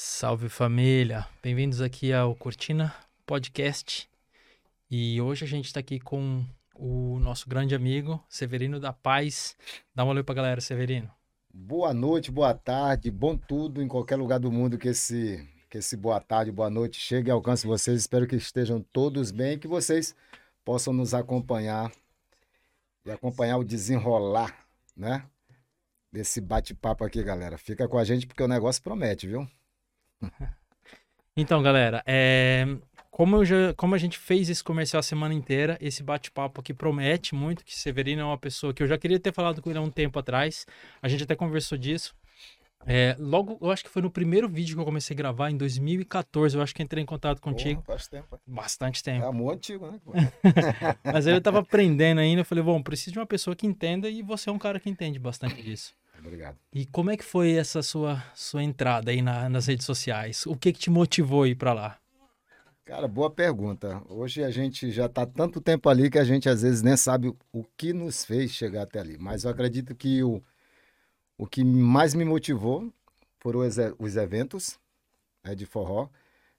Salve família, bem-vindos aqui ao Cortina Podcast. E hoje a gente está aqui com o nosso grande amigo Severino da Paz. Dá um olho pra galera, Severino. Boa noite, boa tarde, bom tudo em qualquer lugar do mundo que esse, que esse boa tarde, boa noite chegue e alcance vocês. Espero que estejam todos bem e que vocês possam nos acompanhar e acompanhar o desenrolar, né? Desse bate-papo aqui, galera. Fica com a gente porque o negócio promete, viu? Então, galera, é... como, já... como a gente fez esse comercial a semana inteira, esse bate-papo aqui promete muito, que Severino é uma pessoa que eu já queria ter falado com ele há um tempo atrás. A gente até conversou disso. É, logo, eu acho que foi no primeiro vídeo que eu comecei a gravar, em 2014, eu acho que entrei em contato contigo. Porra, faz tempo. Bastante tempo. É amor antigo, né? Mas eu tava aprendendo ainda, eu falei, bom, preciso de uma pessoa que entenda e você é um cara que entende bastante disso. Obrigado. E como é que foi essa sua, sua entrada aí na, nas redes sociais? O que que te motivou a ir para lá? Cara, boa pergunta. Hoje a gente já está tanto tempo ali que a gente às vezes nem sabe o que nos fez chegar até ali. Mas eu acredito que o, o que mais me motivou foram os, os eventos né, de forró.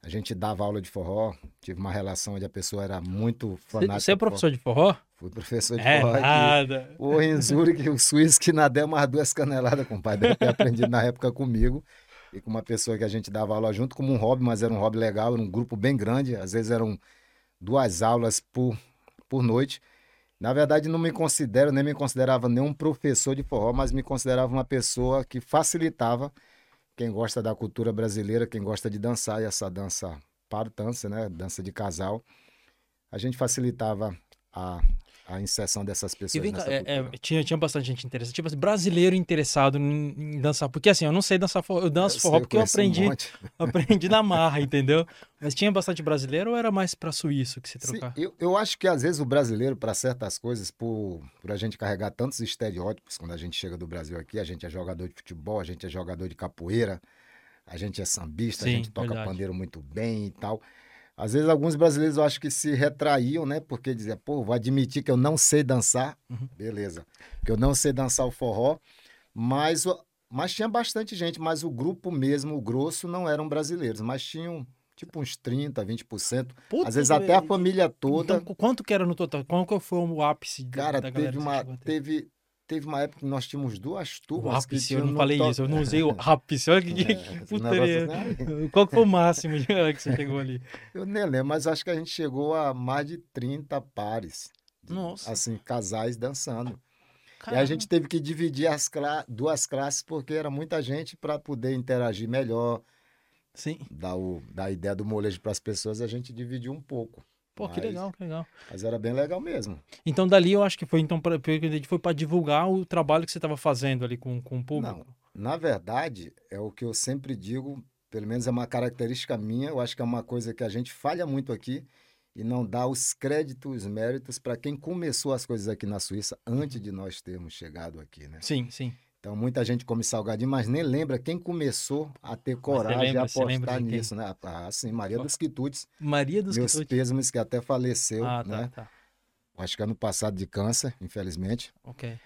A gente dava aula de forró, tive uma relação onde a pessoa era muito fanática. Você é professor de forró? Fui professor de É forró aqui. nada. O em Zurique, o suíço que nadou umas duas caneladas, compadre. Deve ter aprendido na época comigo. E com uma pessoa que a gente dava aula junto como um hobby, mas era um hobby legal, era um grupo bem grande. Às vezes eram duas aulas por, por noite. Na verdade, não me considero, nem me considerava nenhum professor de forró, mas me considerava uma pessoa que facilitava quem gosta da cultura brasileira, quem gosta de dançar, e essa dança para dança, né? Dança de casal. A gente facilitava a, a inserção dessas pessoas cá, é- é, tinha, tinha bastante gente interessada, tipo assim, brasileiro interessado em, em dançar. Porque assim, eu não sei dançar forró, eu danço Eu forró sei, porque eu um aprendi, monte. aprendi na marra, entendeu? Mas tinha bastante brasileiro ou era mais pra suíço que se Sim, trocar? eu, eu acho que às vezes o brasileiro, para certas coisas, por, por a gente carregar tantos estereótipos, quando a gente chega do Brasil aqui, a gente é jogador de futebol, a gente é jogador de capoeira, a gente é sambista, Sim, a gente toca verdade. pandeiro muito bem e tal. Às vezes alguns brasileiros eu acho que se retraíam, né? Porque diziam, pô, vou admitir que eu não sei dançar, Uhum. beleza, que eu não sei dançar o forró, mas, mas tinha bastante gente, mas o grupo mesmo, o grosso, não eram brasileiros, mas tinham tipo uns 30, 20%. Puta, Às vezes até a família toda. Então, qu- quanto que era no total? Qual que foi o ápice Cara, da teve uma, teve, teve uma época que nós tínhamos duas O turmas que ápice, eu não falei to- isso, eu não usei o ápice. Olha que, É, que putaria. negócio, né? Qual que foi o máximo que você chegou ali? Eu nem lembro, mas acho que a gente chegou a mais de 30 pares. Nossa. Assim, casais dançando. E Caramba. a gente teve que dividir as cla- duas classes porque era muita gente para poder interagir melhor, Sim. dar, o, dar a ideia do molejo para as pessoas, a gente dividiu um pouco. Pô, que Mas- legal, que legal. Mas era bem legal mesmo. Então dali eu acho que foi então que entendi, foi para divulgar o trabalho que você estava fazendo ali com, com o público. Na verdade, é o que eu sempre digo, pelo menos é uma característica minha, eu acho que é uma coisa que a gente falha muito aqui e não dá os créditos, os méritos para quem começou as coisas aqui na Suíça antes de nós termos chegado aqui, né? Sim, sim. Então muita gente come salgadinho, mas nem lembra quem começou a ter coragem lembra- de apostar nisso, né? Ah, sim, Maria dos Quitutes, Maria dos meus Quitutes. pêsames que até faleceu, Ah, tá, né? tá. Acho que ano passado de câncer, infelizmente. Ok.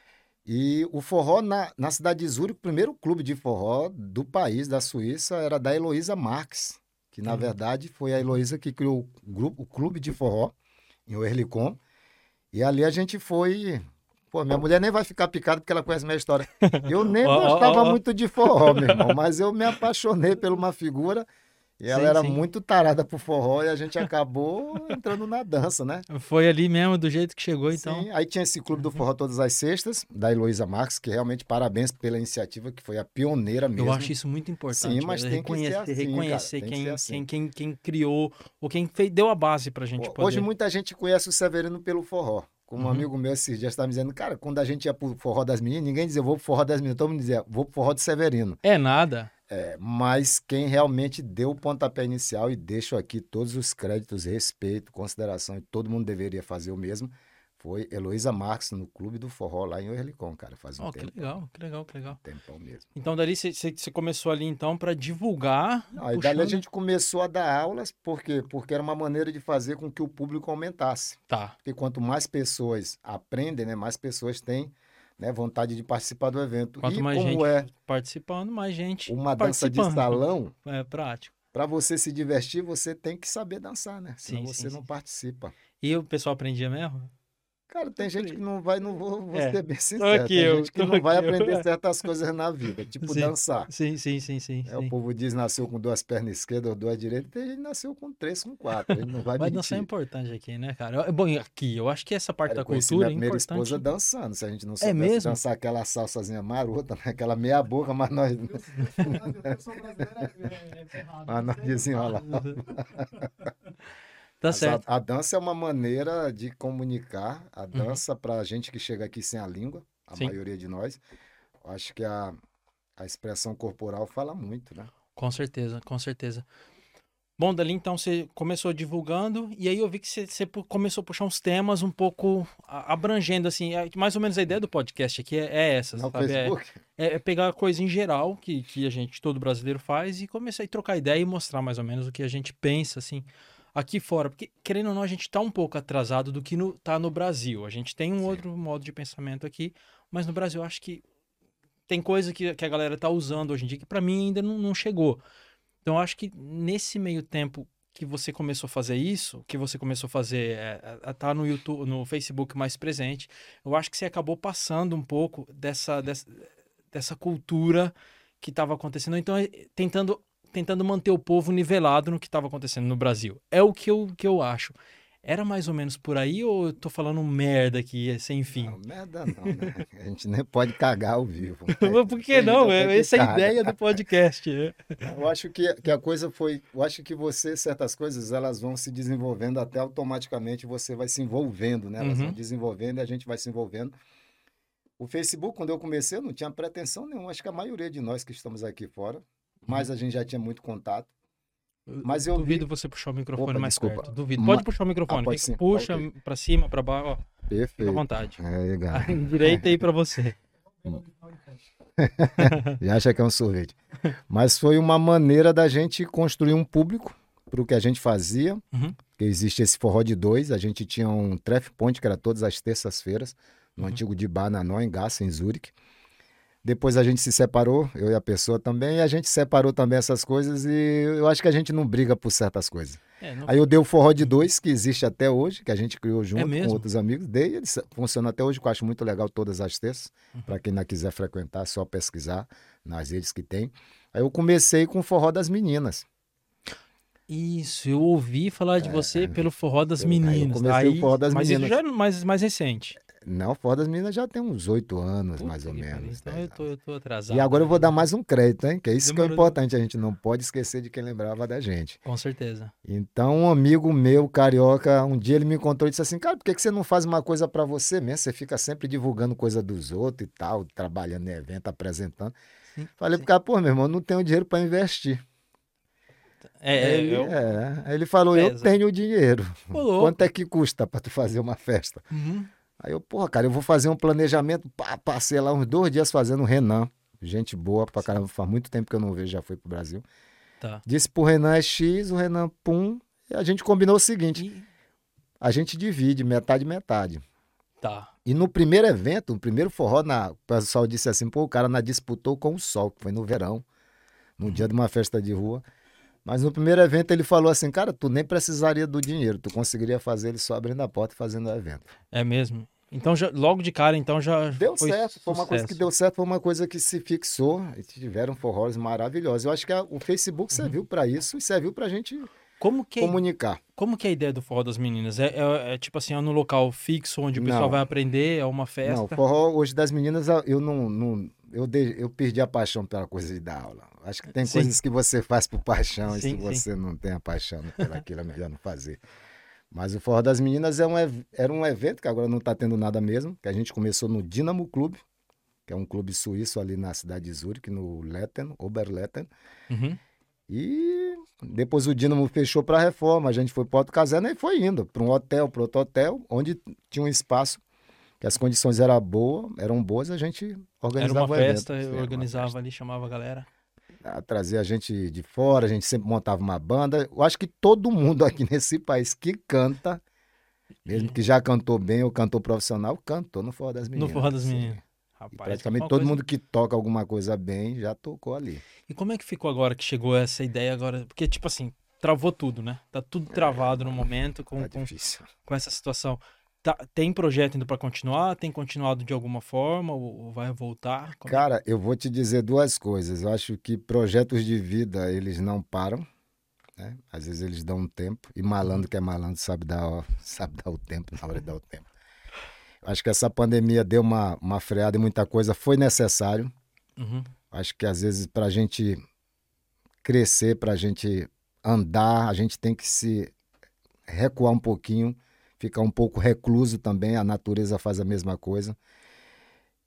E o forró na, na cidade de Zurique, o primeiro clube de forró do país, da Suíça, era da Heloísa Marques, que na Uhum. verdade foi a Heloísa que criou o, grupo, o clube de forró em Oerlicon. E ali a gente foi. Pô, minha mulher nem vai ficar picada porque ela conhece minha história. Eu nem gostava muito de forró, meu irmão, mas eu me apaixonei por uma figura. E ela Sim, era sim. muito tarada pro forró e a gente acabou entrando na dança, né? Foi ali mesmo, do jeito que chegou, então. Sim, aí tinha esse clube do forró todas as sextas, da Heloísa Marques, que realmente parabéns pela iniciativa, que foi a pioneira mesmo. Eu acho isso muito importante. Sim, mas né? tem que reconhecer, assim, cara, reconhecer que quem, ser assim. quem, quem, quem criou ou quem fez, deu a base pra gente poder. Hoje muita gente conhece o Severino pelo forró. Como um Uhum. amigo meu esses dias estava me dizendo, cara, quando a gente ia pro forró das meninas, ninguém dizia, vou pro forró das meninas, todo mundo dizia, vou pro forró do Severino. É nada. É, mas quem realmente deu o pontapé inicial, e deixo aqui todos os créditos, respeito, consideração, e todo mundo deveria fazer o mesmo, foi Heloísa Marques no Clube do Forró lá em Oerlicon, cara, faz um que tempo. legal, que legal, que legal. Tempão mesmo. Então, dali você- começou ali, então, pra divulgar. Não, aí dali a puxando- gente começou a dar aulas, por quê? Porque era uma maneira de fazer com que o público aumentasse. Tá. Porque quanto mais pessoas aprendem, né, mais pessoas têm né, vontade de participar do evento. Quanto e mais como gente é participando, mais gente uma dança de salão, É prático. para você se divertir, você tem que saber dançar, né? Senão Sim, você sim, não sim. participa. E o pessoal aprendia mesmo? Cara, tem gente que não vai, não vou, vou É. ser bem sincero, aqui tem eu, gente que não vai eu. aprender certas coisas na vida, tipo Sim. dançar. Sim, sim, sim, sim. É, o sim. povo diz nasceu com duas pernas esquerdas ou duas direitas, tem gente que nasceu com três, com quatro. Ele não vai, Vai mentir. dançar é importante aqui, né, cara? Bom, e aqui, eu acho que essa parte Cara, da eu conheci cultura minha é primeira importante. esposa dançando. Se a gente não soubesse mesmo? dançar aquela salsazinha marota, né? aquela meia boca, mas nós, mas nós desenrolávamos. Tá certo. A, a dança é uma maneira de comunicar. Uhum. A dança, para gente que chega aqui sem a língua, a Sim. maioria de nós, acho que a, a expressão corporal fala muito, né? Com certeza, com certeza. Bom, dali então você começou divulgando e aí eu vi que você, você começou a puxar uns temas um pouco abrangendo, assim, é- mais ou menos a ideia do podcast aqui é, é essa, No sabe? É, Facebook. é- é pegar coisa em geral que, que a gente, todo brasileiro faz e começar a trocar ideia e mostrar mais ou menos o que a gente pensa, assim, aqui fora. Porque, querendo ou não, a gente tá um pouco atrasado do que no, tá no Brasil. A gente tem um Sim. outro modo de pensamento aqui, mas no Brasil eu acho que tem coisa que, que a galera tá usando hoje em dia que pra mim ainda não, não chegou. Então eu acho que nesse meio tempo que você começou a fazer isso, que você começou a fazer, é, a tá no YouTube, no Facebook mais presente, eu acho que você acabou passando um pouco dessa, dessa, dessa cultura que estava acontecendo, então é, tentando tentando manter o povo nivelado no que estava acontecendo no Brasil. É o que eu, que eu acho. Era mais ou menos por aí ou eu tô falando merda aqui, sem fim? Não, merda não, né? A gente nem pode cagar ao vivo. Por que não? É, essa é a ideia do podcast. é. Eu acho que, que a coisa foi. Eu acho que você, certas coisas, elas vão se desenvolvendo até automaticamente você vai se envolvendo, né? Elas Uhum. vão desenvolvendo e a gente vai se envolvendo. O Facebook, quando eu comecei, eu não tinha pretensão nenhuma. Acho que a maioria de nós que estamos aqui fora, mas a gente já tinha muito contato. Mas eu vi. Duvido você puxar o microfone Opa, mais desculpa. perto. Duvido. Ma- Pode puxar o microfone. Ah, sim. puxa pra cima, pra baixo. Ó, fica à Perfeito. vontade. Aí, galera. Direita aí pra você. E acha que é um sorvete. Mas foi uma maneira da gente construir um público para o que a gente fazia. Uhum. Que existe esse forró de dois. A gente tinha um tref point que era todas as terças-feiras, no Uhum. antigo de Bananó, em Gassa, em Zurique. Depois a gente se separou, eu e a pessoa também, e a gente separou também essas coisas e eu acho que a gente não briga por certas coisas. É, não- Aí eu dei o forró de dois, que existe até hoje, que a gente criou junto É com outros amigos. Dei, ele funciona até hoje, que eu acho muito legal todas as terças. Uhum. Para quem não quiser frequentar, é só pesquisar nas redes que tem. Aí eu comecei com o forró das meninas. Isso, eu ouvi falar de você pelo forró das É. eu- aí eu meninas. comecei o forró das mas meninas. isso já é mais, mais recente. Não, o forró das meninas já tem uns oito anos, Puta mais ou menos. Então dez eu tô, eu tô atrasado. E agora eu vou dar mais um crédito, hein? Que é isso que é Demorou. importante. A gente não pode esquecer de quem lembrava da gente. Com certeza. Então, um amigo meu, carioca, um dia ele me encontrou e disse assim: Cara, por que, que você não faz uma coisa para você mesmo? Você fica sempre divulgando coisa dos outros e tal, trabalhando em evento, apresentando. Sim, Falei sim. pro cara: Pô, meu irmão, não tenho dinheiro para investir. É, ele, eu... é. Aí ele falou: Eu Pesa. tenho dinheiro. Louco. Quanto é que custa para tu fazer uma festa? Uhum. Aí eu, porra, cara, eu vou fazer um planejamento. Pá, passei lá uns dois dias fazendo o Renan. Gente boa pra caramba, faz muito tempo que eu não vejo, já foi pro Brasil. Tá. Disse pro Renan é X, o Renan pum. E a gente combinou o seguinte: E- a gente divide metade, metade. Tá. E no primeiro evento, no primeiro forró, na, o pessoal disse assim: pô, o cara na disputou com o sol, que foi no verão, no dia de uma festa de rua. Mas no primeiro evento ele falou assim: cara, tu nem precisaria do dinheiro, tu conseguiria fazer ele só abrindo a porta e fazendo o evento. É mesmo. Então, já, logo de cara, então já. Deu certo, foi uma coisa que deu certo, foi uma coisa que se fixou e tiveram forrós maravilhosos. Eu acho que a- o Facebook Uhum. serviu para isso e serviu para a gente Como que, é, comunicar. como que é a ideia do forró das meninas? É, é- é tipo assim, é no local fixo onde o pessoal Não. vai aprender, é uma festa? Não, forró hoje das meninas, eu não. não eu, de- eu perdi a paixão pela coisa de dar aula. Acho que tem Sim. coisas que você faz por paixão e Sim, se sim. você não tem a paixão pelaquilo, é melhor não fazer. Mas o Forró das Meninas é um, era um evento que agora não está tendo nada mesmo, que a gente começou no Dinamo Clube, que é um clube suíço ali na cidade de Zurich, no Letten, Oberletten. Uhum. E depois o Dinamo fechou para reforma, a gente foi para outro caserna e foi indo para um hotel, para outro hotel, onde tinha um espaço que as condições eram boas, eram boas, a gente Era organizava uma o evento. festa, eu era uma organizava festa. ali, chamava a galera. Ah, Trazia a gente de fora, a gente sempre montava uma banda. Eu acho que todo mundo aqui nesse país que canta, mesmo que já cantou bem ou cantou profissional, cantou no Forró das Meninas. no forró das Sim. meninas. Rapaz, praticamente todo coisa- mundo que toca alguma coisa bem já tocou ali. E como é que ficou agora que chegou essa ideia agora? Porque, tipo assim, travou tudo, né? Tá tudo travado no momento com, Tá com, com essa situação. Tá- tem projeto indo pra continuar? Tem continuado de alguma forma? Ou, ou vai voltar? Como é- Cara, eu vou te dizer duas coisas. Eu acho que projetos de vida, eles não param. Né? Às vezes eles dão um tempo. E malandro que é malandro sabe dar, sabe dar o tempo na hora de dar o tempo. Eu Acho que essa pandemia deu uma, uma freada em muita coisa. Foi necessário. Uhum, Acho que às vezes para a gente crescer, para a gente andar, a gente tem que se recuar um pouquinho, ficar um pouco recluso também. A natureza faz a mesma coisa.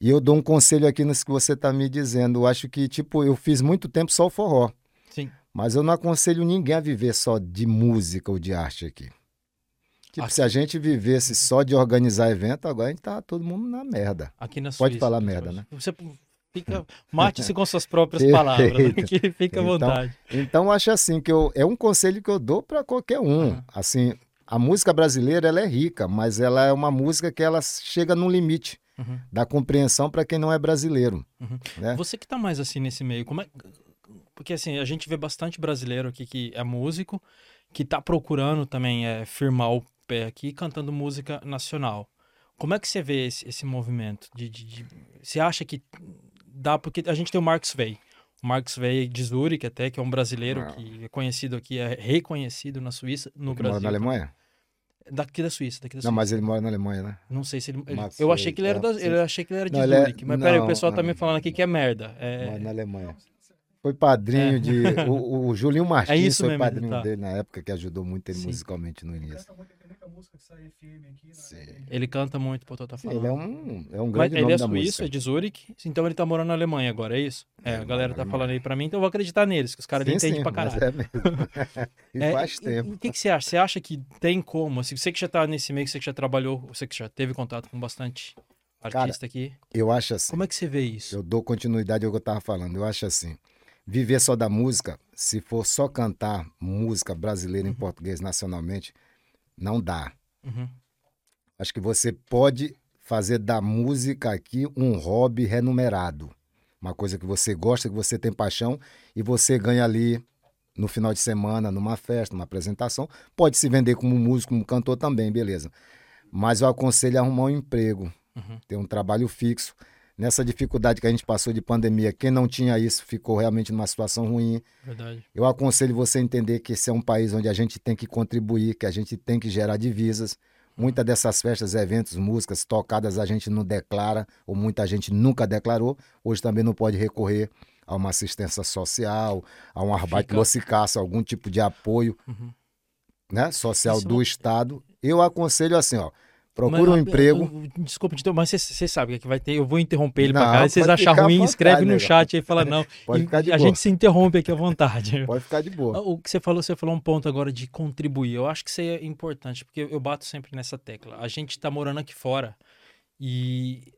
E eu dou um conselho aqui nisso que você está me dizendo. Eu acho que, tipo, eu fiz muito tempo só o forró, Sim. mas eu não aconselho ninguém a viver só de música ou de arte aqui. Tipo, se a gente vivesse só de organizar evento, agora a gente tá todo mundo na merda. Aqui na Pode Suíça, falar né? merda, né? Você fica... Mate-se com suas próprias palavras. né? Que fica à Então, vontade. Então, acho assim que eu, é um conselho que eu dou para qualquer um. Aham. Assim, a música brasileira ela é rica, mas ela é uma música que ela chega num limite Uhum. da compreensão para quem não é brasileiro. Uhum. Né? Você que tá mais assim nesse meio, como é... Porque assim, a gente vê bastante brasileiro aqui que é músico, que tá procurando também é, firmar o pé aqui cantando música nacional. Como é que você vê esse, esse movimento? De, de- de- Você acha que dá? Porque a gente tem o Marcos Vey. Marcos Vey de Zurich até, que é um brasileiro Ah. que é conhecido aqui, é reconhecido na Suíça, no que mora Brasil. na Alemanha? Daqui da Suíça, daqui da Não, Suíça. mas ele mora na Alemanha, né? Não sei se ele. Max eu achei que ele era Vey, da, é, eu achei que ele era de Não, é- Zurich. Mas peraí, o não, pessoal tá me não. falando aqui que é merda. É, Mora na Alemanha. Foi padrinho É. de. O, o Julinho Martins isso foi mesmo, padrinho tá. dele na época, que ajudou muito ele Sim. musicalmente no início. Né? Sim. Ele canta muito, pô, tá Sim, falando. ele é um, é um Mas grande ele nome é da suíço, música. é de Zurich, então ele tá morando na Alemanha agora, é isso? É, É, a ele galera tá falando aí pra mim, então eu vou acreditar neles, que os caras entendem pra mas caralho. é mesmo. e É, faz tempo. O que, que você acha? Você acha que tem como? Assim, você que já tá nesse meio, você que já trabalhou, você que já teve contato com bastante artista aqui, Eu acho assim. como é que você vê isso? Eu dou continuidade ao que eu estava falando. Eu acho assim. Viver só da música, se for só cantar música brasileira em português nacionalmente, não dá. Uhum, Acho que você pode fazer da música aqui um hobby remunerado. Uma coisa que você gosta, que você tem paixão e você ganha ali no final de semana, numa festa, numa apresentação. Pode se vender como músico, como cantor também, beleza. Mas eu aconselho a arrumar um emprego, uhum. ter um trabalho fixo. Nessa dificuldade que a gente passou de pandemia, quem não tinha isso ficou realmente numa situação ruim. Verdade. Eu aconselho você a entender que esse é um país onde a gente tem que contribuir, que a gente tem que gerar divisas. Muitas dessas festas, eventos, músicas tocadas a gente não declara, ou muita gente nunca declarou. Hoje também não pode recorrer a uma assistência social, a um arbeitlosigkasse, algum tipo de apoio Uhum. né, social Isso do não- Estado. Eu aconselho assim, ó, procura Mas, um emprego. Desculpa, então, mas você sabe que vai ter. Eu vou interromper ele pra cá. Se vocês acharem ruim, escreve no chat aí e fala não. Pode ficar de a boa. gente se interrompe aqui à vontade. Pode ficar de boa. O que você falou, você falou um ponto agora de contribuir. Eu acho que isso é importante, porque eu bato sempre nessa tecla. A gente tá morando aqui fora e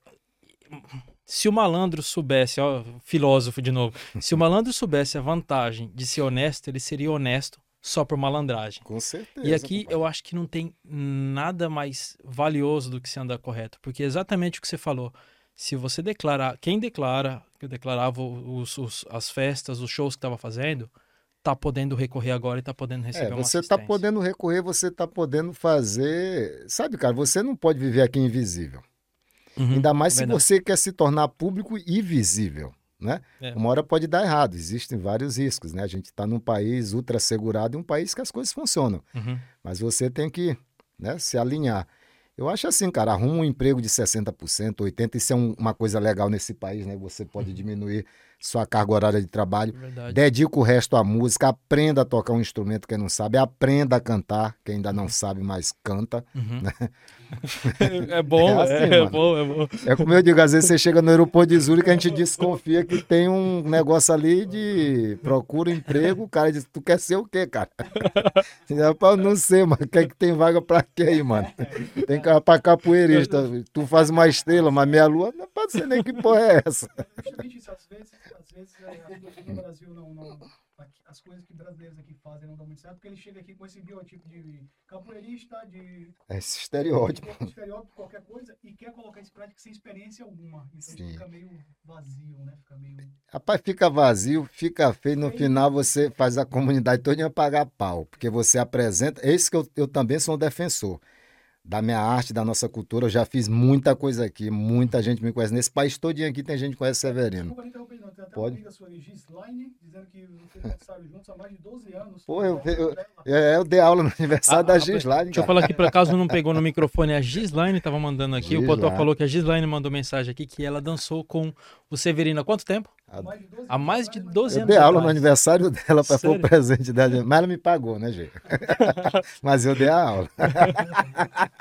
se o malandro soubesse, ó, filósofo de novo, se o malandro soubesse a vantagem de ser honesto, ele seria honesto só por malandragem. Com certeza. E aqui eu acho que não tem nada mais valioso do que se andar correto, porque é exatamente o que você falou. Se você declarar, quem declara, que eu declarava os, os- as festas, os shows que estava fazendo, tá podendo recorrer agora e tá podendo receber É, uma você tá podendo recorrer, você tá podendo fazer. Sabe, cara, você não pode viver aqui invisível. Uhum, Ainda mais se verdade. você quer se tornar público e visível, né? É. Uma hora pode dar errado, existem vários riscos, né? A gente está num país ultra segurado e um país que as coisas funcionam. Uhum. Mas você tem que né, se alinhar. Eu acho assim, cara, arruma um emprego de 60%, 80%, isso é um- uma coisa legal nesse país, né? Você Uhum. pode diminuir sua carga horária de trabalho. Verdade. Dedica o resto à música, aprenda a tocar um instrumento quem não sabe, aprenda a cantar, quem ainda não sabe, mas canta. Uhum. é bom, É assim, é, mano. bom, é bom. É como eu digo, às vezes você chega no aeroporto de Zurique, a gente desconfia que tem um negócio ali de procura emprego, o cara diz, tu quer ser o quê, cara? Não sei, mas quer que tem vaga pra quê aí, mano? Tem cara pra capoeirista, tu faz uma estrela, mas meia lua, não pode ser nem que porra é essa. Justamente isso, às vezes, às vezes é, coisas no Brasil não, não, aqui- as coisas que brasileiros aqui fazem não dão muito certo, porque ele chega aqui com esse biotipo de capoeirista, de Esse estereótipo. qualquer estereótipo, qualquer coisa, e quer colocar isso em prática sem experiência alguma. Então Sim. fica meio vazio, né? Fica meio. Rapaz, fica vazio, fica feio. No final você faz a comunidade toda pagar pau. Porque você apresenta. É isso que eu, eu também sou um defensor. Da minha arte, da nossa cultura. Eu já fiz muita coisa aqui. Muita gente me conhece. Nesse país todinho aqui tem gente que conhece Severino. Desculpa me interromper, não. Tem até Pode. uma amiga sua ali, Gislaine, dizendo que vocês aniversário juntos há mais de 12 anos. Pô, eu- eu- dela. É, eu dei aula no aniversário Ah, da ah, Gislaine. Deixa eu falar aqui, por acaso não pegou no microfone, a Gislaine tava mandando aqui. O Potó Gislaine. falou que a Gislaine mandou mensagem aqui que ela dançou com o Severino há quanto tempo? Há mais de 12 Há mais de 12 Eu anos. dei aula no aniversário dela para pôr o presente dela. Mas ela me pagou, né, gente? Mas eu dei a aula.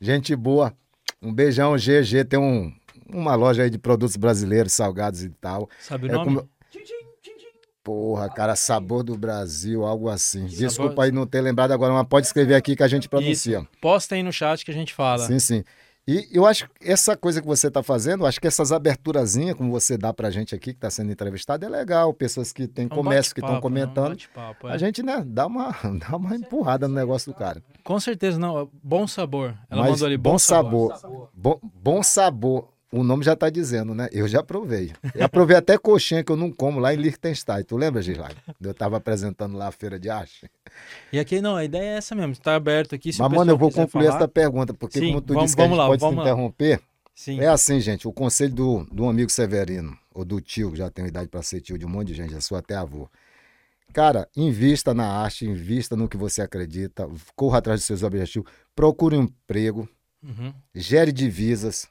gente boa. Um beijão, GG. Tem um, uma loja aí de produtos brasileiros, salgados e tal. Sabe o É nome? como- Tchim, tchim, tchim, tchim. Porra, cara, sabor do Brasil, algo assim. Sabor- Desculpa aí não ter lembrado agora, mas pode escrever aqui que a gente pronuncia. Posta aí no chat que a gente fala. Sim, sim. E eu acho que essa coisa que você está fazendo, eu acho que essas aberturazinhas, como você dá pra gente aqui, que está sendo entrevistado, é legal. Pessoas que têm É um comércio, que estão né? Um comentando. bate-papo, é. A gente, né, dá uma, dá uma empurrada no negócio do cara. Com certeza, não. Bom sabor. Ela Mas mandou ali, bom bom sabor. sabor. Bom, bom sabor. O nome já está dizendo, né? Eu já provei. Eu provei até coxinha que eu não como lá em Liechtenstein. Tu lembra, Gislaine? Eu estava apresentando lá a feira de arte. E aqui, não, a ideia é essa mesmo. Tá aberto aqui. Se Mas, mano, eu vou concluir falar, essa pergunta, porque Sim, como tu vamos- disse que a vamos gente lá, pode se vamos lá. interromper, Sim. é assim, gente. O conselho do, do amigo Severino, ou do tio, que já tem idade para ser tio de um monte de gente, já sou até avô. Cara, invista na arte, invista no que você acredita, corra atrás dos seus objetivos, procure um emprego, Uhum. gere divisas,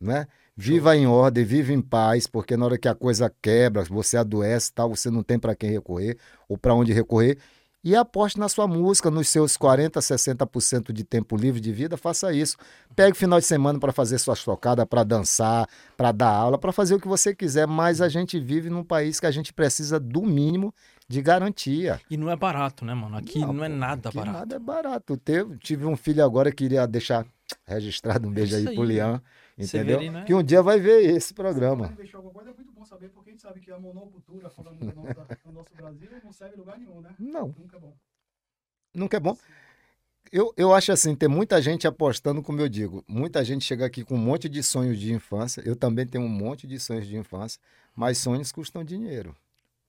né? Viva em ordem, viva em paz, porque na hora que a coisa quebra, você adoece, tal, você não tem para quem recorrer ou para onde recorrer. E aposte na sua música, nos seus 40, 60% de tempo livre de vida, faça isso. Pegue o final de semana para fazer suas tocadas, para dançar, para dar aula, para fazer o que você quiser, mas a gente vive num país que a gente precisa do mínimo de garantia. E não é barato, né, mano? Aqui não, é pô, nada aqui barato. Nada é barato. Tive um filho agora que queria deixar registrado um beijo isso aí pro aí. Lian, entendeu? Severino, né? Que um dia vai ver esse Se programa. investir alguma coisa é muito bom saber, porque a gente sabe que a monocultura, falando do nosso, do nosso Brasil, não serve em lugar nenhum, né? Não, Nunca é bom. nunca é bom. Eu, eu acho assim, tem muita gente apostando, como eu digo, muita gente chega aqui com um monte de sonhos de infância. Eu também tenho um monte de sonhos de infância, mas sonhos custam dinheiro.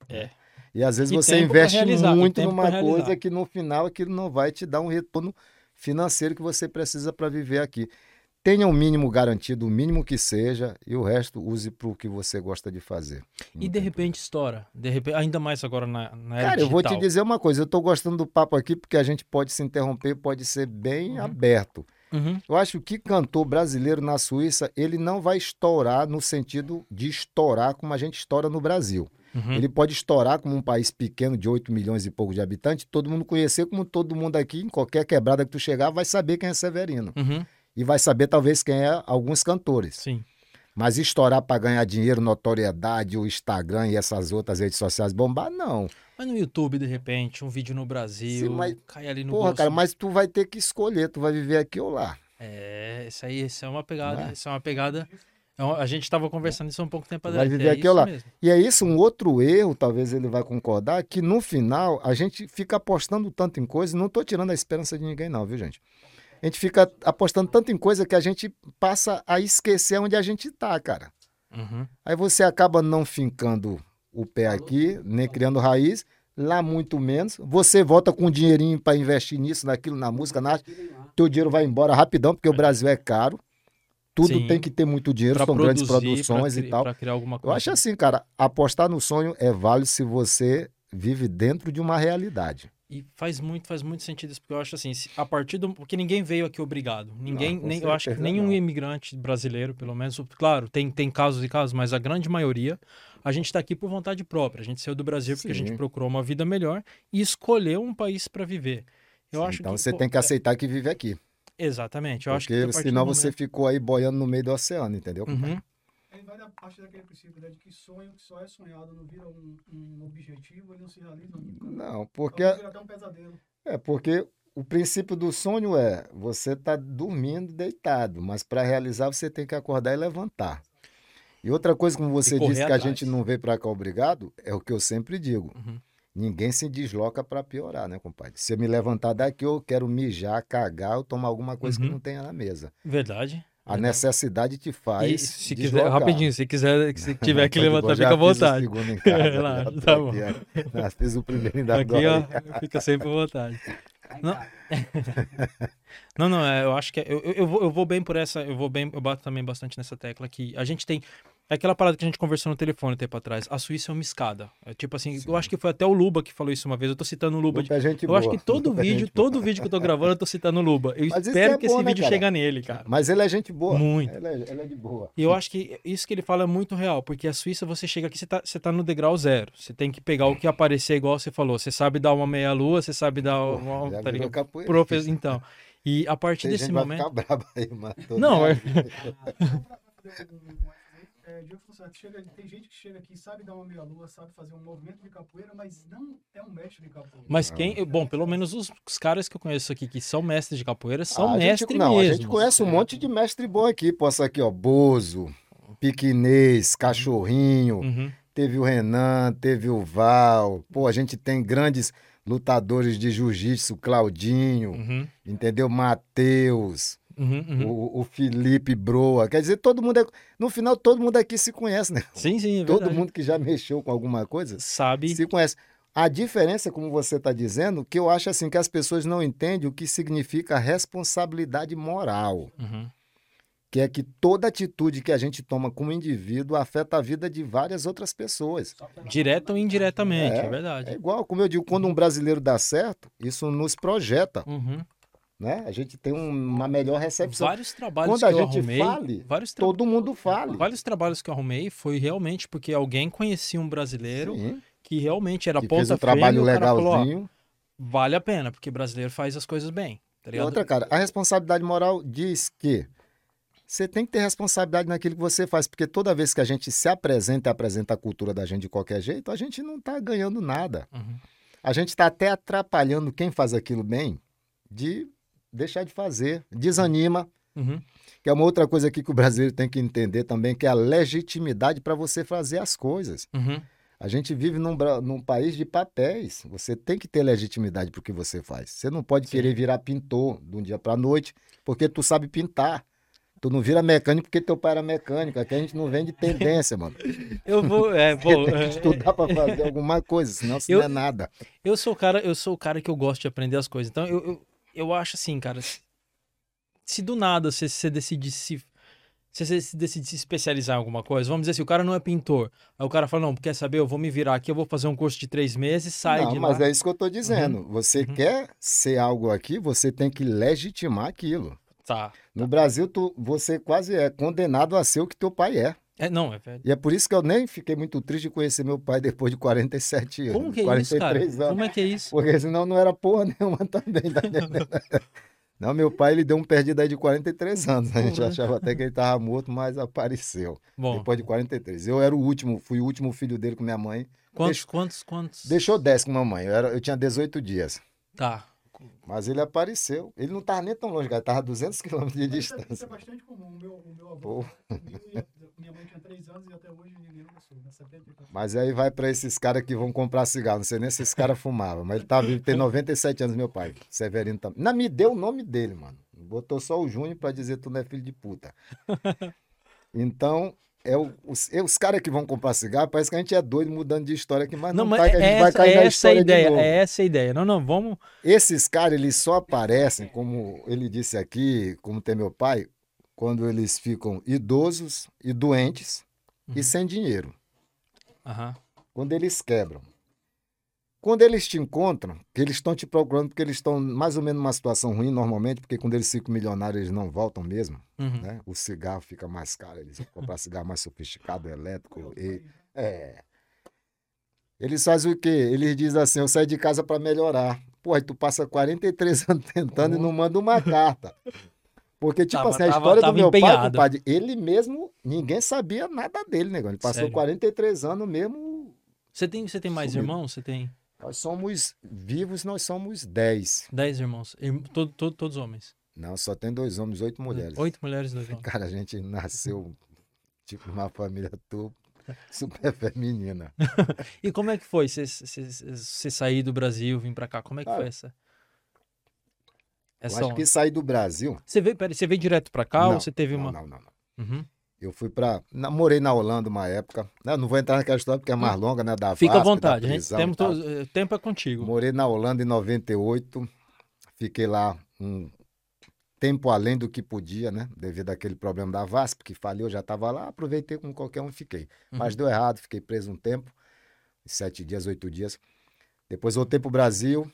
É. E às vezes E você investe realizar, muito numa coisa que no final aquilo não vai te dar um retorno financeiro que você precisa para viver aqui. Tenha um mínimo garantido, o mínimo que seja, e o resto use para o que você gosta de fazer. E de repente estoura. De repente, ainda mais agora na, na Cara, eu vou te digital. dizer uma coisa, eu estou gostando do papo aqui porque a gente pode se interromper, pode ser bem Uhum. aberto. Uhum. Eu acho que cantor brasileiro na Suíça, ele não vai estourar no sentido de estourar como a gente estoura no Brasil. Uhum. Ele pode estourar como um país pequeno de 8 milhões e pouco de habitantes, todo mundo conhecer, como todo mundo aqui, em qualquer quebrada que tu chegar, vai saber quem é Severino. Uhum. E vai saber talvez quem é alguns cantores. Sim. Mas estourar para ganhar dinheiro, notoriedade, o Instagram e essas outras redes sociais bombar, não. Mas no YouTube, de repente, um vídeo no Brasil, Sim, mas- cai ali no Porra, bolso. cara, mas tu vai ter que escolher, tu vai viver aqui ou lá. É, isso aí, isso é uma pegada, é? isso é uma pegada... é A gente estava conversando isso há um pouco tempo Vai atrás. viver é aqui ou lá. mesmo. E é isso um outro erro, talvez ele vai concordar, que no final a gente fica apostando tanto em coisa, não tô tirando a esperança de ninguém não, viu gente? A gente fica apostando tanto em coisa que a gente passa a esquecer onde a gente tá, cara. Uhum. Aí você acaba não fincando o pé aqui, nem criando raiz, lá muito menos. Você volta com um dinheirinho para investir nisso, naquilo, na música, na arte. Teu dinheiro vai embora rapidão, porque o Brasil é caro. Tudo Sim. tem que ter muito dinheiro, Pra são grandes produzir, produções pra e tal. Eu acho assim, cara, apostar no sonho é válido se você vive dentro de uma realidade. E faz muito, faz muito sentido isso, porque eu acho assim, a partir do. Porque ninguém veio aqui obrigado. Ninguém, com nem, eu acho que nenhum não. imigrante brasileiro, pelo menos, claro, tem, tem casos e casos, mas a grande maioria, a gente está aqui por vontade própria. A gente saiu do Brasil porque a gente Sim. procurou uma vida melhor e escolheu um país para viver. Eu acho então que, você pô, tem que é, aceitar que vive aqui. exatamente. Eu acho que porque a partir senão do você momento- ficou aí boiando no meio do oceano, entendeu? Uhum. Vai da parte daquele princípio né, de que sonho que só é sonhado, não vira um, um objetivo, ele não se realiza nunca. Não, porque vire até um pesadelo. é porque o princípio do sonho é você tá dormindo deitado, mas para realizar você tem que acordar e levantar. E outra coisa, como você disse, que a atrás. gente não veio pra cá obrigado, é o que eu sempre digo. Uhum. Ninguém se desloca pra piorar, né, compadre? Se eu me levantar daqui, eu quero mijar, cagar ou tomar alguma coisa que Uhum. não tenha na mesa. Verdade. A Verdade. necessidade te faz. E se quiser, rapidinho, se quiser, se tiver que levantar, fica à o vontade. segundo em casa, Relaxa, tá bom. aqui, ó. Fiz o primeiro ainda Aqui, ó, dói. fica sempre à vontade. Não. Não, não, é, eu acho que é- eu, eu, eu vou, eu vou bem por essa, eu vou bem, eu bato também bastante nessa tecla que a gente tem é aquela parada que a gente conversou no telefone um tempo atrás. A Suíça é uma escada. É tipo assim, eu acho que foi até o Luba que falou isso uma vez. Eu tô citando o Luba. de- é gente eu acho boa, que todo Lupa é vídeo, todo vídeo que eu tô gravando, eu tô citando o Luba. Eu Mas espero é que bom, esse né, vídeo cara? chegue nele, cara. Mas ele é gente boa. Muito. Ele é, ele é de boa. E eu acho que isso que ele fala é muito real, porque a Suíça você chega aqui, você tá, você tá no degrau zero. Você tem que pegar o que aparecer, igual você falou. Você sabe dar uma meia-lua, você sabe dar uma. já tá ligado? capoeira. Profe- Então. E a partir Tem desse gente vai momento. ficar brava aí, tô Não, é- é, Diego falou assim, chega- tem gente que chega aqui, sabe dar uma meia-lua, sabe fazer um movimento de capoeira, mas não é um mestre de capoeira. Mas quem. Bom, pelo menos os, os caras que eu conheço aqui que são mestres de capoeira são Ah, a mestres gente, não, mesmo. a gente conhece um monte de mestre bom aqui. Posso aqui, ó, Bozo, Piquinês, Cachorrinho, Uhum. teve o Renan, teve o Val. Pô, a gente tem grandes lutadores de jiu-jitsu, Claudinho, Uhum. entendeu? Matheus, Uhum. Uhum. o, o Felipe Broa. Quer dizer, todo mundo é, no final todo mundo aqui se conhece, né? Sim, sim, é Todo mundo que já mexeu com alguma coisa sabe. se conhece. A diferença, como você está dizendo, que eu acho assim que as pessoas não entendem o que significa responsabilidade moral, Uhum. que é que toda atitude que a gente toma como indivíduo afeta a vida de várias outras pessoas. Direta ou indiretamente, é, É, verdade. É igual, como eu digo, quando um brasileiro dá certo, isso nos projeta, Uhum. Né? A gente tem um- uma melhor recepção. Vários trabalhos Quando que a eu gente arrumei. fale, vários, tra- Todo mundo fale. vários trabalhos que eu arrumei foi realmente porque alguém conhecia um brasileiro Sim, que realmente era que ponta fez firme, trabalho e o cara falou, legalzinho. vale a pena, porque brasileiro faz as coisas bem. Tá outra, cara, a responsabilidade moral diz que você tem que ter responsabilidade naquilo que você faz, porque toda vez que a gente se apresenta e apresenta a cultura da gente de qualquer jeito, a gente não está ganhando nada. Uhum. A gente está até atrapalhando quem faz aquilo bem de deixar de fazer, desanima. Uhum. Que é uma outra coisa aqui que o brasileiro tem que entender também, que é a legitimidade para você fazer as coisas. Uhum. A gente vive num, num país de papéis. Você tem que ter legitimidade para o que você faz. Você não pode Sim. querer virar pintor de um dia para a noite, porque tu sabe pintar. Tu não vira mecânico porque teu pai era mecânico. Aqui a gente não vende tendência, mano. Eu vou. É, bom, tem que é, estudar para fazer alguma coisa, senão isso Eu- não é nada. Eu sou o cara, eu sou o cara que eu gosto de aprender as coisas. Então eu, eu, eu acho assim, cara, se, do nada você, você decidir se você decidir se especializar em alguma coisa, vamos dizer assim, o cara não é pintor. Aí o cara fala, não, quer saber, eu vou me virar aqui, eu vou fazer um curso de três meses, sai não, de mas lá. é isso que eu estou dizendo. Você Uhum. quer ser algo aqui, você tem que legitimar aquilo. Tá. No Brasil, tu, você quase é condenado a ser o que teu pai é. É, não, é verdade. E é por isso que eu nem fiquei muito triste de conhecer meu pai depois de 47 anos. Como que é isso, cara? 43 anos. Como é que é isso? Porque senão não era porra nenhuma também. tá não, meu pai ele deu um perdido aí de 43 anos. A gente Porra. achava até que ele estava morto, mas apareceu. Bom, Depois de 43. Eu era o último, fui o último filho dele com minha mãe. quantos, deixa- quantos, quantos? Deixou 10 com mamãe. Eu, era, eu tinha 18 dias. Tá. Mas ele apareceu. Ele não estava nem tão longe, cara. Estava a 200 quilômetros de Mas isso é- Isso é distância. bastante comum. O meu, o meu avô, Minha mãe tinha 3 anos e até hoje ninguém nunca soube. né? 70 e pouco. Mas aí vai para esses caras que vão comprar cigarro. Não sei nem se esse cara fumava, mas ele tá vivo, tem 97 anos, meu pai. Severino também. Não, me deu o nome dele, mano. Botou só o Júnior para dizer tu não é filho de puta. Então, é o- os, é os caras que vão comprar cigarro, parece que a gente é doido mudando de história aqui, mas não, Não, mas tá, que a gente é vai essa, cair é na história ideia, de novo. é essa a ideia. Não, não, vamos. Esses caras, eles só aparecem, como ele disse aqui, como tem meu pai, quando eles ficam idosos e doentes Uhum. e sem dinheiro. Aham. quando eles quebram. Quando eles te encontram, que eles estão te procurando porque eles estão mais ou menos numa situação ruim normalmente, porque quando eles ficam milionários eles não voltam mesmo, Uhum. né? O cigarro fica mais caro, eles vão comprar cigarro mais sofisticado, elétrico. E, é. Eles fazem o quê? Eles dizem assim, eu saí de casa para melhorar. Pô, aí tu passa 43 anos tentando e não manda uma carta. Porque, tipo Tava- assim, a história tava do meu pai, compadre, ele mesmo, ninguém sabia nada dele, negócio. Ele passou Sério? 43 anos mesmo Você tem, você tem mais Sumido. irmãos? Você tem nós somos vivos, nós somos 10. dez irmãos? Irm- todo- todo- todos homens. Não, só tem dois homens, oito mulheres. Oito mulheres dois homens. Cara, a gente nasceu tipo uma família tu- super feminina. E como é que foi você- sair do Brasil, vir pra cá? Como é que Cara, foi essa? Eu Essa acho que sair do Brasil. Você veio, peraí, você veio direto pra cá não, ou você teve não, uma. Não, não, não. Uhum. Eu fui pra. Namorei na Holanda uma época. né, Não vou entrar naquela história porque é mais longa, né? Da Fica à VASP, da vontade, gente prisão temos e o tempo é contigo. Morei na Holanda em 98. Fiquei lá um tempo além do que podia, né? Devido àquele problema da VASP, que faliu, eu já estava lá, aproveitei com qualquer um e fiquei. Uhum. Mas deu errado, fiquei preso um tempo, sete dias, oito dias. Depois voltei para o Brasil,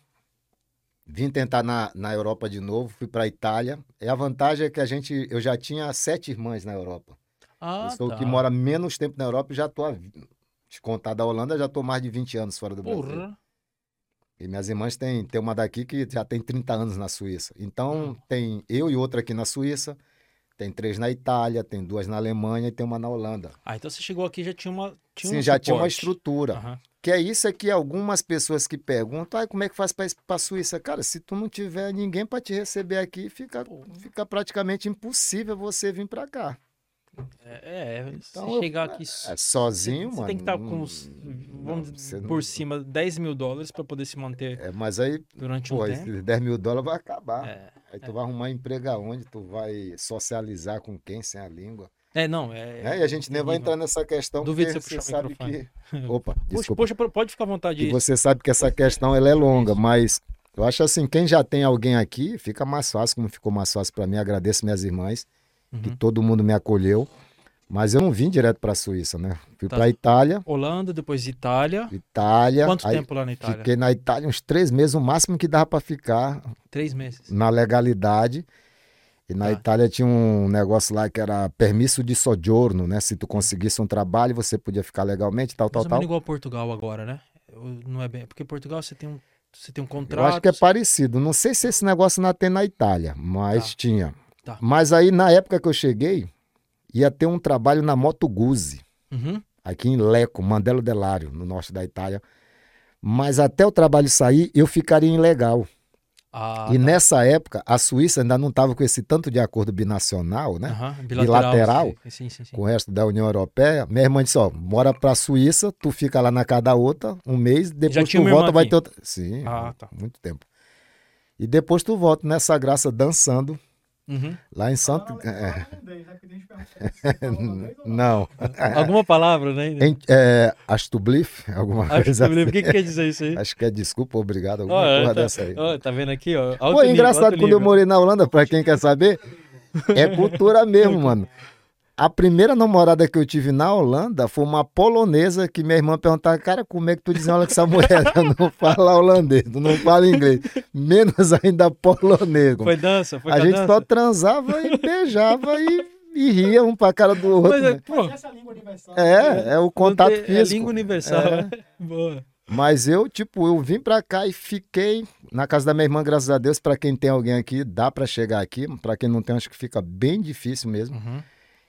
vim tentar na, na Europa de novo, fui para a Itália. E a vantagem é que a gente, eu já tinha sete irmãs na Europa. Ah, eu sou tá. o que mora menos tempo na Europa e já estou, te contar da Holanda, já estou mais de 20 anos fora do Brasil. Porra. E minhas irmãs têm, tem uma daqui que já tem 30 anos na Suíça. Então, tem eu e outra aqui na Suíça, tem três na Itália, tem duas na Alemanha e tem uma na Holanda. Ah, então você chegou aqui e já tinha uma. Tinha Sim, um já tinha uma suporte. estrutura. Aham. Que é isso é que algumas pessoas que perguntam, ah, como é que faz para a Suíça? Cara, se tu não tiver ninguém para te receber aqui, fica, fica praticamente impossível você vir para cá. É, é Então, se chegar aqui. É, sozinho, você mano. tem que estar com não- uns, não, vamos você dizer, não- por cima, 10 mil dólares para poder se manter É, mas aí, durante um pô, tempo. esses 10 mil dólares vai acabar. É. Aí tu vai arrumar emprego aonde? Tu vai socializar com quem sem a língua? É, não, é. É, e a gente nem vai entrar nessa questão Duvido porque você você sabe que... Opa, desculpa. puxa, pode ficar à vontade E você sabe que essa questão ela é longa, mas eu acho assim, quem já tem alguém aqui, fica mais fácil, como ficou mais fácil para mim. Agradeço minhas irmãs, que Uhum. todo mundo me acolheu. Mas eu não vim direto para a Suíça, né? Fui Tá. para Itália, Holanda, depois Itália. Itália. Quanto tempo lá na Itália? Fiquei na Itália uns três meses, o máximo que dava para ficar Três meses. na legalidade. E na Tá. Itália tinha um negócio lá que era permisso de sojourno, né? Se tu conseguisse um trabalho, você podia ficar legalmente, tal, Mais tal, tal. igual Portugal agora, né? Eu- Não é bem. Porque Portugal você tem um, você tem um Eu contrato. acho que é parecido. Não sei se esse negócio não tem na Itália, mas Tá. tinha. Tá. Mas aí, na época que eu cheguei, ia ter um trabalho na Moto Guzzi, Uhum. aqui em Lecco, Mandelo Delário, no norte da Itália. Mas até o trabalho sair, eu ficaria ilegal. Ah, e tá. nessa época, a Suíça ainda não estava com esse tanto de acordo binacional, né? Aham, Bilateral. Sim, sim, sim. Com o resto da União Europeia. Minha irmã disse: ó, bora pra Suíça, tu fica lá na casa da outra um mês, depois tu volta, vai aqui? ter outra. Sim, Ah, tá. muito tempo. E depois tu volta nessa graça dançando Uhum. lá em Santo. Fala É, né? Não. Alguma palavra, né? Em, é, Astublif, alguma Acho coisa que, o assim. que, que quer dizer isso aí? Acho que é desculpa, obrigado, alguma Ó, porra tá, dessa aí. ó, tá vendo aqui, ó? Pô, alto é nível, engraçado, quando eu morei na Holanda, pra quem quer saber, é cultura mesmo, mano. A primeira namorada que eu tive na Holanda foi uma polonesa que minha irmã perguntava, cara, como é que tu desenrola com essa mulher? Não fala holandês, tu não fala inglês, menos ainda polonês. Foi dança? Foi a gente dança? só transava e beijava e, e ria um pra cara do outro. Mas é, né? pô, Essa é a língua universal. É, é o contato físico. É língua universal. É. Boa. Mas eu, tipo, eu vim pra cá e fiquei na casa da minha irmã, graças a Deus. Pra quem tem alguém aqui, dá pra chegar aqui. Pra quem não tem, acho que fica bem difícil mesmo. Uhum.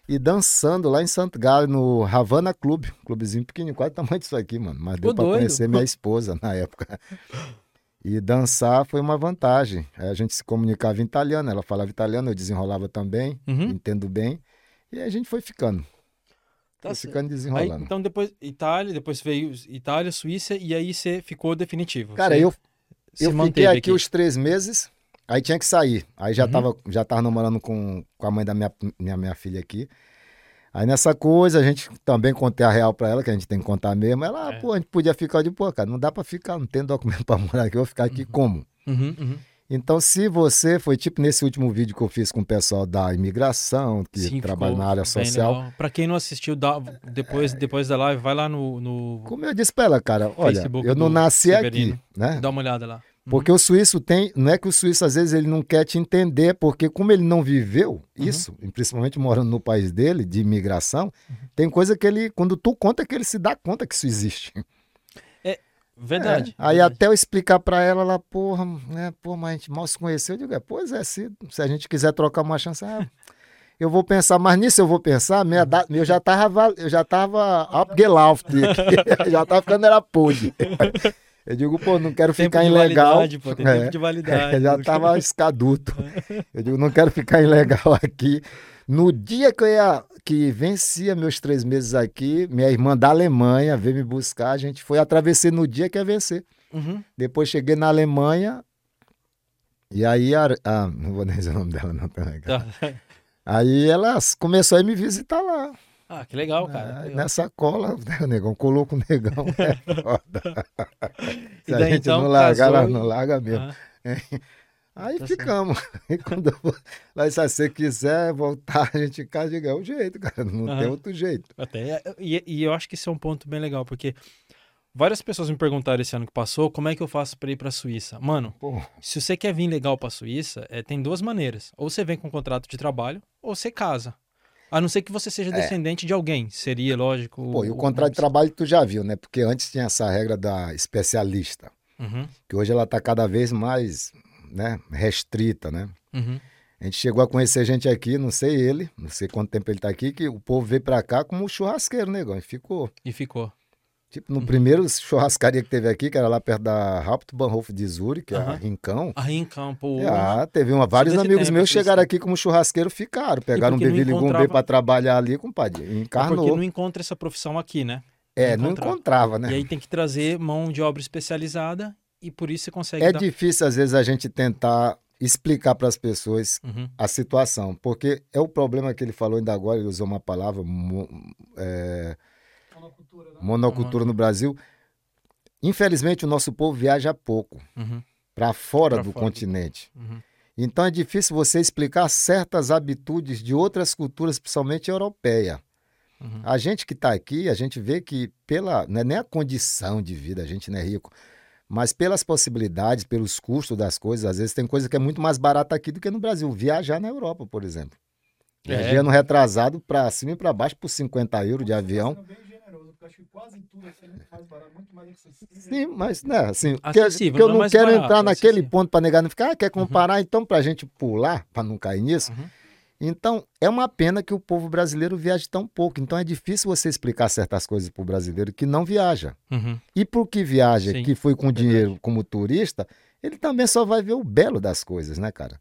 E dançando lá em Santo Galo, no Havana Clube. Clubezinho pequenininho, quase o tamanho disso aqui, mano. Mas deu doido. conhecer minha esposa na época. E dançar foi uma vantagem. Aí a gente se comunicava em italiano, ela falava italiano, eu desenrolava também, Uhum. entendo bem. E a gente foi ficando. Tá foi ficando Aí, desenrolando. então depois Itália, depois veio Itália, Suíça e aí você ficou definitivo. Cara, eu, eu fiquei manteve aqui, os três meses, aí tinha que sair. Aí já, Uhum. tava, já tava namorando com, com a mãe da minha, minha, minha filha aqui. Aí nessa coisa, a gente também contei a real pra ela, que a gente tem que contar mesmo. Ela, É. pô, a gente podia ficar de pô, cara, não dá pra ficar, não tem documento pra morar aqui, eu vou ficar aqui como? Uhum, uhum. Então, se você foi tipo nesse último vídeo que eu fiz com o pessoal da imigração, que Sim, trabalha na área social. Pra quem não assistiu, dá- depois, depois da live, vai lá no, no- como eu disse pra ela, cara, olha, Facebook eu não nasci Severino. aqui, né? dá uma olhada lá. Uhum. Porque o suíço tem, não é que o suíço às vezes ele não quer te entender, porque como ele não viveu Uhum. isso, e principalmente morando no país dele, de imigração, Uhum. tem coisa que ele, quando tu conta, que ele se dá conta que isso existe. Verdade. É. Aí verdade. até eu explicar pra ela, ela, porra, né, pô, mas a gente mal se conheceu, eu digo, é, pois é, se, se a gente quiser trocar uma chance, ah, eu vou pensar, mas nisso eu vou pensar, minha da- eu já tava, eu já tava abgelauft aqui, já tava ficando era podre. Eu digo, pô, não quero Tempo ficar de ilegal. validade, pô, tem É. tempo de validade. É, já tava escaduto. Eu digo, não quero ficar ilegal aqui. No dia que eu ia aqui, vencia meus três meses aqui, minha irmã da Alemanha veio me buscar, a gente foi, atravessei no dia que ia vencer. Uhum. Depois cheguei na Alemanha, e aí, a, a- não vou nem dizer o nome dela não também. Tá. Aí ela começou a me visitar lá. Ah, que legal, cara. Nessa cola, né, o negão colou com o negão. É foda. Se a daí, gente então, não largar, casou ela não larga mesmo. Ah, Aí Tá ficamos. Aí quando lá, se você quiser voltar, a gente casa, diga, é o jeito, cara. Não tem outro jeito. até, e, e eu acho que esse é um ponto bem legal, porque várias pessoas me perguntaram esse ano que passou como é que eu faço pra ir pra Suíça. Mano, se você quer vir legal pra Suíça, é, tem duas maneiras. Ou você vem com um contrato de trabalho, ou você casa. A não ser que você seja descendente de alguém. Seria, lógico. É. pô, e o contrato de trabalho tu já viu, né? Porque antes tinha essa regra da especialista, Uhum, que hoje ela tá cada vez mais né, restrita, né? uhum. A gente chegou a conhecer gente aqui, não sei ele, não sei quanto tempo ele tá aqui, que o povo veio pra cá como um churrasqueiro, negão, e ficou. E ficou. Tipo, no primeiro churrascaria que teve aqui, que era lá perto da Hauptbahnhof de Zurich, que é a. Rincão. Aí em campo. Ah, teve uma, vários amigos meus chegaram aqui como churrasqueiro, ficaram. Pegaram um não Bevilho Gumbê encontrava- pra trabalhar ali, compadre. e É porque Encarnou. não encontra essa profissão aqui, né? É, não encontrava. encontrava, né? E aí tem que trazer mão de obra especializada e por isso você consegue É dar... difícil, às vezes, a gente tentar explicar para as pessoas Uhum, a situação, porque é o problema que ele falou ainda agora, ele usou uma palavra, é, Monocultura, né? monocultura no Brasil. Infelizmente, o nosso povo viaja pouco uhum, para fora Pra do fora do- continente. uhum. Então é difícil você explicar certas habitudes de outras culturas, principalmente europeia. Uhum. A gente que está aqui, a gente vê que pela não é nem a condição de vida, a gente não é rico, mas pelas possibilidades, pelos custos das coisas, às vezes tem coisa que é muito mais barata aqui do que no Brasil. Viajar na Europa, por exemplo. É. Viajei ano retrasado para cima e para baixo por 50 euros de avião. sendo bem generoso, porque eu acho que quase tudo é muito mais barato, muito mais acessível. Sim, mas né, assim, porque, Acessível, porque eu não é não quero barato, entrar é naquele acessível. ponto para negar, não ficar, ah, quer comparar, então para a gente pular, para não cair nisso. Uhum. Então, é uma pena que o povo brasileiro viaje tão pouco. Então, é difícil você explicar certas coisas para o brasileiro que não viaja. Uhum. E para o que viaja, Sim, que foi com verdade. dinheiro como turista, ele também só vai ver o belo das coisas, né, cara?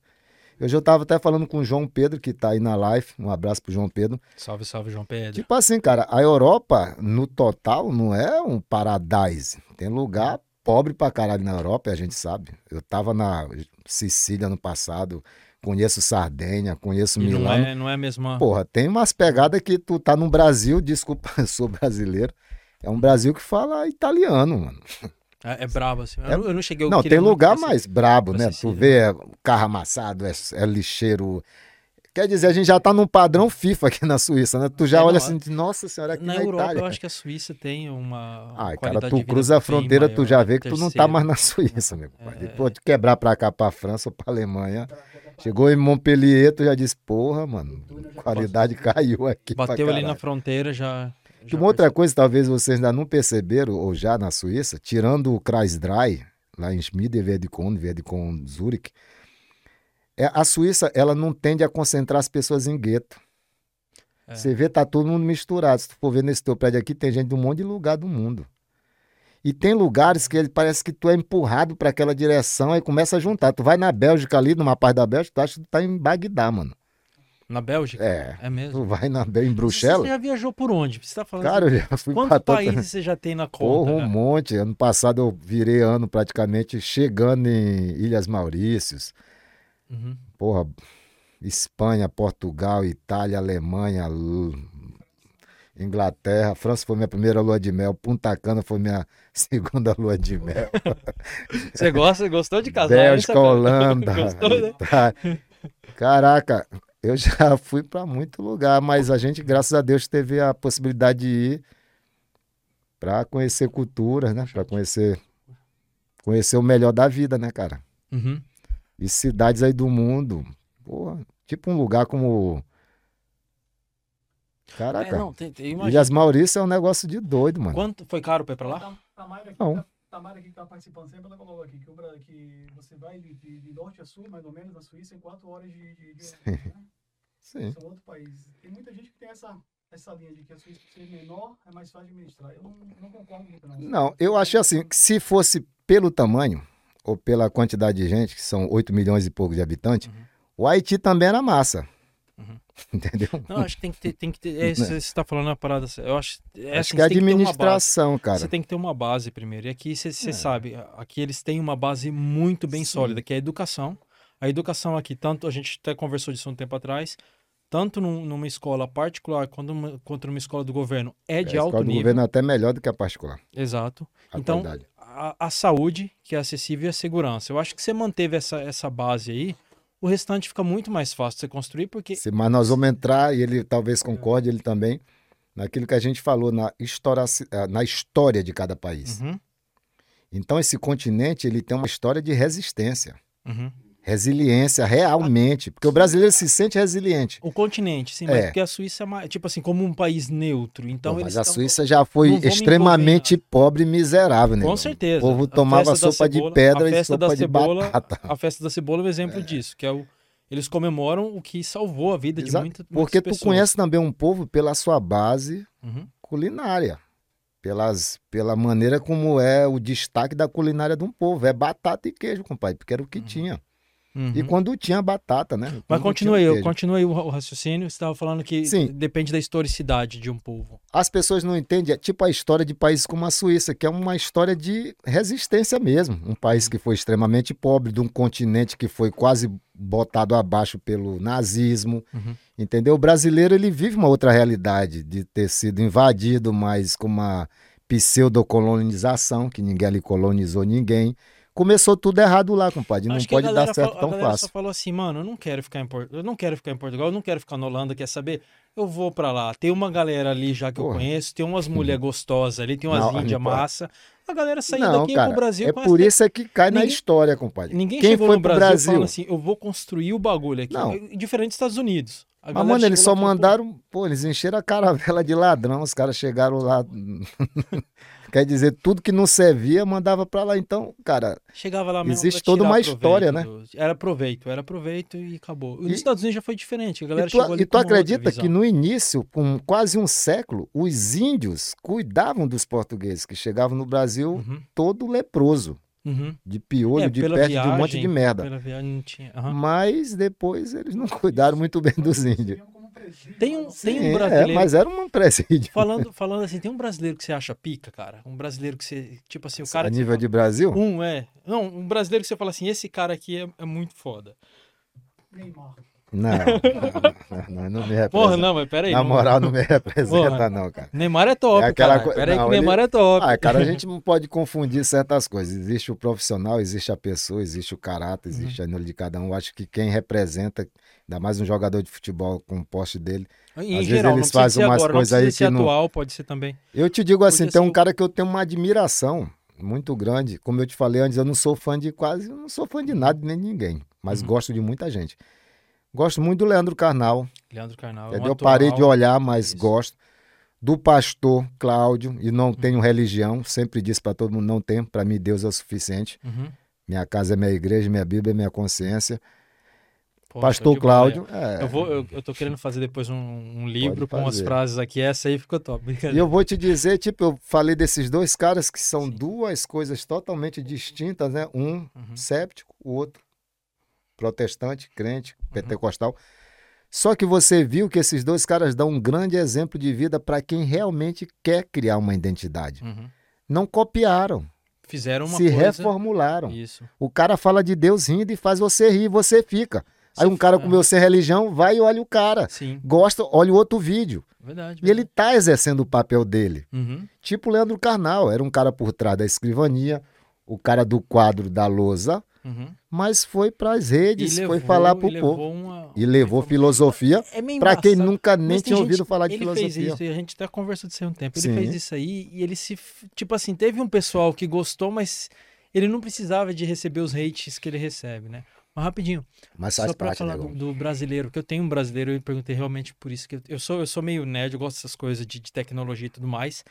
Eu já estava até falando com o João Pedro, que está aí na live. Um abraço pro João Pedro. Salve, salve, João Pedro. Tipo assim, cara, a Europa, no total, não é um paradise. Tem lugar pobre pra caralho na Europa, a gente sabe. Eu tava na Sicília no passado, conheço Sardenha, conheço E não é, não é a mesma... Porra, tem umas pegadas que tu tá no Brasil, desculpa, eu sou brasileiro. É um Brasil que fala italiano, mano. É, é brabo, assim. Eu, É- não- eu não cheguei... eu não, tem lugar mais brabo, pra né? Tu vê é, carro amassado, é, é lixeiro. Quer dizer, a gente já tá num padrão FIFA aqui na Suíça, né? Tu já É, olha não, assim, nossa senhora, aqui Na na, Europa, Itália. eu acho que a Suíça tem uma Ah, cara, qualidade de tu cruza a fronteira, tu maior, já vê que tu não tá terceira. mais na Suíça, meu compadre. É. Pô, de quebrar pra cá, pra França ou pra Alemanha. Chegou em Montpellier, tu já disse, porra, mano, qualidade caiu aqui pra Bateu ali na fronteira, já... Que uma outra coisa, talvez vocês ainda não perceberam, ou já na Suíça, tirando o Kreisdrei, lá em Schmiede-Verdikon, Verdikon, Zurich, é, a Suíça, ela não tende a concentrar as pessoas em gueto. É. Você vê, tá todo mundo misturado. Se tu for ver nesse teu prédio aqui, tem gente de um monte de lugar do mundo. E tem lugares que ele parece que tu é empurrado para aquela direção, aí começa a juntar. Tu vai na Bélgica ali, numa parte da Bélgica, tu acha que tu tá em Bagdá, mano. Na Bélgica? É. É mesmo? Tu vai na, em Você Bruxelas. já viajou por onde? Você tá falando Cara, assim, eu já fui pra Quantos tanta- países você já tem na conta? Porra, um cara? monte. Ano passado eu virei ano praticamente chegando em Ilhas Maurícios. Uhum. Porra, Espanha, Portugal, Itália, Alemanha, Inglaterra. França foi minha primeira lua de mel. Punta Cana foi minha segunda lua de mel. Você gosta, gostou de casar? Bélgica? Holanda. Gostou, né? Caraca, eu já fui para muito lugar, mas a gente, graças a Deus, teve a possibilidade de ir para conhecer culturas, né? Para conhecer conhecer o melhor da vida, né, cara? Uhum. E cidades aí do mundo, porra, tipo um lugar como Caraca. É, não, tem, tem, imagina. Ilhas Maurício é um negócio de doido, mano. Quanto foi caro pra ir pra lá? Aqui, Não. Tamara aqui que tá participando sempre, ela colocou aqui que, o que você vai de, de- de norte a sul, mais ou menos, na Suíça, em quatro horas de, de, de ônibus, né? Sim. São outro país. Tem muita gente que tem essa, essa linha de que a Suíça, ser menor, é mais fácil de administrar. Eu não, não concordo muito, não. Não, eu achei assim, que se fosse pelo tamanho, ou pela quantidade de gente, que são 8 milhões e pouco de habitantes, Uhum. o Haiti também era massa. Uhum. Entendeu? Não, acho que tem que ter. Tem que ter é, isso, você está falando a parada. Eu acho, é Acho assim, que é administração, cara. Você tem que ter uma base primeiro. E aqui você você É. sabe, aqui eles têm uma base muito bem Sim. sólida, que é a educação. A educação aqui, tanto a gente até conversou disso um tempo atrás, tanto num- numa escola particular quanto numa, quanto numa escola do governo, é de a alto escola do nível. governo é até melhor do que a particular. Exato. A Então, a, a saúde, que é acessível, e a segurança. Eu acho que você manteve essa, essa base aí, o restante fica muito mais fácil de você construir, porque. Se- Mas nós vamos entrar, e ele talvez concorde, ele também, naquilo que a gente falou na história, na história de cada país. Uhum, Então, esse continente ele tem uma história de resistência, uhum. Resiliência, realmente. Porque o brasileiro se sente resiliente. O continente, sim, mas É. porque a Suíça é mais, tipo assim, como um país neutro. Então eles mas a Suíça já foi extremamente pobre e miserável, né? Com certeza. O povo tomava sopa cebola- de pedra e sopa de cebola- batata. A festa da cebola é um exemplo disso, que é o. Eles comemoram o que salvou a vida de Exato, muita, muitas Porque tu pessoas. conhece também um povo pela sua base Uhum, culinária. Pelas, pela maneira como é o destaque da culinária de um povo. É batata e queijo, compadre, porque era o que tinha. Uhum. E quando tinha batata, né? Mas o ra- o raciocínio. Você estava falando que Sim. depende da historicidade de um povo. As pessoas não entendem, é tipo a história de países como a Suíça, que é uma história de resistência mesmo. Um país que foi extremamente pobre, de um continente que foi quase botado abaixo pelo nazismo. Uhum. Entendeu? O brasileiro ele vive uma outra realidade de ter sido invadido, mas com uma pseudocolonização, que ninguém ali colonizou ninguém. Começou tudo errado lá, compadre. Não pode dar certo tão fácil. só falou assim, mano, eu não quero ficar em Portugal, eu não quero ficar em Portugal, eu não quero ficar na Holanda, quer saber? Eu vou pra lá. Tem uma galera ali já que eu Porra. conheço, tem umas mulheres gostosas ali, tem umas Não, índia não pode. massa. A galera saindo Não, daqui cara, pro Brasil é por isso é que cai na Ninguém- história, compadre. Ninguém Quem chegou foi no Brasil, Brasil? falando assim, eu vou construir o bagulho aqui. Não. Diferente dos Estados Unidos. A Mas, mano, eles só mandaram. Pô, eles encheram a caravela de ladrão. Os caras chegaram lá. Quer dizer, tudo que não servia mandava pra lá. Então, cara, Chegava lá mesmo Existe toda uma história, proveito do- Era proveito, era proveito e acabou. E nos Estados Unidos já foi diferente. A galera e tu, chegou ali e tu acredita que no início, com quase um século, os índios cuidavam dos portugueses, que chegavam no Brasil Uhum, todo leproso, uhum. de piolho, É, de pela peste, de um monte de viagem, merda. Viagem tinha. aham. Mas depois eles não cuidaram muito bem dos índios. Tem um- mas- tem um Sim, é, brasileiro- mas era um presídio. Falando, falando assim, tem um brasileiro que você acha pica, cara? Um brasileiro que você. Tipo assim, o cara. a nível você de Brasil? fala- Um, é. Não, um brasileiro que você fala assim, esse cara aqui é, é muito foda. Neymar. Não, não, não, não me representa. Porra, não, mas peraí. Na moral, não me representa, Porra. não, cara. Neymar é top, É aquela cara. coi- Peraí não, que Neymar ele- é top. Ah, cara, a gente não pode confundir certas coisas. Existe o profissional, existe a pessoa, existe o caráter, Uhum. existe a índole de cada um. Eu acho que quem representa, ainda mais um jogador de futebol com o poste dele. Em Às vezes geral, não eles fazem umas agora, não coisas aí que não- atual, pode ser também. Eu te digo assim, Podia tem ser um cara que eu tenho uma admiração muito grande. Como eu te falei antes, eu não sou fã de quase, não sou fã de nada nem de ninguém, mas Uhum. gosto de muita gente. Gosto muito do Leandro Carnal, Leandro Carnal. é um? Eu parei de olhar, mas Isso. gosto. Do pastor Cláudio, e não tenho religião, sempre disse para todo mundo, não tenho, para mim Deus é o suficiente. Uhum. Minha casa é minha igreja, minha Bíblia é minha consciência. Pô, pastor bola, Cláudio, é. Eu, vou, eu, eu tô querendo fazer depois um, um livro com as frases aqui. Essa aí ficou top. E eu vou te dizer, tipo, eu falei desses dois caras que são Sim. duas coisas totalmente distintas, né? Um Uhum. séptico, o outro protestante, crente, Uhum. pentecostal. Só que você viu que esses dois caras dão um grande exemplo de vida para quem realmente quer criar uma identidade. Uhum. Não copiaram, Fizeram uma se coisa... reformularam. Isso. O cara fala de Deus rindo e faz você rir, você fica. Aí um cara É. comeu sem religião, vai e olha o cara. Sim, Gosta, olha o outro vídeo. verdade. E ele tá exercendo o papel dele. Uhum. Tipo o Leandro Carnal, era um cara por trás da escrivania, o cara do quadro da lousa, Uhum. mas foi para as redes, E foi levou- falar pro levou povo. uma- E levou filosofia É para quem nunca nem tinha gente- ouvido falar de ele filosofia. fez isso e a gente até conversou disso há um tempo. Ele Sim. fez isso aí e ele se. Tipo assim, teve um pessoal que gostou, mas ele não precisava de receber os hates que ele recebe, né? Mas rapidinho, Mas só pra parte, falar né? do, do brasileiro, que eu tenho um brasileiro e perguntei realmente por isso que eu, eu sou eu sou meio nerd, eu gosto dessas coisas de, de tecnologia e tudo mais.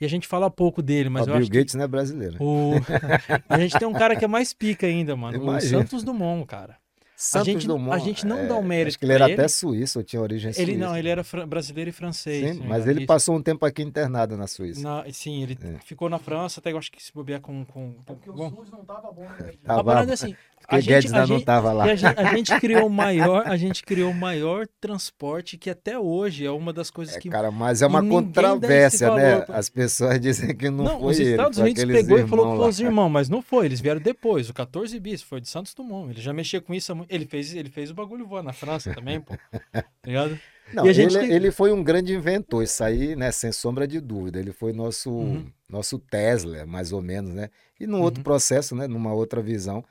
E a gente fala pouco dele, mas o eu Bill acho que Gates não é brasileiro. o... a gente tem um cara que é mais pica ainda, mano. O Imagina. Santos Dumont, cara. Santos gente não- Dumont, a gente não é, dá o mérito Acho que ele era pra até ele. suíço, ou tinha origem suíça. Ele não, ele era fran- brasileiro e francês. Sim, se não me mas ele isso. passou um tempo aqui internado na Suíça. Na- sim, ele É. ficou na França, até eu acho que se bobear com. com, É porque o bom, SUS não tava bom, né? Tá a parada é assim, Porque Guedes ainda não estava lá. A gente, a gente, criou o maior, a gente criou o maior transporte que até hoje é uma das coisas é, que. Cara, mas é uma controvérsia, né? Pra... As pessoas dizem que não, não foi os Estados ele, Unidos pegou e falou com os irmãos, mas não foi. Eles vieram depois. O 14 bis foi de Santos Dumont. Ele já mexia com isso. Ele fez, ele fez o bagulho voar na França também, pô. Tá ligado? Não, ele, tem... ele foi um grande inventor, isso aí, né, sem sombra de dúvida. Ele foi nosso, uhum. nosso Tesla, mais ou menos, né? E num uhum. outro processo, né, numa outra visão,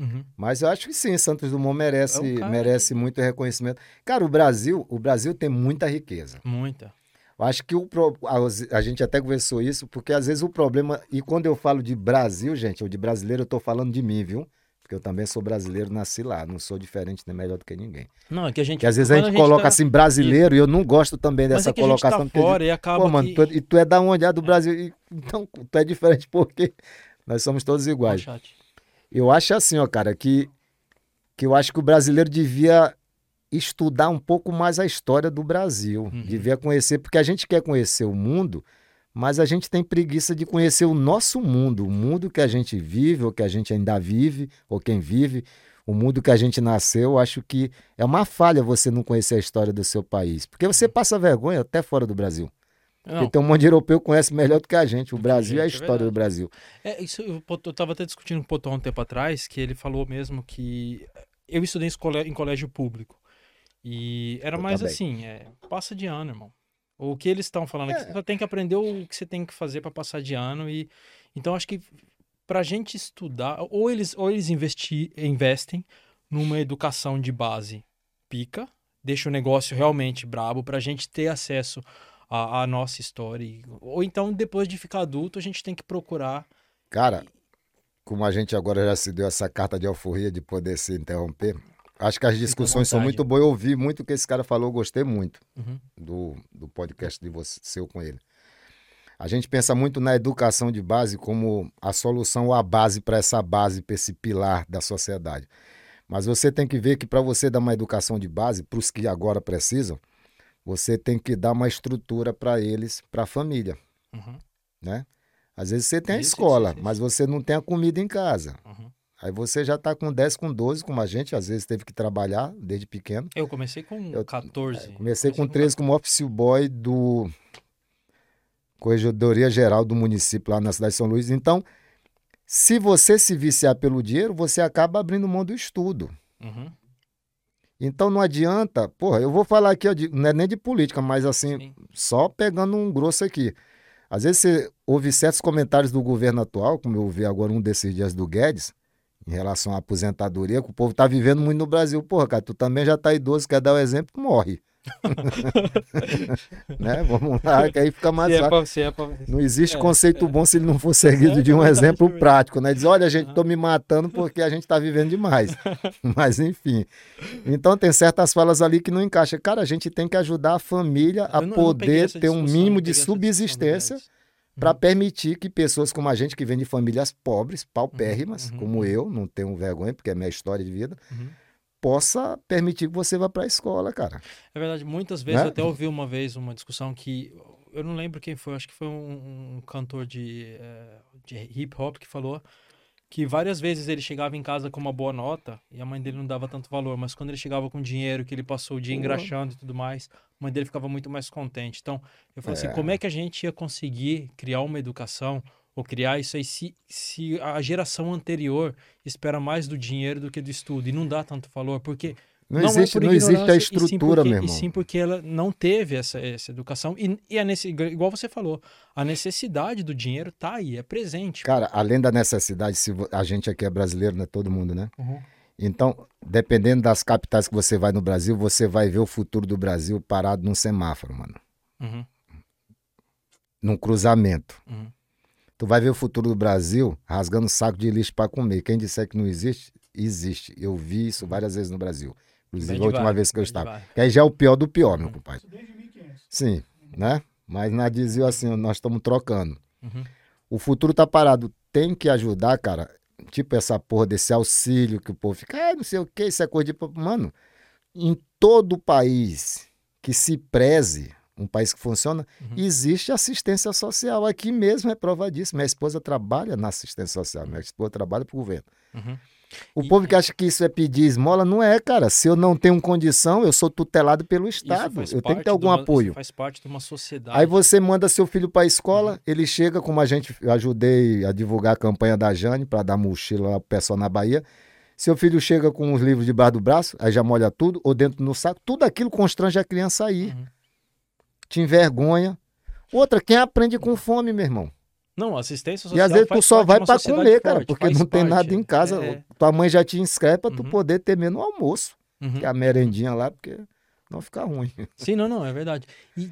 Uhum. Mas eu acho que sim, Santos Dumont merece, é merece muito reconhecimento. Cara, o Brasil, o Brasil tem muita riqueza. Muita. Eu acho que o a, a, gente até conversou isso, porque às vezes o problema, e quando eu falo de Brasil, gente, ou de brasileiro, eu estou falando de mim, viu? Porque eu também sou brasileiro, nasci lá, não sou diferente nem melhor do que ninguém. Não, é que a gente. Que às vezes a gente, a gente coloca tá... assim brasileiro e eu não gosto também dessa Mas é colocação. A gente tá fora e acaba. Pô, mano, tu, é, e tu é da onde? É do Brasil. E, então, tu é diferente porque nós somos todos iguais. Eu acho assim, ó, cara, que que eu acho que o brasileiro devia estudar um pouco mais a história do Brasil, uhum. devia conhecer, porque a gente quer conhecer o mundo, mas a gente tem preguiça de conhecer o nosso mundo, o mundo que a gente vive, ou que a gente ainda vive, ou quem vive, o mundo que a gente nasceu. Acho que é uma falha você não conhecer a história do seu país, porque você uhum. passa vergonha até fora do Brasil. Não. Porque tem um monte de europeu que conhece melhor do que a gente. O Brasil é a história é do Brasil. É, isso eu estava até discutindo com o Potó um tempo atrás, que ele falou mesmo que eu estudei em colégio público. E era eu mais também. assim, é, passa de ano, irmão. O que eles estão falando aqui, é. você tem que aprender o que você tem que fazer para passar de ano. e Então, acho que para a gente estudar, ou eles, ou eles investir, investem numa educação de base pica, deixa o negócio realmente brabo para a gente ter acesso à, à nossa história. Ou então, depois de ficar adulto, a gente tem que procurar. Cara, como a gente agora já se deu essa carta de alforria de poder se interromper, acho que as discussões são muito boas. Eu ouvi muito o que esse cara falou, gostei muito uhum. do, do podcast de você, seu com ele. A gente pensa muito na educação de base como a solução a base para essa base, para esse pilar da sociedade. Mas você tem que ver que para você dar uma educação de base, para os que agora precisam, você tem que dar uma estrutura para eles, para a família. Uhum. Né? Às vezes você tem a escola, isso, isso. mas você não tem a comida em casa. Uhum. Aí você já está com 10, com 12, como a gente, às vezes teve que trabalhar desde pequeno. Eu comecei com eu, 14. comecei, comecei com 13 como office boy do Corregedoria Geral do município lá na cidade de São Luís. Então, se você se viciar pelo dinheiro, você acaba abrindo mão do estudo. Uhum. Então não adianta, porra, eu vou falar aqui, não é nem de política, mas assim, Sim. só pegando um grosso aqui. Às vezes você ouve certos comentários do governo atual, como eu ouvi agora um desses dias do Guedes, em relação à aposentadoria, que o povo está vivendo muito no Brasil. Porra, cara, tu também já está idoso, quer dar o exemplo, morre. né? Vamos lá, que aí fica mais. É pra, é pra... Não existe é, conceito é. bom se ele não for seguido de um exemplo prático, né? Diz, olha, gente, estou me matando porque a gente está vivendo demais. Mas, enfim. Então, tem certas falas ali que não encaixam. Cara, a gente tem que ajudar a família a não, poder ter um mínimo de subsistência para uhum. permitir que pessoas como a gente, que vem de famílias pobres, paupérrimas, uhum. como eu, não tenho vergonha, porque é minha história de vida, uhum possa permitir que você vá para a escola, cara. É verdade, muitas vezes né? eu até ouvi uma vez uma discussão que eu não lembro quem foi, acho que foi um, um cantor de, eh, de hip hop que falou que várias vezes ele chegava em casa com uma boa nota e a mãe dele não dava tanto valor, mas quando ele chegava com dinheiro, que ele passou o dia engraxando e tudo mais, a mãe dele ficava muito mais contente. Então, eu falei assim, é. assim, como é que a gente ia conseguir criar uma educação ou criar isso aí se, se a geração anterior espera mais do dinheiro do que do estudo e não dá tanto valor, porque não, não existe, é não existe a estrutura, mesmo. E sim porque ela não teve essa, essa educação. E, e a nesse, igual você falou, a necessidade do dinheiro tá aí, é presente. Cara, além da necessidade, se a gente aqui é brasileiro, não é todo mundo, né? Uhum. Então, dependendo das capitais que você vai no Brasil, você vai ver o futuro do Brasil parado num semáforo, mano. Uhum. Num cruzamento. Uhum. Tu vai ver o futuro do Brasil rasgando saco de lixo para comer. Quem disser que não existe, existe. Eu vi isso várias vezes no Brasil. Inclusive, a última vez que eu estava. Que aí já é o pior do pior, meu compadre. Sim, né? Mas na dizia assim, nós estamos trocando. Uhum. O futuro tá parado. Tem que ajudar, cara. Tipo essa porra desse auxílio que o povo fica, é, não sei o que, isso é coisa de. Mano, em todo o país que se preze um país que funciona, uhum. existe assistência social. Aqui mesmo é prova disso. Minha esposa trabalha na assistência social, minha esposa trabalha para o governo. Uhum. O E- povo que acha que isso é pedir esmola, não é, cara. Se eu não tenho condição, eu sou tutelado pelo Estado. Eu tenho que ter algum uma- apoio. Faz parte de uma sociedade. Aí você manda seu filho para a Uhum. escola, ele chega, como a gente ajudei a divulgar a campanha da Jane para dar mochila pro pessoal na Bahia. Seu filho chega com os livros debaixo do braço, aí já molha tudo, ou dentro no saco, tudo aquilo constrange a criança a ir. Uhum. Te envergonha. Outra, quem aprende com fome, meu irmão? Não, assistência E social às vezes tu só vai para comer, cara, forte, porque faz não tem parte. nada em casa. É. Tua mãe já te inscreve para tu Uhum. poder ter menos almoço, Uhum. que é a merendinha lá, porque não fica ruim. Sim, não, não, é verdade. E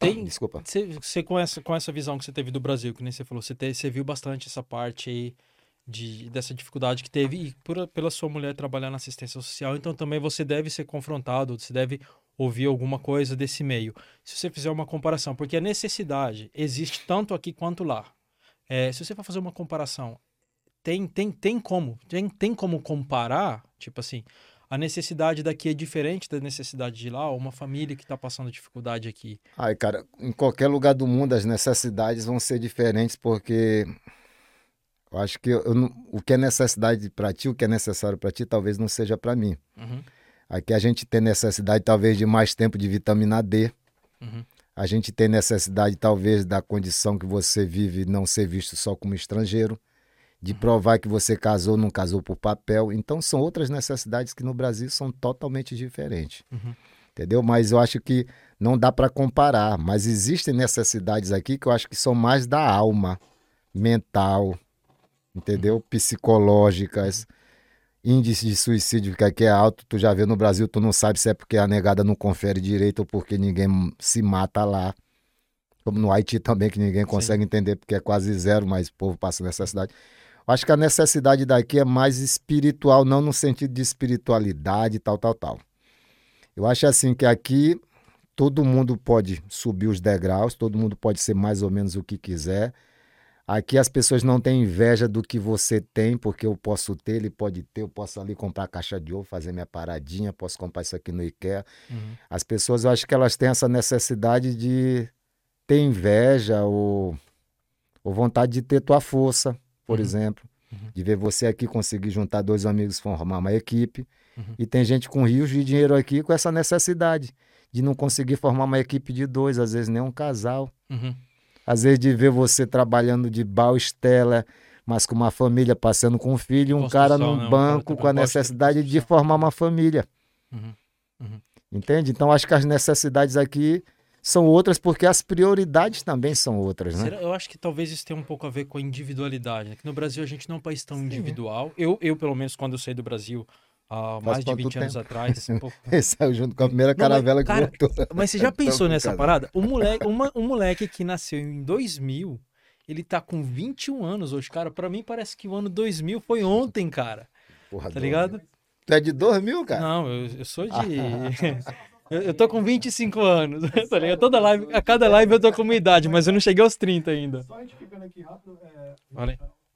tem, Desculpa. Você, com, essa, com essa visão que você teve do Brasil, que nem você falou, você, você viu bastante essa parte aí de, dessa dificuldade que teve e por, pela sua mulher trabalhar na assistência social, então também você deve ser confrontado, você deve ouvir alguma coisa desse meio. Se você fizer uma comparação, porque a necessidade existe tanto aqui quanto lá. É, se você for fazer uma comparação, tem, tem, tem como, tem, tem como comparar, tipo assim, a necessidade daqui é diferente da necessidade de lá, uma família que está passando dificuldade aqui. Ai, cara, em qualquer lugar do mundo as necessidades vão ser diferentes, porque eu acho que eu não- o que é necessidade para ti, o que é necessário para ti, talvez não seja para mim. Uhum, Aqui a gente tem necessidade, talvez, de mais tempo de vitamina D. uhum. A gente tem necessidade, talvez, da condição que você vive não ser visto só como estrangeiro, de provar que você casou, não casou por papel. Então, são outras necessidades que no Brasil são totalmente diferentes. Uhum. Entendeu? Mas eu acho que não dá para comparar. Mas existem necessidades aqui que eu acho que são mais da alma, mental, entendeu? Psicológicas. Índice de suicídio que aqui é alto, tu já vê no Brasil, tu não sabe se é porque a negada não confere direito ou porque ninguém se mata lá. Como no Haiti também, que ninguém consegue entender porque é quase zero, mas o povo passa necessidade. Eu acho que a necessidade daqui é mais espiritual, não no sentido de espiritualidade, tal, tal, tal. Eu acho assim que aqui todo mundo pode subir os degraus, todo mundo pode ser mais ou menos o que quiser. Aqui as pessoas não têm inveja do que você tem, porque eu posso ter, ele pode ter, eu posso ali comprar caixa de ovo, fazer minha paradinha, posso comprar isso aqui no IKEA. Uhum. As pessoas, eu acho que elas têm essa necessidade de ter inveja ou, ou vontade de ter tua força, por Uhum. exemplo. Uhum. De ver você aqui conseguir juntar dois amigos e formar uma equipe. Uhum. E tem gente com rios de dinheiro aqui com essa necessidade de não conseguir formar uma equipe de dois, às vezes nem um casal. Uhum. Às vezes de ver você trabalhando de Baustela, mas com uma família passando com um filho, e um Construção, cara né? num Um cara banco com a necessidade de formar uma família. Uhum. Entende? Então acho que as necessidades aqui são outras porque as prioridades também são outras, né? Eu acho que talvez isso tenha um pouco a ver com a individualidade. Né? Que no Brasil a gente não é um país tão Sim. individual. Eu, eu, pelo menos, quando eu saí do Brasil há mais de quanto 20 anos tempo? atrás. Ele saiu junto com a primeira Não, mas, caravela cara, que voltou. Mas você já Tô pensou nessa parada? Um moleque, uma- um moleque que nasceu em 2000, ele tá com 21 anos hoje, cara. Pra mim parece que o ano 2000 foi ontem, cara. Porra, Tá ligado? Tu é de 2000, cara? Não, eu, eu sou de. eu, eu tô com 25 anos, tá ligado? Toda live, a cada live eu tô com uma idade, mas eu não cheguei aos 30 ainda. Só identificando aqui rápido, é,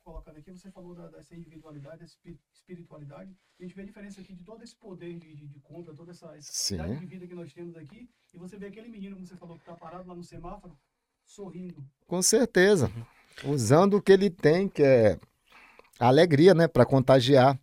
colocando aqui, você falou da, dessa individualidade, dessa espi- espiritualidade. A gente vê a diferença aqui de todo esse poder de, de, de compra, toda essa, essa qualidade de vida que nós temos aqui. E você vê aquele menino, como você falou, que tá parado lá no semáforo, sorrindo. Com certeza. Usando o que ele tem, que é alegria, né? Pra contagiar.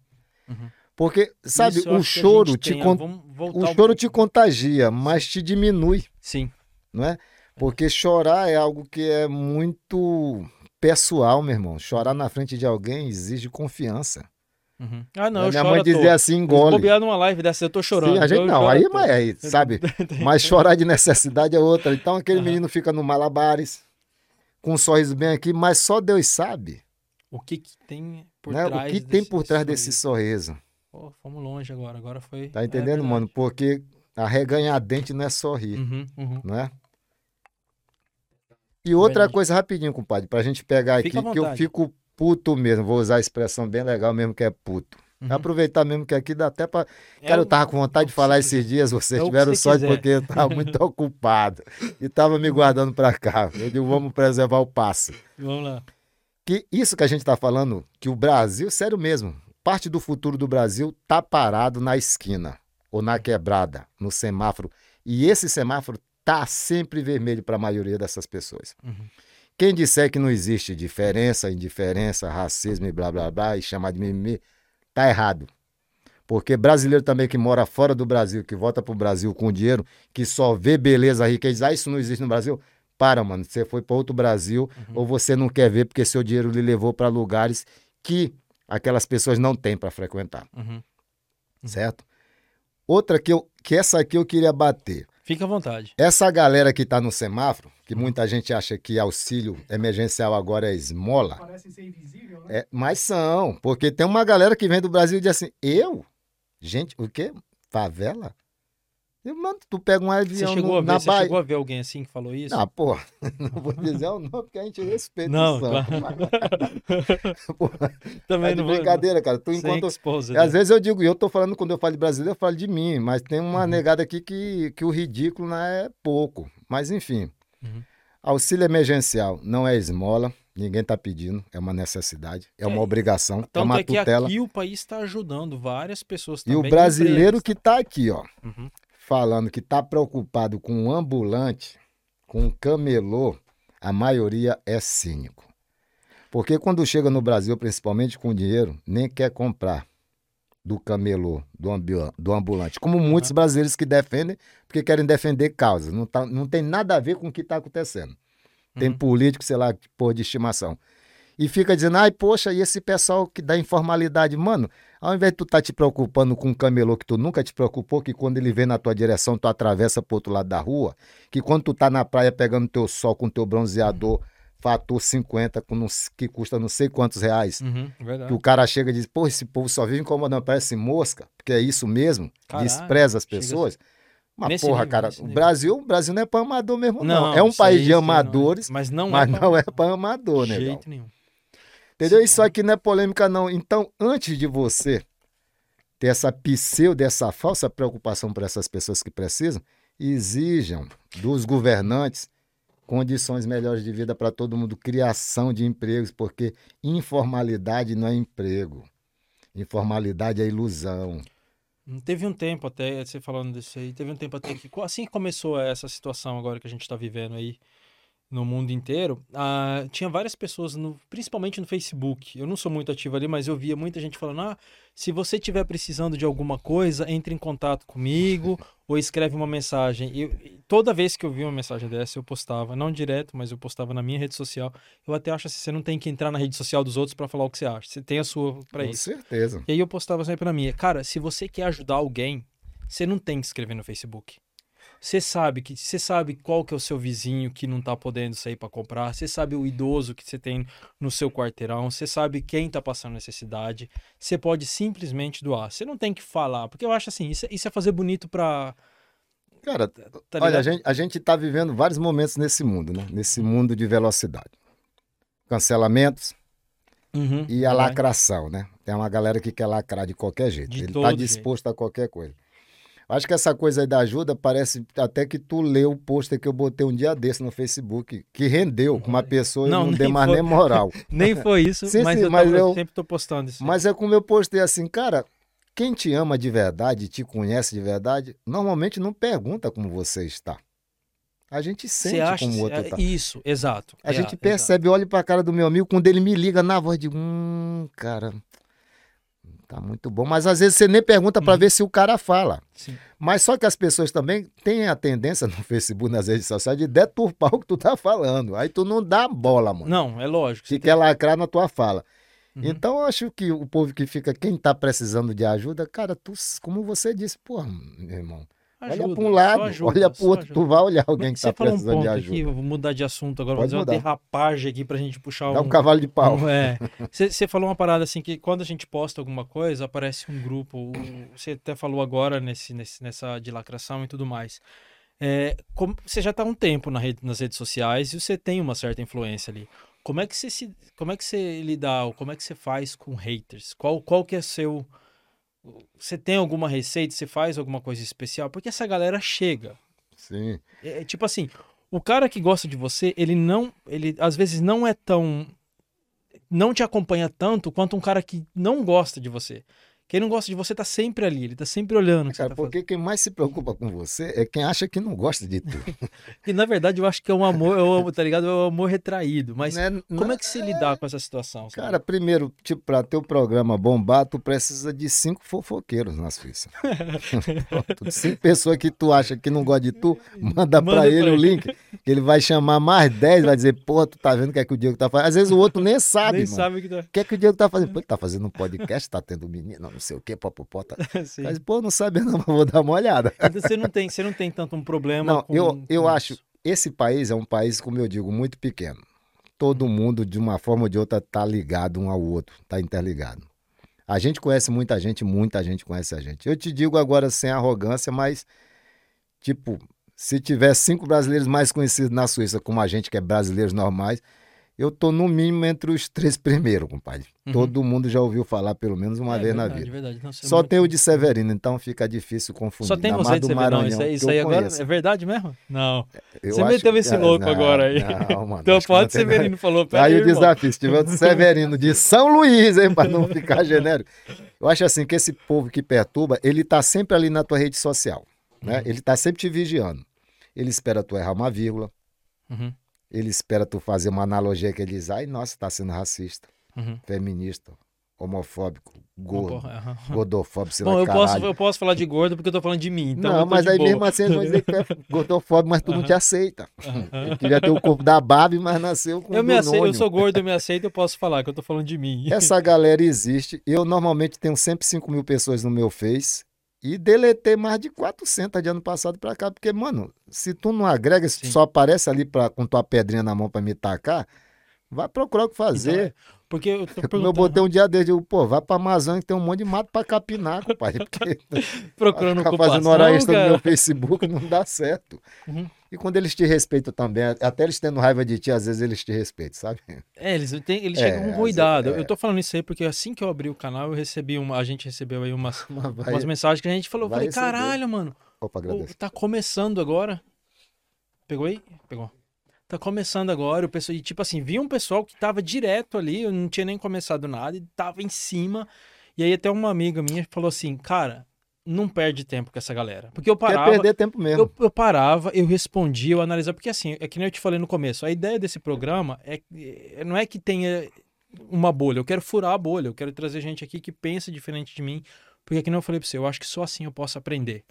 Uhum. Porque, sabe, Isso o choro te con- o um choro pouco. te contagia, mas te diminui, Sim. não é? Porque chorar é algo que é muito pessoal, meu irmão. Chorar na frente de alguém exige confiança. Uhum. Ah, não, Né? eu Minha choro mãe dizia assim, engole. bobear numa live dessa, eu tô chorando. Sim, a gente eu não, aí, mas, aí, sabe? Mas chorar de necessidade é outra. Então aquele Aham. menino fica no malabares, com um sorriso bem aqui, mas só Deus sabe, O que, que tem por né? trás O que tem desse por trás desse sorriso? sorriso. Pô, fomos longe agora, agora foi... Tá é entendendo, verdade. mano? Porque arreganhar dente não é sorrir, Uhum, uhum. não é? E outra coisa rapidinho, compadre, pra gente pegar aqui, Fica à que eu fico puto mesmo, vou usar a expressão bem legal mesmo, que é puto. Uhum. Aproveitar mesmo que aqui dá até pra. É Cara, eu tava com vontade de é o falar você esses dias, vocês É tiveram você sorte quiser. porque eu tava muito ocupado e tava me guardando pra cá. Eu digo, vamos preservar o passo. Vamos lá. Que isso que a gente tá falando, que o Brasil, sério mesmo, parte do futuro do Brasil tá parado na esquina ou na quebrada, no semáforo. E esse semáforo tá sempre vermelho para a maioria dessas pessoas. Uhum. Quem disser que não existe diferença, indiferença, racismo e blá blá blá, e chamar de mimimi, tá errado. Porque brasileiro também que mora fora do Brasil, que volta pro Brasil com dinheiro, que só vê beleza rica e diz, ah, isso não existe no Brasil. Para, mano, você foi para outro Brasil ou você não quer ver porque seu dinheiro lhe levou para lugares que aquelas pessoas não têm para frequentar, Uhum. certo? Outra que, eu, que essa aqui eu queria bater. Fica à vontade. Essa galera que tá no semáforo, que muita gente acha que auxílio emergencial agora é esmola, Parece ser invisível, né? é, mas são, porque tem uma galera que vem do Brasil e diz assim, eu? Gente, o quê? Favela? Mano, tu pega um Você avião chegou, no- a ver, na você Bahia. chegou a ver alguém assim que falou isso? Ah, pô, não vou dizer o nome porque a gente respeita Não, o santo, mas, Também de não vou. brincadeira, cara. Tu enquanto... expose, E né? Às vezes eu digo, e eu tô falando, quando eu falo de brasileiro, eu falo de mim, mas tem uma Uhum. negada aqui que, que o ridículo não é pouco. Mas enfim, Uhum. auxílio emergencial não é esmola, ninguém tá pedindo, é uma necessidade, é uma É, obrigação, é Tanto uma é que tutela. aqui o país está ajudando várias pessoas E também. o brasileiro que tá aqui, ó, Uhum. Falando que tá preocupado com um ambulante, com um camelô, a maioria é cínico. Porque quando chega no Brasil, principalmente com dinheiro, nem quer comprar do camelô, do, do ambulante. Como muitos brasileiros que defendem, porque querem defender causas. Não, tá, não tem nada a ver com o que está acontecendo. Tem Uhum. político, sei lá, pôr de estimação. E fica dizendo, ai, poxa, e esse pessoal que dá informalidade? Mano, ao invés de tu tá te preocupando com um camelô que tu nunca te preocupou, que quando ele vem na tua direção, tu atravessa pro outro lado da rua, que quando tu tá na praia pegando teu sol com teu bronzeador, fator 50, com não- que custa não sei quantos reais, Uhum, que verdade. o cara chega e diz, pô, esse povo só vive incomodando, parece mosca, porque é isso mesmo, Caralho, despreza as pessoas. Mas, Nesse porra, nível, cara, o. Brasil, o Brasil não é para amador mesmo, não. Não, É um país aí de não é. amadores, Mas não mas é. não é para amador, né? jeito nenhum. Entendeu? Sim. Isso aqui não é polêmica, não. Então, antes de você ter essa pseudo, essa falsa preocupação por essas pessoas que precisam, exijam dos governantes condições melhores de vida para todo mundo, criação de empregos, porque informalidade não é emprego. Informalidade é ilusão. Hum, Teve um tempo até, você falando disso aí, teve um tempo até que, assim que começou essa situação agora que a gente está vivendo aí no mundo inteiro, ah, tinha várias pessoas, no- principalmente no Facebook. Eu não sou muito ativo ali, mas eu via muita gente falando: ah, se você estiver precisando de alguma coisa, entre em contato comigo ou escreve uma mensagem. E toda vez que eu vi uma mensagem dessa, eu postava, não direto, mas eu postava na minha rede social. Eu até acho assim: você não tem que entrar na rede social dos outros para falar o que você acha. Você tem a sua para Com isso. certeza. E aí eu postava sempre na minha. Cara, se você quer ajudar alguém, você não tem que escrever no Facebook. Você sabe que você sabe qual que é o seu vizinho que não tá podendo sair para comprar, você sabe o idoso que você tem no seu quarteirão, você sabe quem tá passando necessidade. Você pode simplesmente doar. Você não tem que falar, porque eu acho assim, isso, é- isso é fazer bonito pra, Cara, tá olha, a gente, a gente tá vivendo vários momentos nesse mundo, né? Nesse mundo de velocidade. Cancelamentos, Uhum, e a vai. lacração, né? Tem uma galera que quer lacrar de qualquer jeito. De Ele tá jeito. disposto a qualquer coisa. Acho que essa coisa aí da ajuda parece até que tu leu o pôster que eu botei um dia desse no Facebook, que rendeu com uma pessoa Não, e não, deu mais nem moral. Nem foi isso, Sim, mas, sim, eu, mas eu eu- sempre tô postando isso. Mas é como eu postei assim, cara, quem te ama de verdade, te conhece de verdade, normalmente não pergunta como você está. A gente sente acha como o outro é, tá. isso, exato. A é, gente exato. percebe, olha pra cara do meu amigo, quando ele me liga na voz de hum, cara, tá muito bom. Mas às vezes você nem pergunta pra Uhum. ver se o cara fala. Sim. Mas só que as pessoas também têm a tendência no Facebook, nas redes sociais, de deturpar o que tu tá falando. Aí tu não dá bola, mano. Não, é lógico. Se quer lacrar na tua fala. Uhum. Então eu acho que o povo que fica, quem tá precisando de ajuda, cara, tu, como você disse, pô, meu irmão, olha Ajuda, pra um só lado, ajuda, olha pro só outro, ajuda. tu vai olhar alguém que Você tá um precisando ponto de aqui, ajuda. eu vou mudar de assunto agora, vou Pode fazer uma mudar. derrapagem aqui pra gente puxar Dá um... um cavalo de pau. um- é. Você você falou uma parada assim que quando a gente posta alguma coisa, aparece um grupo. o- Você até falou agora nesse, nesse- nessa de lacração e tudo mais. É, como- você já está há um tempo na rede- nas redes sociais e você tem uma certa influência ali. Como é que você se, como é que você lida, ou como é que você faz com haters? Qual, qual que é seu você tem alguma receita? Você faz alguma coisa especial? Porque essa galera chega. Sim. É, é tipo assim, o cara que gosta de você, ele não, ele às vezes não é tão, não te acompanha tanto quanto um cara que não gosta de você. Quem não gosta de você tá sempre ali, ele tá sempre olhando. Cara, tá porque quem mais se preocupa com você é quem acha que não gosta de tu. fazendo. E na verdade eu acho que é um amor, é um, tá ligado? É um amor retraído. Mas Né? como é que se lidar com essa situação? sabe? Cara, primeiro, tipo, pra teu programa bombar, tu precisa de cinco fofoqueiros na Suíça. Pronto, cinco pessoas que tu acha que não gosta de tu, manda, Manda pra ele pra o link, que ele vai chamar mais dez, vai dizer, pô, tu tá vendo o que é que o Diego tá fazendo? Às vezes o outro nem sabe, Nem mano. sabe o que tá. O que é que o Diego tá fazendo? Pô, ele tá fazendo um podcast, tá tendo menino, não sei o que, popopó. Tá... Mas, pô, não sabe não, mas vou dar uma olhada. Então você não tem, você não tem tanto um problema Não, com eu, eu com acho, isso. esse país é um país, como eu digo, muito pequeno. Todo mundo, de uma forma ou de outra, tá ligado um ao outro, tá interligado. A gente conhece muita gente, muita gente conhece a gente. Eu te digo agora sem arrogância, mas, tipo, se tiver cinco brasileiros mais conhecidos na Suíça como a gente, que é brasileiros normais, eu tô no mínimo entre os três primeiros, compadre. Uhum. Todo mundo já ouviu falar pelo menos uma É vez na verdade, vida. verdade. Não, é Só tem o de Severino, então fica difícil confundir. Só tem você mais de do Severino. Isso aí, que isso aí agora conheço. é verdade mesmo? Não. Eu Você acho meteu esse Ah, louco não, agora aí. Não, mano. Então pode tem Severino falou. Aí o desafio. Se tiver o do Severino de São Luís, hein, para não ficar genérico. Eu acho assim que esse povo que perturba, ele tá sempre ali na tua rede social, né? Uhum. Ele tá sempre te vigiando. Ele espera tu errar uma vírgula, Uhum, ele espera tu fazer uma analogia que ele diz, ai, nossa, tá sendo racista, uhum. feminista, homofóbico, gordo, aham. gordofóbico, sei Bom, lá, eu posso, caralho. eu posso falar de gordo porque eu tô falando de mim. Então não, mas aí boa. mesmo assim eles vão dizer que tu é gordofóbico, mas tu não te aceita. Ele queria ter o corpo da Barbie, mas nasceu com Eu me aceito, eu sou gordo, eu me aceito, eu posso falar que eu tô falando de mim. Essa galera existe. Eu normalmente tenho sempre 5 mil pessoas no meu Face e deletei mais de 400 de ano passado pra cá. Porque, mano, se tu não agrega, se tu só aparece ali pra, com tua pedrinha na mão pra me tacar, vai procurar o que fazer. Porque eu tô Como eu perguntando, botei um dia desde, eu, pô, vai pra Amazônia que tem um monte de mato pra capinar, compadre. Porque procurando ficar ocupação, fazendo hora extra no cara. meu Facebook não dá certo. Uhum. E quando eles te respeitam também, até eles tendo raiva de ti, às vezes eles te respeitam, sabe? É, eles, têm, eles É, chegam com cuidado. vezes- Eu tô falando isso aí porque assim que eu abri o canal, eu recebi uma. A gente recebeu aí umas, Mas vai- umas mensagens que a gente falou. Eu falei, receber. caralho, mano. Opa, agradeço. tá começando agora. Pegou aí? Pegou. Tá começando agora, o pessoal, e tipo assim, vi um pessoal que tava direto ali, eu não tinha nem começado nada, e tava em cima. E aí até uma amiga minha falou assim, cara, não perde tempo com essa galera. Porque eu Quer parava, perder tempo mesmo. eu, eu parava, eu respondia, eu analisava, porque assim, é que nem eu te falei no começo, a ideia desse programa é é- não é que tenha uma bolha, eu quero furar a bolha, eu quero trazer gente aqui que pensa diferente de mim, porque é que nem eu falei pra você, eu acho que só assim eu posso aprender.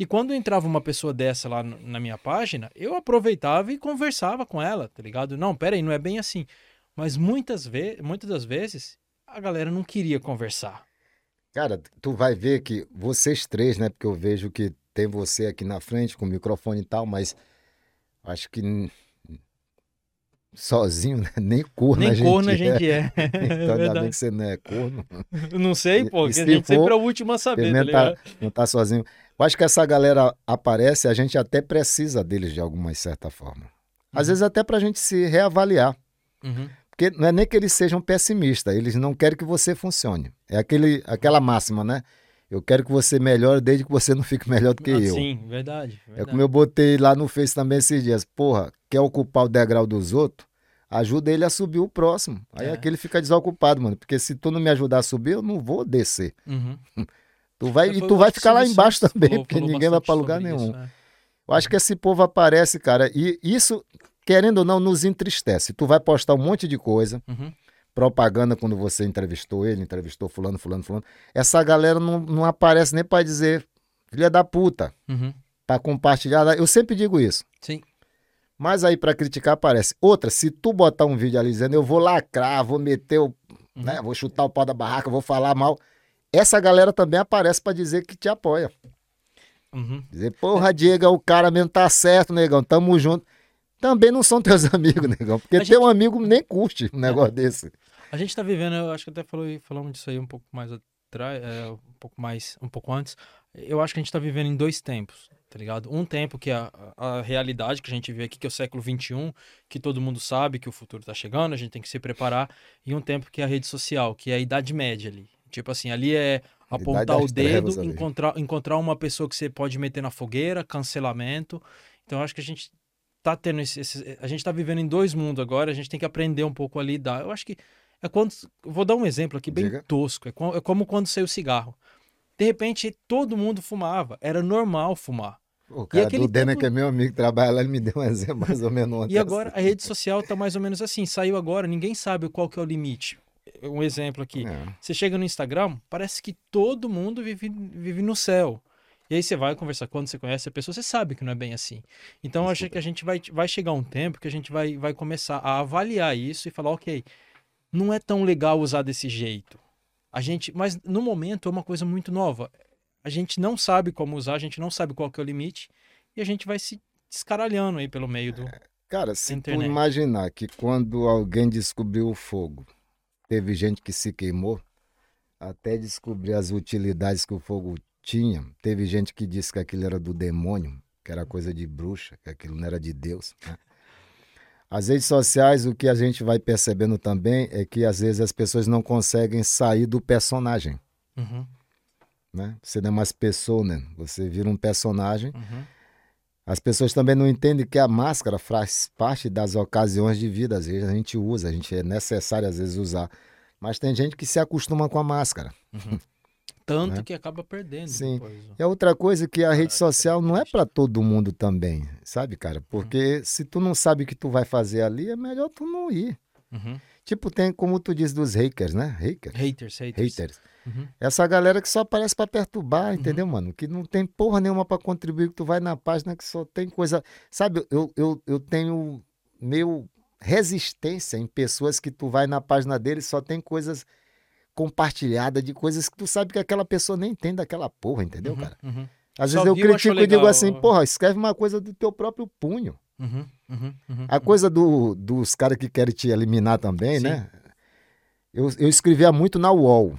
E quando entrava uma pessoa dessa lá na minha página, eu aproveitava e conversava com ela, tá ligado? Não, pera aí, não é bem assim. Mas muitas, ve muitas das vezes a galera não queria conversar. Cara, tu vai ver que vocês três, né? Porque eu vejo que tem você aqui na frente com o microfone e tal, mas acho que sozinho, né? Nem corno a Nem gente corno a é. gente é. Então É ainda bem que você não é corno, Não sei, pô, E a gente sempre for, é o último a saber, tá tá- ligado? não tá sozinho. Eu acho que essa galera aparece, a gente até precisa deles de alguma certa forma. Às Uhum. vezes até pra gente se reavaliar. Uhum. Porque não é nem que eles sejam pessimistas, eles não querem que você funcione. É aquele, aquela máxima, né? Eu quero que você melhore desde que você não fique melhor do que Ah, eu. Sim, verdade. É verdade. como eu botei lá no Face também esses dias. Porra, quer ocupar o degrau dos outros? Ajuda ele a subir o próximo. Aí É. aquele fica desocupado, mano. Porque se tu não me ajudar a subir, eu não vou descer. Uhum. Tu vai, É, e tu vai ficar lá embaixo também, falou- porque falou ninguém vai pra lugar nenhum. isso, né? Eu acho que esse povo aparece, cara, e isso, querendo ou não, nos entristece. Tu vai postar um monte de coisa, Uhum. propaganda quando você entrevistou ele, entrevistou fulano, fulano, fulano. Essa galera não, não aparece nem pra dizer filha da puta, Uhum. pra compartilhar. Eu sempre digo isso. Sim. Mas aí pra criticar aparece. Outra, se tu botar um vídeo ali dizendo eu vou lacrar, vou meter o, Uhum. né, vou chutar o pau da barraca, vou falar mal, essa galera também aparece pra dizer que te apoia. Uhum. Dizer, porra, Diego, o cara mesmo tá certo, negão, tamo junto. Também não são teus amigos, negão, porque A teu amigo nem curte um negócio desse. A gente tá vivendo, eu acho que até falou, falamos disso aí um pouco mais atrás, é, um pouco mais, um pouco antes. Eu acho que a gente tá vivendo em dois tempos, tá ligado? Um tempo que é a, a realidade que a gente vê aqui, que é o século XXI, que todo mundo sabe que o futuro tá chegando, a gente tem que se preparar. E um tempo que é a rede social, que é a idade média ali. Tipo assim, ali é apontar o dedo, ali. encontrar, encontrar uma pessoa que você pode meter na fogueira, cancelamento. Então eu acho que a gente tá tendo esse, esse- a gente tá vivendo em dois mundos agora, a gente tem que aprender um pouco a lidar. Eu acho que É quando. Vou dar um exemplo aqui bem Diga. tosco. É, co- é como quando saiu o cigarro. De repente, todo mundo fumava. Era normal fumar. O cara do Denner, tempo- que é meu amigo, trabalha lá, ele me deu um exemplo mais ou menos. E agora a rede social tá mais ou menos assim. Saiu agora, ninguém sabe qual que é o limite. Um exemplo aqui. É. Você chega no Instagram, parece que todo mundo vive, vive no céu. E aí você vai conversar, quando você conhece a pessoa, você sabe que não é bem assim. Então eu acho que a gente vai, vai chegar um tempo que a gente vai, vai começar a avaliar isso e falar, ok, não é tão legal usar desse jeito. A gente, mas no momento é uma coisa muito nova. A gente não sabe como usar, a gente não sabe qual que é o limite e a gente vai se descaralhando aí pelo meio do. Cara, se Internet. tu imaginar que quando alguém descobriu o fogo, teve gente que se queimou, até descobrir as utilidades que o fogo tinha, teve gente que disse que aquilo era do demônio, que era coisa de bruxa, que aquilo não era de Deus. né? As redes sociais, o que a gente vai percebendo também é que às vezes as pessoas não conseguem sair do personagem. Uhum, Né? Você não é mais pessoa, né? Você vira um personagem. uhum. As pessoas também não entendem que a máscara faz parte das ocasiões de vida. Às vezes a gente usa, a gente é necessário às vezes usar. Mas tem gente que se acostuma com a máscara. Tanto Né? que acaba perdendo Sim. depois. E a outra coisa é que a rede social não é para todo mundo também, sabe, cara? Porque se tu não sabe o que tu vai fazer ali, é melhor tu não ir. Uhum. Tipo, tem como tu diz dos hackers, né? Hackers. Haters, haters. Haters. Uhum. Essa galera que só aparece pra perturbar, entendeu, mano? Que não tem porra nenhuma pra contribuir, que tu vai na página que só tem coisa. Sabe, eu, eu, eu tenho meio resistência em pessoas que tu vai na página deles só tem coisas compartilhadas de coisas que tu sabe que aquela pessoa nem entende aquela porra, entendeu, Uhum, cara? uhum, Às Só vezes eu viu, critico e digo assim, porra, escreve uma coisa do teu próprio punho. uhum, uhum, uhum, A uhum. coisa do, dos caras que querem te eliminar também, Sim. né? Eu, eu escrevia muito na UOL.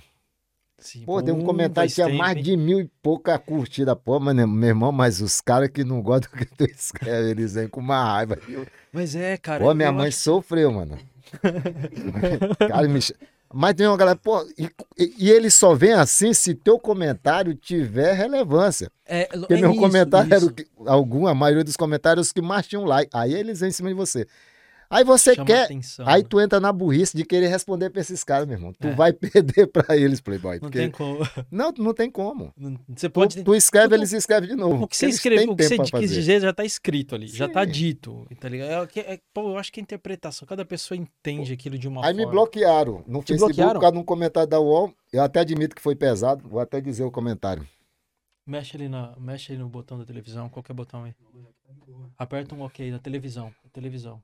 Sim, Pô, tem um comentário que tinha tempo, mais hein? de mil e pouca curtida. Pô, mas, né, meu irmão, mas os caras que não gostam do que tu escreve, eles vêm com uma raiva. Mas é, cara. Pô, minha mãe acho- sofreu, mano. cara, me... Mas tem uma galera, pô, e, e- ele só vem assim se teu comentário tiver relevância. É, Porque é meu isso, comentário era isso. o que, algum, a maioria dos comentários os que mais tinham like. Aí eles vêm em cima de você. Aí você Chama quer, atenção, aí né? tu entra na burrice de querer responder pra esses caras, meu irmão. Tu É. vai perder pra eles, Playboy. Não tem como. Não, não tem como. Você Tu, pode. tu escreve, tu- eles escrevem de novo. O que você escreveu, o que você quis dizer já tá escrito ali, já tá Sim. dito, tá ligado? É, o é- pô, eu acho que a interpretação, cada pessoa entende aquilo de uma Aí me forma. bloquearam no Te Facebook bloquearam? por causa de um comentário da UOL. Eu até admito que foi pesado. Vou até dizer o comentário. Mexe ali, na, mexe ali no botão da televisão, qualquer botão aí. Aperta um OK na televisão, televisão.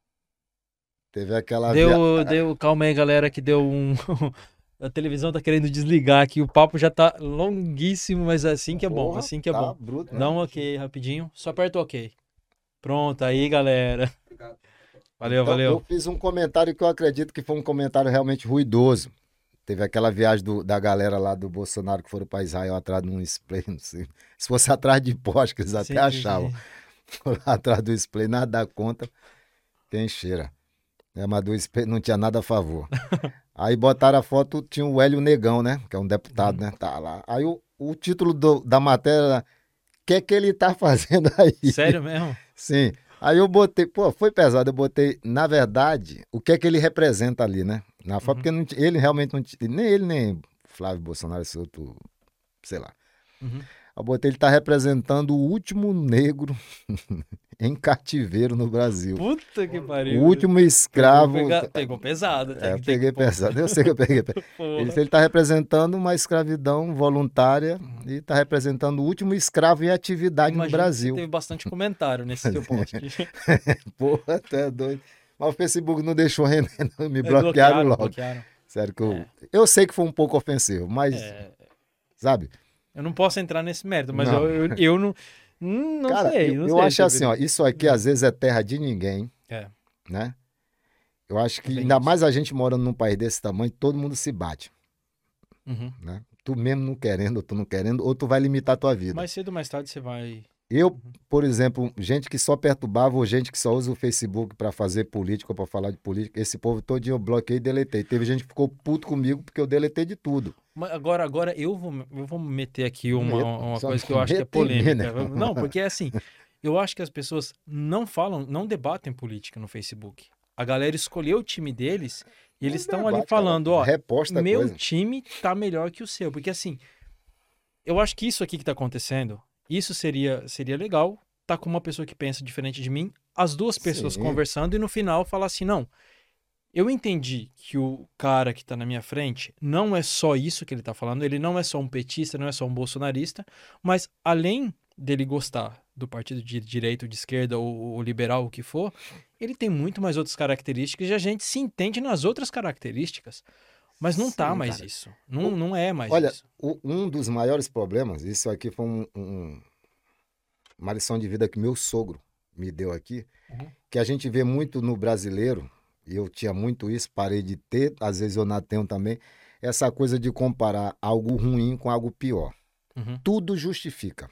Teve aquela. via- Deu, deu, calma aí, galera, que deu um. A televisão tá querendo desligar aqui. O papo já tá longuíssimo, mas assim que é bom. Porra, Assim que é tá bom. bruto, né? Dá um ok rapidinho. Só aperta o ok. Pronto, aí, galera. Valeu, Então, valeu. Eu fiz um comentário que eu acredito que foi um comentário realmente ruidoso. Teve aquela viagem do- da galera lá do Bolsonaro que foram para Israel atrás de um spray, não sei. Se fosse atrás de poste, que eles até Sim, achavam. sim. Lá atrás do spray, nada contra. Quem cheira. É, do spray não tinha nada a favor. Aí botaram a foto, tinha o Hélio Negão, né? Que é um deputado, né? Tá lá. Aí o, o título do- da matéria era: O que é que ele tá fazendo aí? Sério mesmo? Sim. Aí eu botei, pô, foi pesado, eu botei, na verdade, o que é que ele representa ali, né? Na foto, Uhum. porque não ele realmente não tinha, nem ele, nem Flávio Bolsonaro, esse outro, sei lá. Uhum. Eu botei, ele tá representando o último negro em cativeiro no Brasil. Puta que O pariu. último escravo. Pegou, pega- pegou pesado. É, tem- eu tem peguei pôr. pesado, eu sei que eu peguei. Ele está representando uma escravidão voluntária e está representando o último escravo em atividade Imagino no Brasil. Teve bastante comentário nesse seu post. Porra, até doido. Mas o Facebook não deixou render, não. me É, bloquearam logo. bloquearam. Sério que eu. É. Eu sei que foi um pouco ofensivo, mas, É, sabe? eu não posso entrar nesse mérito, mas Não. eu, eu, eu não. Hum, Não Cara, sei. eu, não eu sei acho assim, ó, isso aqui às vezes é terra de ninguém, É. né? Eu acho que Bem ainda isso. mais a gente morando num país desse tamanho, todo mundo se bate, Uhum. né? Tu mesmo não querendo, ou tu não querendo, ou tu vai limitar a tua vida. Mais cedo ou mais tarde você vai. Eu, por exemplo, gente que só perturbava ou gente que só usa o Facebook para fazer política ou para falar de política, esse povo todo dia eu bloqueei e deletei. Teve gente que ficou puto comigo porque eu deletei de tudo. Mas agora, agora eu vou, eu vou meter aqui uma, uma coisa que eu acho que é mim, polêmica. né? Não, porque é assim, eu acho que as pessoas não falam, não debatem política no Facebook. A galera escolheu o time deles E eles estão ali falando, ó, Reposta meu coisa. time tá melhor que o seu. Porque assim, eu acho que isso aqui que tá acontecendo, isso seria, seria legal, tá com uma pessoa que pensa diferente de mim, as duas pessoas Sim. conversando e no final falar assim, não, eu entendi que o cara que tá na minha frente não é só isso que ele tá falando, ele não é só um petista, não é só um bolsonarista, mas além dele gostar do partido de direita, de esquerda ou, ou liberal, o que for, ele tem muito mais outras características e a gente se entende nas outras características. Mas não tá Sim, mais cara. isso. Não, não é mais Olha, isso. o- um dos maiores problemas, isso aqui foi um- um- uma lição de vida que meu sogro me deu aqui, Uhum. que a gente vê muito no brasileiro, eu tinha muito isso, parei de ter, às vezes eu não tenho também, essa coisa de comparar algo ruim com algo pior. Uhum, Tudo justifica,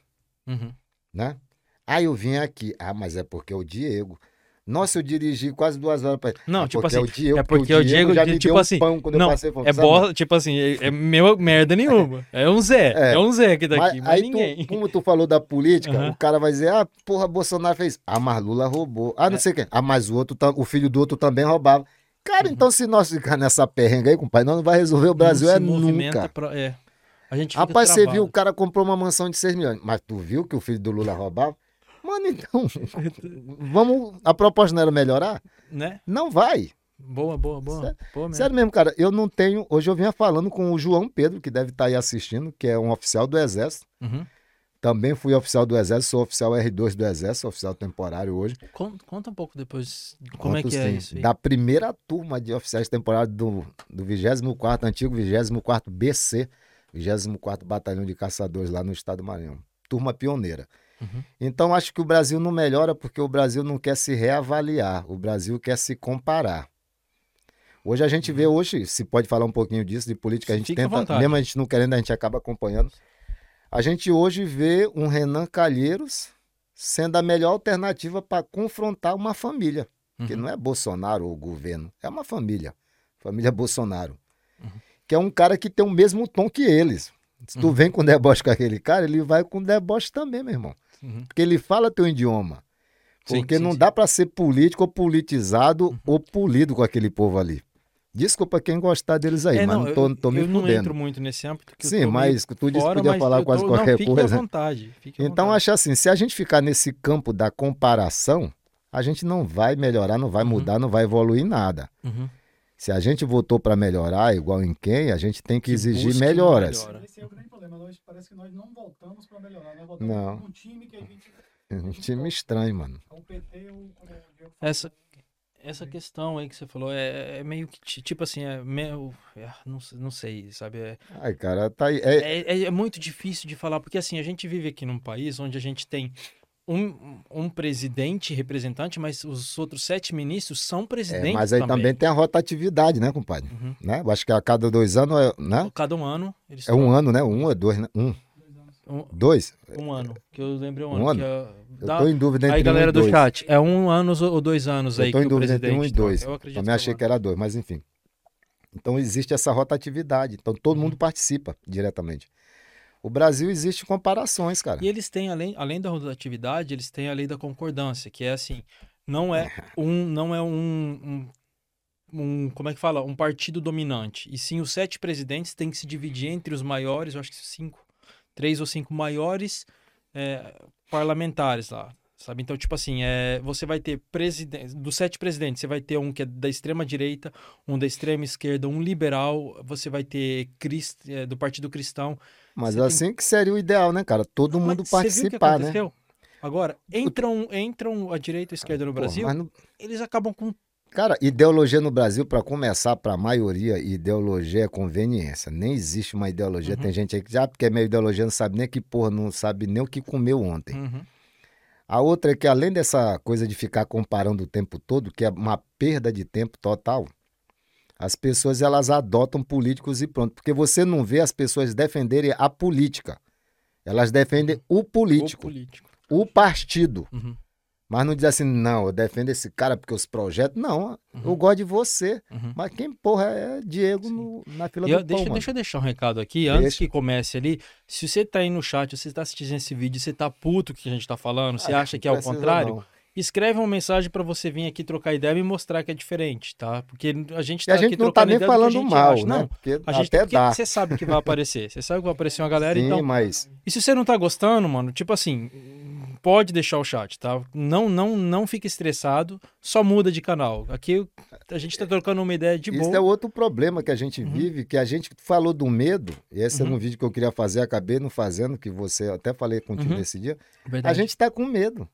uhum. né? Ah, eu vim aqui. Ah, mas é porque é o Diego. Nossa, eu dirigi quase duas horas para Não, ah, tipo porque assim, é o Diego, é porque o Diego, já me tipo deu um assim, pão quando não, eu passei fome, É bola, tipo assim, é, é meu, merda nenhuma. É um Zé. É, É. um Zé que tá Mas aqui, mas aí ninguém. Tu, como tu falou da política, Aham. o cara vai dizer, ah, porra, Bolsonaro fez. Ah, mas Lula roubou. Ah, não É. sei o quê. Ah, mas o outro, o filho do outro também roubava. Cara, Uhum. então se nós ficar nessa perrenga aí, compadre, nós não vai resolver o Brasil é nunca. pra- é. A gente Rapaz, você travado. viu, o cara comprou uma mansão de 6 milhões. Mas tu viu que o filho do Lula roubava? Mano, então, vamos, a proposta não era melhorar? Né? Não vai. Boa, boa, boa. Sério- Boa mesmo. Sério mesmo, cara, eu não tenho. Hoje eu vinha falando com o João Pedro, que deve estar aí assistindo, que é um oficial do Exército. Uhum. Também fui oficial do Exército, sou oficial R2 do Exército, oficial temporário hoje. Conta, conta um pouco depois como é que é sim, isso aí. Da primeira turma de oficiais temporários do, do 24 antigo 24 BC, 24 Batalhão de Caçadores lá no estado do Maranhão. Turma pioneira. Uhum. Então acho que o Brasil não melhora porque o Brasil não quer se reavaliar, o Brasil quer se comparar. Hoje a gente vê hoje, se pode falar um pouquinho disso de política, a gente à tenta, mesmo a gente não querendo, a gente acaba acompanhando. A gente hoje vê um Renan Calheiros sendo a melhor alternativa para confrontar uma família, que Uhum. não é Bolsonaro ou o governo, é uma família, família Bolsonaro, Uhum. que é um cara que tem o mesmo tom que eles. Se tu Uhum. vem com deboche com aquele cara, ele vai com deboche também, meu irmão. Uhum. Porque ele fala teu idioma. Porque sim, não sim. dá para ser político ou politizado ou polido com aquele povo ali. Desculpa quem gostar deles aí, É, mas não tô, eu, tô me eu não fudendo. entro muito nesse âmbito. que eu Sim, mas tu disse que podia falar eu quase tô- qualquer não, coisa. À vontade, à Então, vontade. acho assim, se a gente ficar nesse campo da comparação, a gente não vai melhorar, não vai Uhum. mudar, não vai evoluir nada. Uhum. Se a gente votou para melhorar, igual em quem, a gente tem que, Que exigir melhoras. melhora. Esse é o grande problema. Nós, parece que nós não voltamos para melhorar. Nós voltamos Não. um time que a gente. Um time estranho, mano. O Diego falou, Essa- Essa questão aí que você falou é, é meio que, ti- tipo assim, é meio, é, não, sei- não sei, sabe? É, Ai, cara, tá aí. É, é, é- é muito difícil de falar, porque assim, a gente vive aqui num país onde a gente tem um, um presidente representante, mas os outros sete ministros são é, presidentes mas aí também. tem a rotatividade, né, compadre? Uhum. Né? Eu acho que a cada dois anos, é, né? Cada um ano, eles É um ano, né? Um ou dois, né? Um, um, dois? um ano, que eu lembrei um, Um ano. ano? é- Eu dá- tô em dúvida entre Aí, galera um do dois. chat, é um ano ou dois anos aí Eu tô que em o dúvida entre um e dois. Eu acredito Também achei é que era dois, mas enfim. Então existe essa rotatividade. Então todo Uhum. mundo participa diretamente. O Brasil existe comparações, cara. E eles têm, além, além da rotatividade, eles têm a lei da concordância, que é assim, não é um, não é um, um, um- como é que fala? Um partido dominante. E sim, os sete presidentes têm que se dividir entre os maiores, eu acho que cinco, três ou cinco maiores é, parlamentares lá. Sabe? Então, tipo assim, é, você vai ter presidente, dos sete presidentes, você vai ter um que é da extrema direita, um da extrema esquerda, um liberal, você vai ter crist, é, do Partido Cristão, Mas Você tem- assim que seria o ideal, né, cara? Todo Mas mundo participar, né? Agora, entram, entram a direita e a esquerda no Brasil, não- eles acabam com. Cara, ideologia no Brasil, para começar, para a maioria, ideologia é conveniência. Nem existe uma ideologia. Uhum. Tem gente aí que já, porque é meio ideologia, não sabe nem que porra, não sabe nem o que comeu ontem. Uhum. A outra é que, além dessa coisa de ficar comparando o tempo todo, que é uma perda de tempo total, as pessoas elas adotam políticos e pronto. Porque você não vê as pessoas defenderem a política. Elas defendem o O político, político. o partido. Uhum. Mas não diz assim, não, eu defendo esse cara porque os projetos. Não, eu Uhum. gosto de você. Uhum. Mas quem porra é Diego no- na fila E do eu- pão, deixa, deixa eu deixar um recado aqui, antes Deixa. que comece ali. Se você tá aí no chat, você tá assistindo esse vídeo, você tá puto que a gente tá falando, você Ah, acha não que é o contrário, não. Escreve uma mensagem pra você vir aqui trocar ideia e mostrar que é diferente, tá? Porque a gente E tá a gente aqui não tá nem a falando gente mal, acha. né? Não, Porque a gente até porque dá. você sabe que vai aparecer. Você sabe que vai aparecer uma galera, Sim, então. mas E se você não tá gostando, mano, tipo assim, pode deixar o chat, tá? Não, não, não fique estressado, só muda de canal. Aqui a gente tá trocando uma ideia de isso boa. é outro problema que a gente Uhum. vive, que a gente falou do medo, e esse Uhum. era um vídeo que eu queria fazer, acabei não fazendo, que você até falei contigo Uhum. nesse dia. A Verdade. gente tá com medo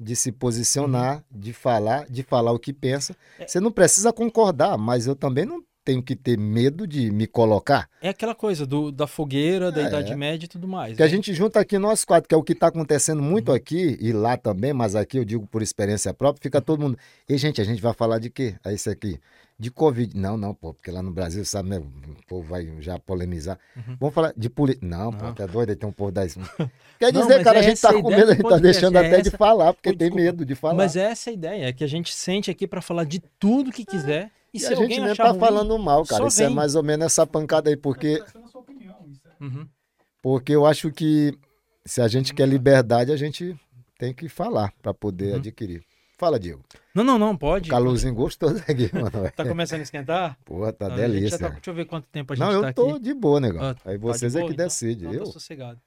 de se posicionar, Uhum. de falar, de falar o que pensa. É. Você não precisa concordar, mas eu também não tenho que ter medo de me colocar. É aquela coisa do, da fogueira, da É. Idade Média e tudo mais. Que a né? gente junta aqui nós quatro, que é o que está acontecendo muito Uhum. aqui e lá também, mas aqui eu digo por experiência própria, fica todo mundo. E, gente, a gente vai falar de quê? Aí isso aqui. De Covid. Não, não, pô, porque lá no Brasil, sabe, né? O povo vai já polemizar. Uhum. Vamos falar de política. Não, pô, Não. tá doido, tem um povo da. Quer Não, dizer, mas cara, a é gente essa tá a com medo, do a gente tá deixando é até de essa. falar, porque tem medo de falar. Mas essa é a ideia, é que a gente sente aqui pra falar de tudo que quiser. E, e se a gente nem tá ruim, falando mal, cara. Isso é vem. mais ou menos essa pancada aí, porque Tá expressando a sua opinião, isso é- Uhum. Porque eu acho que se a gente quer liberdade, a gente tem que falar para poder Uhum. adquirir. Fala, Diego. Não, não, não, pode. Calorzinho gostoso aqui, mano. Tá começando a esquentar? Porra, tá Não, a gente já delícia. tá- deixa eu ver quanto tempo a gente Não, eu tá tô aqui. de boa, negão. Ah, Aí Tá vocês é boa, que então? decidem. Então eu tô sossegado.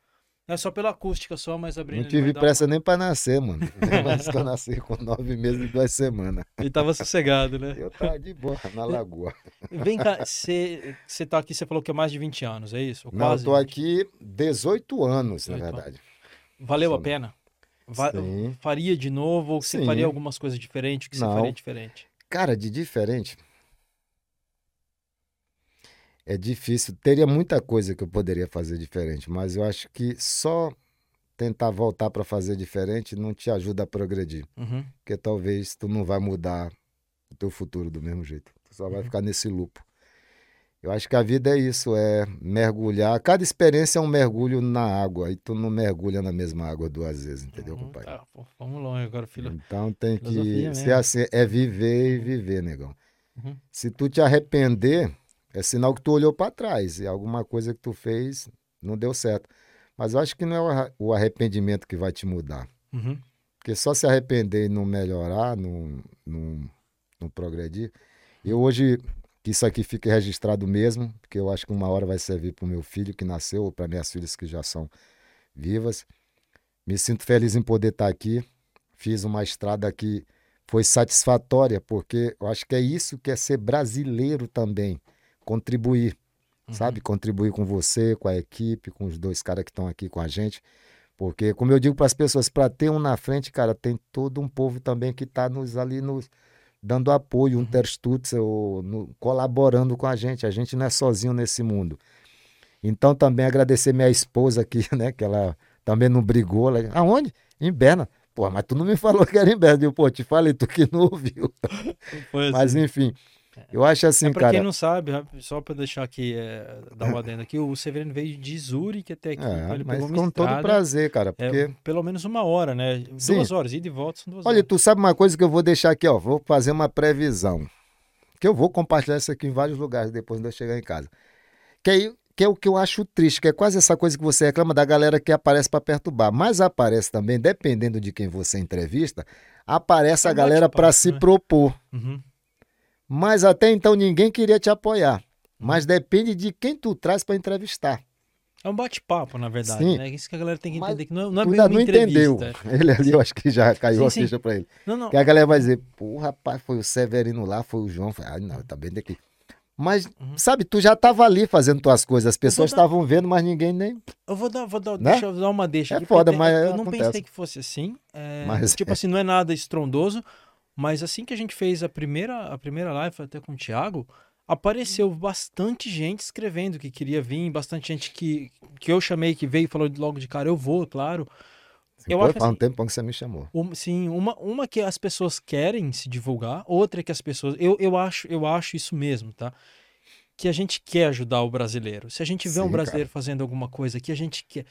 É só pela acústica só, mas abrindo. não tive pressa uma- nem para nascer, mano. Mas que eu nasci com nove meses e duas semanas. Ele tava sossegado, né? Eu tava de boa, na lagoa. Vem cá, você tá aqui, você falou que é mais de 20 anos, é isso? Ou Não, eu quase tô 20. aqui 18 anos, na 18 verdade. Valeu a pena? Va- Sim. Faria de novo? Ou você Sim. faria algumas coisas diferentes? O que você Não. faria diferente? Cara, de diferente. É difícil. Teria muita coisa que eu poderia fazer diferente, mas eu acho que só tentar voltar para fazer diferente não te ajuda a progredir. Uhum. Porque talvez tu não vai mudar o teu futuro do mesmo jeito. Tu só vai Uhum. ficar nesse lupo. Eu acho que a vida é isso, é mergulhar. Cada experiência é um mergulho na água. E tu não mergulha na mesma água duas vezes, entendeu, Uhum, compadre? tá, pô, vamos longe agora, filho. Então tem que Filosofia ser mesmo. assim, é viver e viver, negão. Uhum. Se tu te arrepender, é sinal que tu olhou para trás e alguma coisa que tu fez não deu certo. Mas eu acho que não é o arrependimento que vai te mudar. Uhum. Porque só se arrepender e não melhorar, não, não, não progredir. Eu hoje, que isso aqui fique registrado mesmo, porque eu acho que uma hora vai servir para o meu filho que nasceu ou para minhas filhas que já são vivas. Me sinto feliz em poder estar aqui. Fiz uma estrada que foi satisfatória, porque eu acho que é isso que é ser brasileiro também. Contribuir, Uhum. sabe? Contribuir com você, com a equipe, com os dois caras que estão aqui com a gente. Porque, como eu digo para as pessoas, para ter um na frente, cara, tem todo um povo também que está nos, ali nos dando apoio, um terstutz, no- colaborando com a gente. A gente não é sozinho nesse mundo. Então, também agradecer minha esposa aqui, né? Que ela também não brigou. Ela, Aonde? Em Berna. Pô, mas tu não me falou que era em Berna. Eu, pô, te falei, tu que não ouviu. Assim. Mas, enfim, eu acho assim, é pra cara. quem não sabe, só pra deixar aqui, é, dar uma adenda aqui, o Severino veio de Zurique até aqui. então É, ele mas pegou com todo estrada, prazer, cara, é, porque... pelo menos uma hora, né? Sim. Duas horas, ida e volta são duas Olha, horas. tu sabe uma coisa que eu vou deixar aqui, ó. Vou fazer uma previsão. Que eu vou compartilhar isso aqui em vários lugares depois de eu chegar em casa. Que, aí, que é o que eu acho triste, que é quase essa coisa que você reclama da galera que aparece para perturbar. Mas aparece também, dependendo de quem você entrevista, aparece É a galera para bate-papo, se né? propor. Uhum. Mas até então ninguém queria te apoiar. Mas depende de quem tu traz para entrevistar. É um bate-papo, na verdade, Sim. né? Isso que a galera tem que Mas entender, que não, é- não é ainda não entendeu. Ele ali, eu acho que já caiu Sim, a ficha para ele. Não, não. Que a galera vai dizer, pô, rapaz, foi o Severino lá, foi o João. Falei, ah, não, tá bem daqui. Mas, Uhum. sabe, tu já tava ali fazendo tuas coisas, as pessoas dar- estavam vendo, mas ninguém nem. Eu vou dar, vou dar, Né? deixa eu dar uma deixa É aqui, foda, mas eu não acontece. pensei que fosse assim. é, Mas tipo é. assim, não é nada estrondoso, mas assim que a gente fez a primeira, a primeira live até com o Thiago, apareceu bastante gente escrevendo que queria vir, bastante gente que, que eu chamei que veio e falou logo de cara, eu vou, claro. Eu Pô, acho faz um assim- tempão que você me chamou. Uma- sim, uma, uma que as pessoas querem se divulgar, outra que as pessoas. Eu, eu, acho, eu acho isso mesmo, tá? Que a gente quer ajudar o brasileiro. Se a gente vê um Sim, brasileiro fazendo alguma coisa que a gente quer.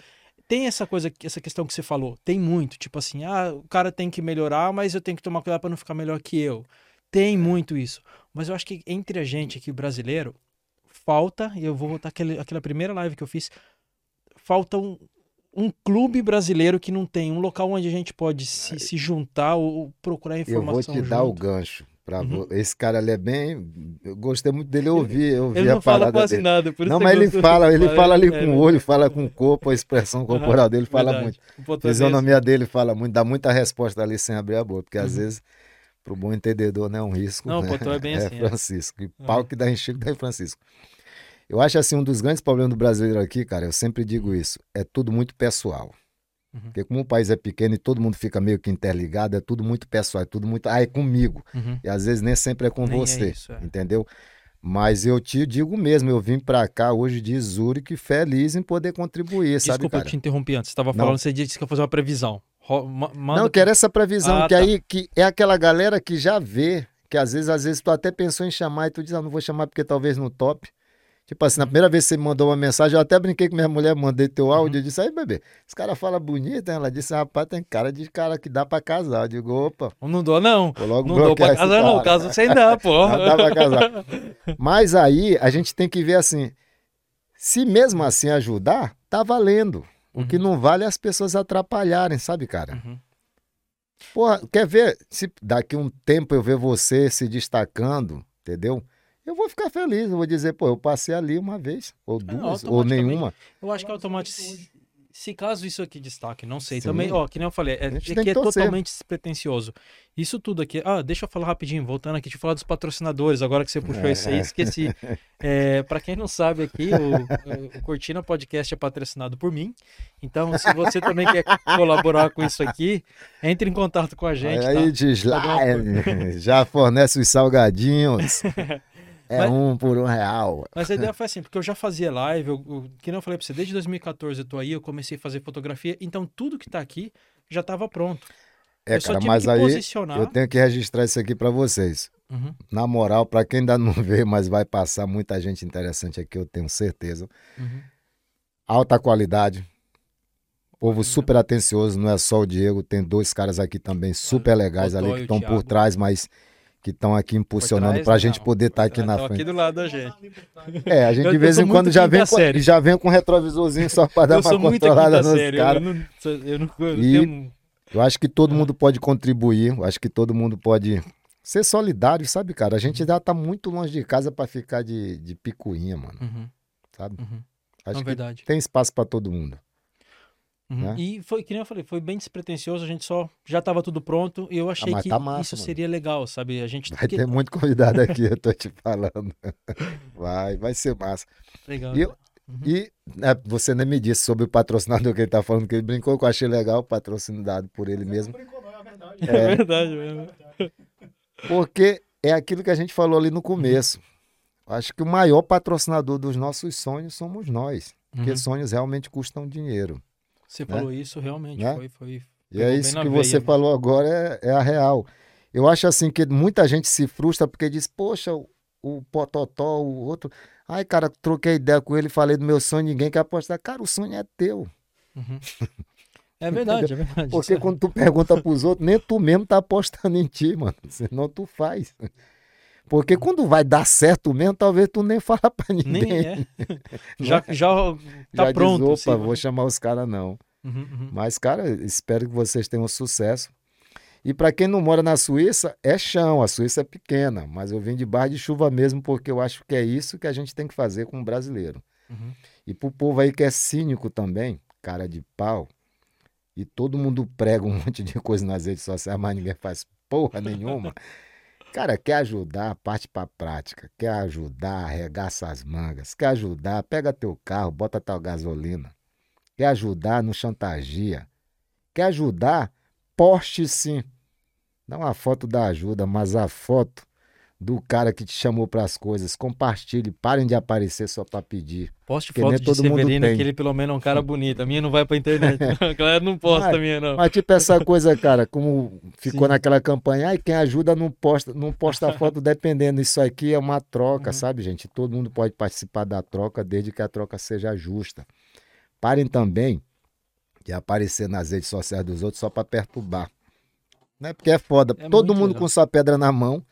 Tem essa coisa, essa questão que você falou, tem muito. Tipo assim, ah, o cara tem que melhorar, mas eu tenho que tomar cuidado para não ficar melhor que eu. Tem muito isso. Mas eu acho que entre a gente aqui, brasileiro, falta, e eu vou voltar àquele, àquela primeira live que eu fiz, faltam um clube brasileiro que não tem um local onde a gente pode se, se juntar ou procurar Eu informação vou te dar o junto. gancho. Pra Uhum. Esse cara ali é bem. Eu gostei muito dele, eu ouvi, eu ouvi Ele a não fala parada quase dele. nada, por isso Não, mas ele fala, ele fala ali é, com é, o olho, fala com o corpo, a expressão corporal dele fala verdade. muito. O A português- fisionomia dele fala muito, dá muita resposta ali sem abrir a boca, porque às Uhum. vezes, pro bom entendedor, não é um risco. Não, o né? Potô é bem assim, é. Francisco. E pau que dá em Chico, dá em Francisco. Eu acho assim, um dos grandes problemas do brasileiro aqui, cara, eu sempre digo isso, é tudo muito pessoal. Uhum. Porque como o país é pequeno e todo mundo fica meio que interligado, é tudo muito pessoal, é tudo muito, ah, é comigo. Uhum. E às vezes nem sempre é com Nem é você, isso, é. entendeu? Mas eu te digo mesmo, eu vim pra cá hoje de Zurique feliz em poder contribuir, sabe, Desculpa, eu te interrompi antes. Você estava falando, você disse que ia fazer uma previsão. Manda... Não, eu quero essa previsão, Ah, que tá. aí que é aquela galera que já vê, que às vezes, às vezes tu até pensou em chamar e tu diz, ah, não vou chamar porque talvez no top. Tipo assim, na primeira vez que você me mandou uma mensagem, eu até brinquei com minha mulher, mandei teu Uhum. áudio, eu disse, aí bebê, esse cara fala bonito, hein? ela disse, rapaz, tem cara de cara que dá pra casar. Eu digo, opa, Não dou, não. vou logo Não dou pra casar, não. Caso sem dar, pô. Não dá pra casar. Mas aí a gente tem que ver assim, se mesmo assim ajudar, tá valendo. O que não vale é as pessoas atrapalharem, sabe, cara? Uhum. Porra, quer ver? Se daqui um tempo eu ver você se destacando, entendeu? Eu vou ficar feliz, eu vou dizer, pô, eu passei ali uma vez, ou duas, ou automaticamente. nenhuma. Eu acho que automaticamente. Se caso isso aqui destaque, não sei. Sim. Também, ó, que nem eu falei, é, é que é totalmente despretensioso. Isso tudo aqui. Ah, deixa eu falar rapidinho, voltando aqui, deixa eu falar dos patrocinadores, agora que você puxou isso aí, esqueci. É, para quem não sabe aqui, o, o Cortina Podcast é patrocinado por mim. Então, se você também quer colaborar com isso aqui, entre em contato com a gente. aí tá? diz lá, dar já fornece os salgadinhos. É Mas- um por um real. Mas a ideia foi assim, porque eu já fazia live, eu, eu, que eu falei pra você, desde 2014 eu tô aí, eu comecei a fazer fotografia, então tudo que tá aqui já estava pronto. É, eu cara, mas aí posicionar. eu tenho que registrar isso aqui pra vocês. Uhum, Na moral, pra quem ainda não vê, mas vai passar muita gente interessante aqui, eu tenho certeza. uhum. Alta qualidade. Povo Bacana. super atencioso, não é só o Diego, tem dois caras aqui também super legais ali que estão por trás, mas que estão aqui impulsionando trás, pra gente poder estar aqui Eles na frente. aqui do lado da gente. É, a gente Eu- de vez em quando já vem, com, já vem com um retrovisorzinho só pra dar Eu uma controlada nos caras. eu eu não, eu não E- tenho... Eu acho que todo mundo pode contribuir, eu acho que todo mundo pode ser solidário, sabe, cara? A gente já tá muito longe de casa pra ficar de, de picuinha, mano, Uhum, sabe? uhum. Acho Não, que verdade. tem espaço pra todo mundo. Uhum. né? E foi, que nem eu falei, foi bem despretensioso, a gente só, já tava tudo pronto, e eu achei mas que tá massa, isso mano. seria legal, sabe? A gente... Vai ter muito convidado aqui, eu tô te falando. Vai, vai ser massa. Legal. E, eu- Uhum. e né, você nem me disse sobre o patrocinador que ele tá falando, que ele brincou, que eu achei legal, o patrocínio dado por ele mesmo. Não brincou, não, é verdade. É verdade mesmo. Porque é aquilo que a gente falou ali no começo. Acho que o maior patrocinador dos nossos sonhos somos nós. Porque Uhum. sonhos realmente custam dinheiro. Você falou isso, realmente, Né? foi, foi... E é isso que veia você mesmo. falou agora, é, é a real. Eu acho assim que muita gente se frustra porque diz, poxa, o, o Pototó, o outro. Ai, cara, troquei ideia com ele, falei do meu sonho, ninguém quer apostar. Cara, o sonho é teu. Uhum. É verdade, é verdade. Porque quando tu pergunta pros outros, nem tu mesmo tá apostando em ti, mano. Senão tu faz. Porque quando vai dar certo mesmo, talvez tu nem fala pra ninguém. Nem é. já, já tá Já pronto. diz, opa, assim. vou chamar os caras não. Uhum, uhum. Mas, cara, espero que vocês tenham sucesso. E para quem não mora na Suíça, é chão, a Suíça é pequena, mas eu vim de bar de chuva mesmo porque eu acho que é isso que a gente tem que fazer com o brasileiro. Uhum. E pro povo aí que é cínico também, cara de pau, e todo mundo prega um monte de coisa nas redes sociais, mas ninguém faz porra nenhuma. Cara, quer ajudar, parte pra prática. Quer ajudar, arregaça as mangas. Quer ajudar, pega teu carro, bota tua gasolina. Quer ajudar, não chantagia. Quer ajudar, poste sim. Dá uma foto da ajuda, mas a foto do cara que te chamou pras coisas, compartilhe, parem de aparecer só pra pedir. Poste foto de todo mundo Severino, que ele pelo menos é um cara bonito. A minha não vai pra internet. A galera não posta Vai. a minha, não. Mas tipo essa coisa, cara, como ficou Sim. naquela campanha, ai, quem ajuda não posta, não posta foto dependendo. Isso aqui é uma troca, Uhum. sabe, gente? Todo mundo pode participar da troca, desde que a troca seja justa. Parem também de aparecer nas redes sociais dos outros só para perturbar. Né? Porque é foda. É Todo mundo legal. com sua pedra na mão.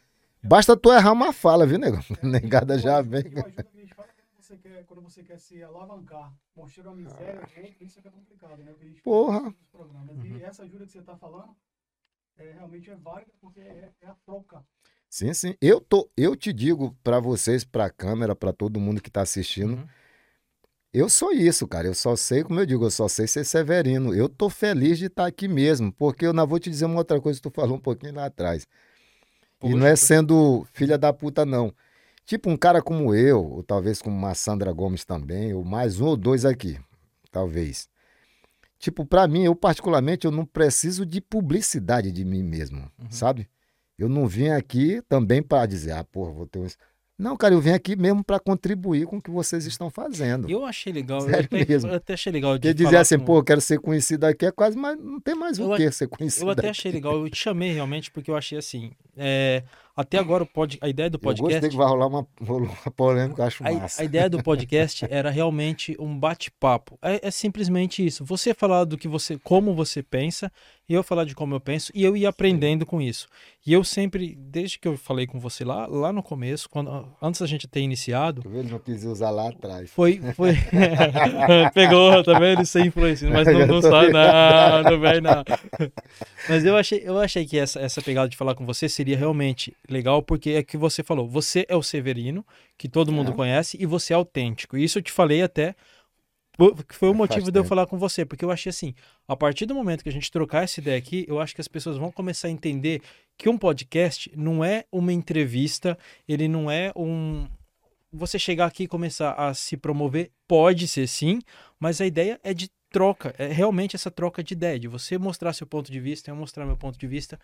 Basta tu errar uma fala, viu, nego? Negada já vem. A gente fala quando você você quer, quando você quer se alavancar, mostrando a miséria outro, isso é é complicado, né? Gente Porra. Uhum. E essa ajuda que você tá falando, é, realmente é válida porque é, é a troca. Sim, sim. Eu, tô, eu te digo pra vocês, pra câmera, pra todo mundo que tá assistindo, Uhum. eu sou isso, cara. Eu só sei, como eu digo, eu só sei ser severino. Eu tô feliz de estar aqui mesmo, porque eu não vou te dizer uma outra coisa que tu falou um pouquinho lá atrás. E não é Poxa, sendo filha da puta, não. Tipo um cara como eu, ou talvez como uma Sandra Gomes também, ou mais um ou dois aqui, talvez. Tipo, pra mim, eu particularmente, eu não preciso de publicidade de mim mesmo, Uhum. sabe? Eu não vim aqui também para dizer, ah, porra, vou ter um... Não, cara, eu vim aqui mesmo para contribuir com o que vocês estão fazendo. Eu achei legal. Eu Sério até, mesmo. eu até achei legal de dizer assim, com- pô, eu quero ser conhecido aqui é quase mais. Não tem mais o Eu a- que ser conhecido. Eu até aqui. achei legal. Eu te chamei realmente porque eu achei assim. é, até agora o pod, a ideia do Eu gostei podcast. que vai rolar uma, uma polêmica, eu acho A, massa. a ideia do podcast era realmente um bate-papo. É, é simplesmente isso. Você falar do que você, como você pensa, e eu falar de como eu penso, e eu ia aprendendo com isso. E eu sempre, desde que eu falei com você lá, lá no começo, quando, antes da gente ter iniciado, vê, Ele não quis usar lá atrás. foi, foi... pegou, tá vendo? Sem influência, mas não, Eu não sai, não, não vem, não. Mas eu achei, eu achei que essa, essa pegada de falar com você seria realmente legal, porque é que você falou, você é o Severino, que todo mundo É. conhece, e você é autêntico. E isso eu te falei até, que foi o Faz motivo de eu tempo. falar com você, porque eu achei assim, a partir do momento que a gente trocar essa ideia aqui, eu acho que as pessoas vão começar a entender que um podcast não é uma entrevista, ele não é um... Você chegar aqui e começar a se promover, pode ser sim, mas a ideia é de troca, é realmente essa troca de ideia, de você mostrar seu ponto de vista, eu mostrar meu ponto de vista.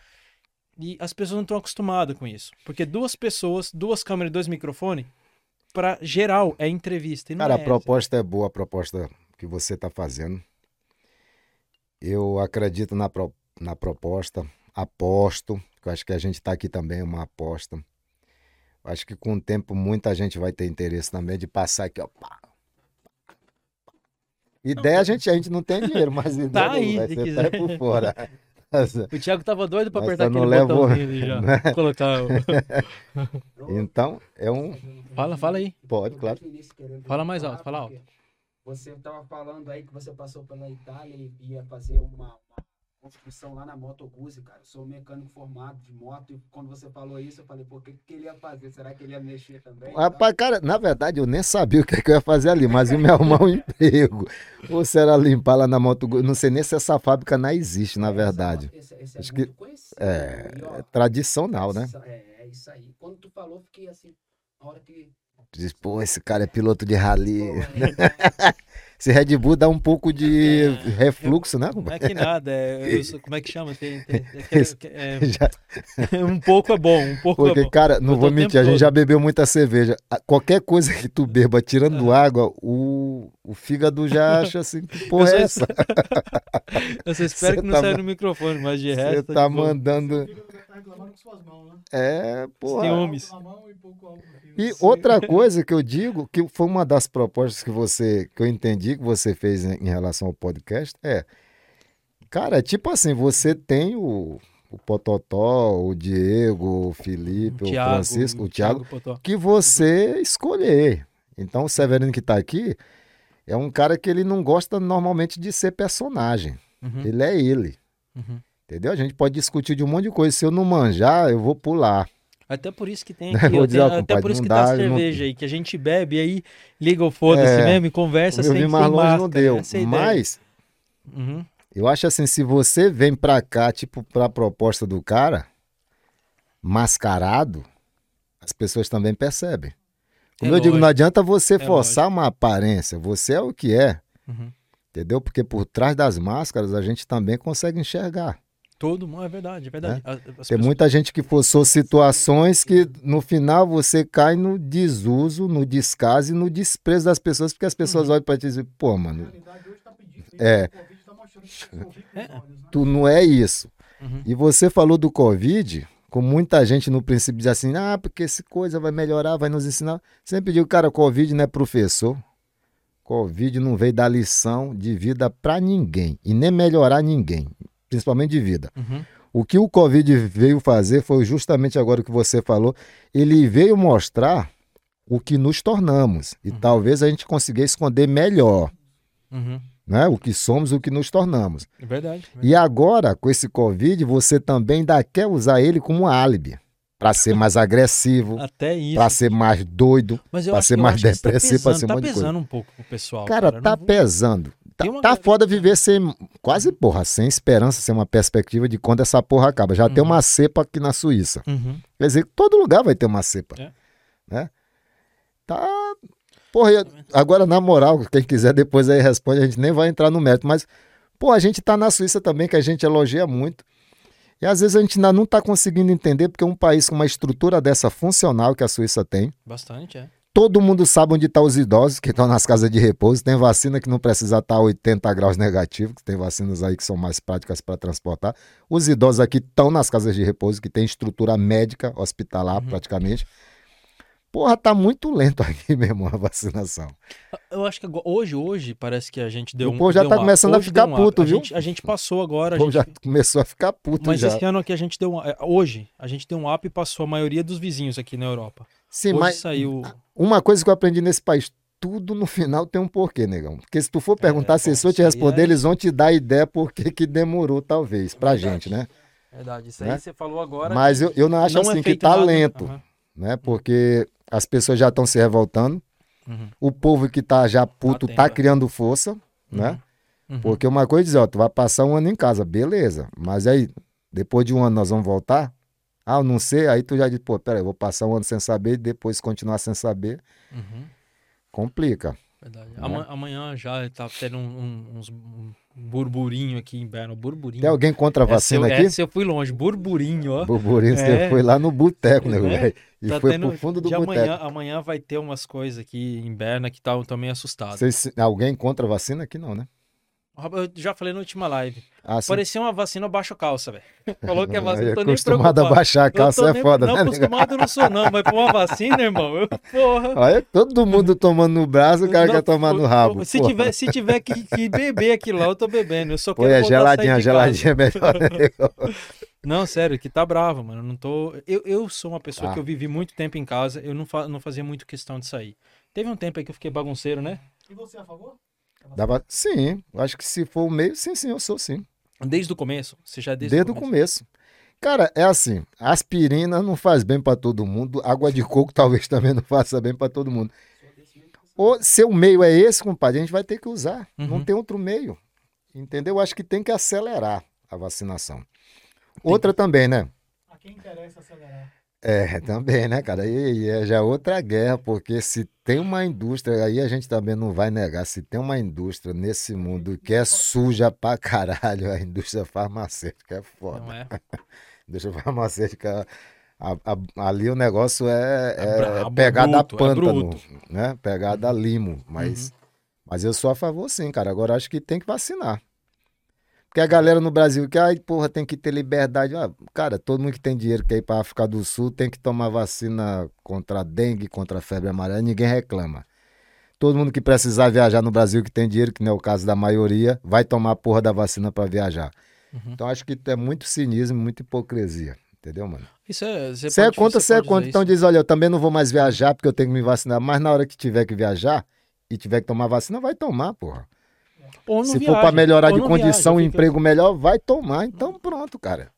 E as pessoas não estão acostumadas com isso. Porque duas pessoas, duas câmeras e dois microfones, para geral, é entrevista. Cara, é a proposta é boa, a proposta que você está fazendo. Eu acredito na, pro- na proposta, aposto, que eu acho que a gente está aqui também, é uma aposta. Eu Acho que com o tempo muita gente vai ter interesse também de passar aqui, ó. pá. Ideia a gente, a gente não tem dinheiro, mas ideia Tá não, aí, vai se ser por fora. O Thiago tava doido pra Mas apertar aquele levo- botãozinho ali já. Colocar. o- Então, é um. Fala, fala aí. Pode, claro. Fala mais alto, fala alto. Você estava falando aí que você passou pela Itália e ia fazer uma construção lá na Moto Guzzi, cara. Eu sou mecânico formado de moto e quando você falou isso, eu falei, pô, o que, que ele ia fazer? Será que ele ia mexer também? Rapaz, cara, na verdade eu nem sabia o que, é que eu ia fazer ali, mas eu me arrumar um emprego. Ou se era limpar lá na Moto Guzzi, não sei nem se essa fábrica não existe, na Essa- verdade. Esse, esse é Acho muito que-. É, E, ó, é tradicional, né? É, é isso aí. Quando tu falou, fiquei assim, a hora que... Diz, pô, esse cara é piloto de rally. Pô, é, Esse Red Bull dá um pouco de refluxo, né? Não é que nada, é, eu sou- como é que chama? Tem, tem- é- é- Já- é- um pouco é bom, um pouco é Porque, bom. cara, não Eu vou mentir, a gente todo. já bebeu muita cerveja. Qualquer coisa que tu beba tirando água, o, o fígado já acha assim, que porra Eu é só essa? Eu só espero Cê que não tá saia no microfone, mas de Você resto. tá mandando. Você tá reclamando com suas mãos, né? É, porra. Ciúmes. E. E Você- outra coisa que eu digo, que foi uma das propostas que você, que eu entendi que você fez em, relação ao podcast, é, cara, tipo assim, você tem o, o Pototó, o Diego, o Felipe, o, Thiago, Francisco, o Thiago, Potó. que você escolher. Então o Severino que tá aqui é um cara que ele não gosta normalmente de ser personagem. Uhum, Ele é ele. uhum. Entendeu? A gente pode discutir de um monte de coisa. Se eu não manjar, eu vou pular. Até por isso que tem Não, aqui, ó, dizer, até compadre, por isso que tá a dá, eu não- cerveja aí, que a gente bebe aí, liga o foda-se É, mesmo e conversa sem, sem mais longe não deu. é a ideia. Mas Uhum. Eu acho assim, se você vem pra cá, tipo, pra proposta do cara, mascarado, as pessoas também percebem. Como É eu digo, não lógico. adianta você É forçar uma aparência, você é o que é, Uhum. entendeu? Porque por trás das máscaras a gente também consegue enxergar. Todo mundo, é verdade, é verdade. As- as Tem pessoas- muita gente que forçou situações que no final você cai no desuso, no descaso e no desprezo das pessoas, porque as Uhum. pessoas olham pra ti e dizem, pô, A mano, realidade hoje tá pedindo. É. O Covid tá mostrando que sorrindo com os olhos, né? tu não é isso. Uhum. E você falou do Covid, com muita gente no princípio diz assim, ah, porque essa coisa vai melhorar, vai nos ensinar. Sempre digo, cara, Covid não é professor. Covid não veio dar lição de vida pra ninguém e nem melhorar ninguém, principalmente de vida. Uhum. O que o Covid veio fazer foi justamente agora o que você falou. Ele veio mostrar o que nos tornamos. E Uhum. talvez a gente consiga esconder melhor Uhum. né? o que somos, o que nos tornamos. É verdade. E agora, com esse Covid, você também ainda quer usar ele como álibi para ser mais agressivo, para ser mais doido. Acho, ser eu mais que depressivo, tá pra ser pesando, um tá monte de coisa. pesando um pouco pro pessoal. Cara, Eu tá não pesando. Tá, Tem uma tá foda viver sem, quase, porra, sem esperança, sem uma perspectiva de quando essa porra acaba. Já tem Uhum. uma cepa aqui na Suíça. Uhum. Quer dizer, todo lugar vai ter uma cepa. É. Né? Tá. Porra, eu- agora na moral, quem quiser depois aí responde, a gente nem vai entrar no mérito, mas, pô, a gente tá na Suíça também, que a gente elogia muito. E às vezes a gente ainda não tá conseguindo entender, porque um país com uma estrutura dessa funcional que a Suíça tem, Bastante, é. Todo mundo sabe onde estão os idosos que estão nas casas de repouso, tem vacina que não precisa estar a 80 graus negativo, que tem vacinas aí que são mais práticas para transportar. Os idosos aqui estão nas casas de repouso, que tem estrutura médica, hospitalar Uhum. praticamente. Porra, tá muito lento aqui, meu irmão, a vacinação. Eu acho que agora- hoje, hoje, parece que a gente deu O um. povo já tá começando a ficar puto, a viu? Gente, a gente passou agora. O a povo já gente- começou a ficar puto Mas já. esse ano aqui a gente deu um. é, Hoje, a gente deu um up e passou a maioria dos vizinhos aqui na Europa. Sim, hoje mas saiu. uma coisa que eu aprendi nesse país, tudo no final tem um porquê, negão. Porque se tu for perguntar, se bom, eles for te responder, é- eles vão te dar ideia por que demorou, talvez, pra gente, né? Verdade, isso Né? aí você falou agora. Mas eu, eu não acho não assim é que tá nada. lento, Aham. né? Porque as pessoas já estão se revoltando, Uhum. o povo que tá já puto tá é. criando força, né? Uhum. Porque uma coisa é dizer, ó, tu vai passar um ano em casa, beleza. Mas aí, depois de um ano nós vamos voltar? Ah, eu não sei. Aí tu já diz, pô, peraí, eu vou passar um ano sem saber e depois continuar sem saber. Uhum. Complica. Verdade. Né? Ama- Amanhã já tá tendo um, um- uns um burburinho aqui em Berno. Burburinho. Tem alguém contra a Essa eu- vacina aqui? essa eu fui longe. Burburinho, ó. Burburinho, você É. foi lá no boteco, né, É. velho? E Tá foi tendo- pro fundo do boteco. amanhã, amanhã vai ter umas coisas aqui em Berna que tá, também assustado. Vocês- alguém contra a vacina aqui não, né? Eu já falei na última live. Ah. Parecia uma vacina, eu baixo calça, velho. Falou que é vacina, é eu tô nem acostumado a baixar a calça é nem- foda, Não, né? negão? acostumado eu não sou não, mas pra uma vacina, irmão, eu, porra. Olha, todo mundo tomando no braço, o cara Não, quer tomar no pô, rabo. Se porra. tiver, se tiver que, que beber aquilo lá, eu tô bebendo. Eu só Pô, quero é a sair geladinha, geladinha é melhor. né? Não, sério, que tá bravo, mano. Eu não tô. Eu, eu sou uma pessoa Ah. que eu vivi muito tempo em casa, eu não, fa... não fazia muito questão de sair. Teve um tempo aí que eu fiquei bagunceiro, né? E você é a favor? Dava... Sim, eu acho que se for o meio, sim, sim, eu sou sim. Desde o começo. Você já desde, Desde, o o começo. começo. Cara, é assim, aspirina não faz bem pra todo mundo, água de coco talvez também não faça bem pra todo mundo. Ou seu meio é esse, compadre, a gente vai ter que usar. Não Uhum. tem outro meio. Entendeu? Eu acho que tem que acelerar a vacinação. Outra também, né? A quem interessa acelerar? É, também, né, cara? E, e é já outra guerra, porque se tem uma indústria, aí a gente também não vai negar, se tem uma indústria nesse mundo que é suja pra caralho, a indústria farmacêutica é foda. Não é? Indústria farmacêutica, a- a- ali o negócio é, É é brabo, é pegada bruto, é pântano, né? Pegada limo, mas, mas eu sou a favor sim, cara. Agora acho que tem que vacinar. Porque a galera no Brasil que, ai, porra, tem que ter liberdade. Ah, cara, todo mundo que tem dinheiro que ir pra África do Sul tem que tomar vacina contra a dengue, contra a febre amarela, ninguém reclama. Todo mundo que precisar viajar no Brasil, que tem dinheiro, que não é o caso da maioria, vai tomar a porra da vacina pra viajar. Uhum. Então acho que é muito cinismo, muita hipocrisia. Entendeu, mano? Isso é. Você é contra, você é contra. dizer Então diz, olha, eu também não vou mais viajar porque eu tenho que me vacinar. Mas na hora que tiver que viajar e tiver que tomar vacina, vai tomar, porra. Se for viaja, pra melhorar ou de condição, viaja, fica- emprego melhor, vai tomar. Então pronto, cara.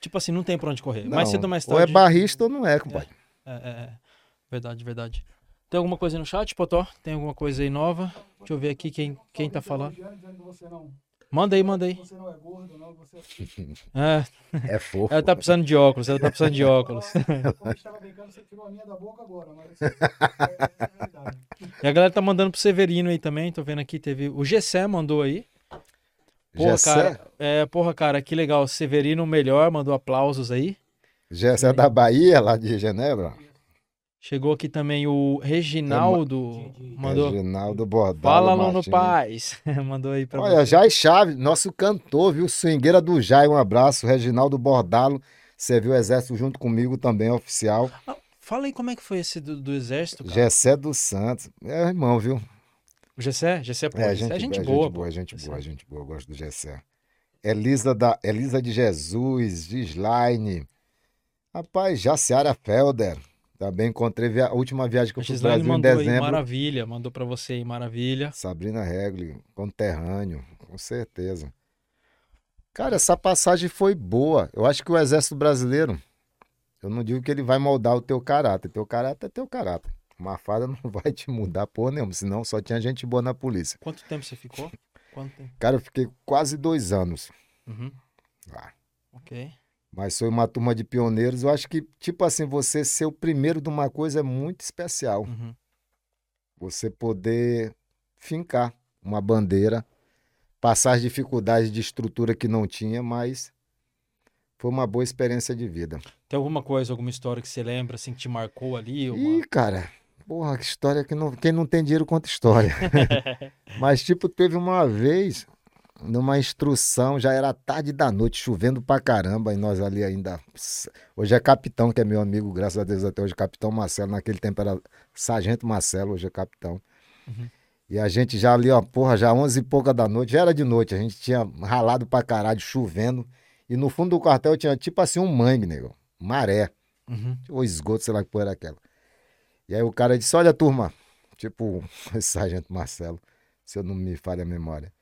Tipo assim, não tem pra onde correr. Não, mais cedo ou mais ou é tarde. barrista ou não é, compadre. É, é, é. Verdade, verdade. Tem alguma coisa aí no chat, Potó? Tem alguma coisa aí nova? Deixa eu ver aqui quem, quem tá falando. Não, Manda aí, manda aí. você não é gordo, não. Você É, É fofo. ela tá precisando de óculos, ela tá precisando de óculos. Estava brincando, você tirou a minha da boca agora, mas é, é. E a galera tá mandando pro Severino aí também, tô vendo aqui, teve. O Gessé mandou aí. Porra, Gessé, cara. É, porra, cara, que legal. Severino, o melhor, mandou aplausos aí. Gessé é da Bahia, lá de Genebra. Chegou aqui também o Reginaldo. Mandou. Reginaldo Bordalo Fala, Aluno. Paz. mandou aí pra Olha, você. Jai Chaves, nosso cantor, viu? Swingueira do Jai, um abraço. Reginaldo Bordalo, serviu o exército junto comigo também, oficial. Ah, fala aí como é que foi esse do, do exército, cara. Gessé dos Santos. É irmão, viu? O Gessé? Gessé, pô, É, gente, é gente é boa. gente pô. boa, é gente Gessé. boa, é gente boa, eu gosto do Gessé. Elisa, da, Elisa de Jesus, Gislaine. Rapaz, Jaciara Felder. Também encontrei via... a última viagem que eu fui pro Gislaine Brasil em mandou aí dezembro. maravilha, mandou pra você aí maravilha. Sabrina Regli, conterrâneo, com certeza. Cara, essa passagem foi boa. Eu acho que o Exército Brasileiro, eu não digo que ele vai moldar o teu caráter. Teu caráter é teu caráter. Uma fada não vai te mudar porra nenhuma, senão só tinha gente boa na polícia. Quanto tempo você ficou? Quanto tempo? Cara, eu fiquei quase dois anos Uhum. lá. Ok. Mas foi uma turma de pioneiros. Eu acho que, tipo assim, você ser o primeiro de uma coisa é muito especial. Uhum. Você poder fincar uma bandeira, passar as dificuldades de estrutura que não tinha, mas foi uma boa experiência de vida. Tem alguma coisa, alguma história que você lembra, assim, que te marcou ali? Uma... Ih, cara, porra, que história que não. Quem não tem dinheiro conta história. mas, tipo, teve uma vez, numa instrução, já era tarde da noite, chovendo pra caramba, e nós ali ainda. Hoje é capitão, que é meu amigo, graças a Deus até hoje, capitão Marcelo. Naquele tempo era sargento Marcelo, hoje é capitão. Uhum. E a gente já ali, ó, porra, já 11 e pouca da noite, já era de noite, a gente tinha ralado pra caralho, chovendo. E no fundo do quartel tinha tipo assim um mangue, nego, maré, Uhum. ou esgoto, sei lá que porra era aquela. E aí o cara disse: Olha, turma, tipo, sargento Marcelo, se eu não me falha a memória.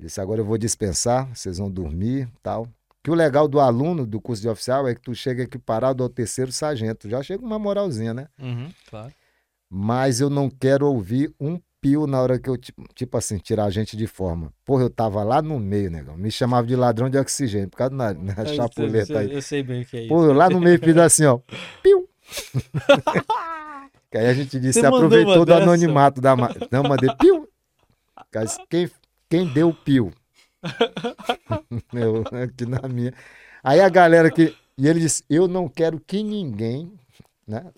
Ele disse: Agora eu vou dispensar, vocês vão dormir tal. Que o legal do aluno do curso de oficial é que tu chega equiparado ao terceiro sargento. Já chega uma moralzinha, né? Uhum. Claro. Mas eu não quero ouvir um pio na hora que eu, ti- tipo assim, tirar a gente de forma. Porra, eu tava lá no meio, negão. Me chamava de ladrão de oxigênio, por causa da na Eu sei- chapuleta aí. Eu sei bem o que é isso. Pô, eu lá no meio fiz assim, ó. Piu! que aí a gente disse, aproveitou do dessa? anonimato da. Não, mandei piu! Quem, quem deu o piu? eu, aqui na minha. Aí a galera que. E ele disse: Eu não quero que ninguém, né?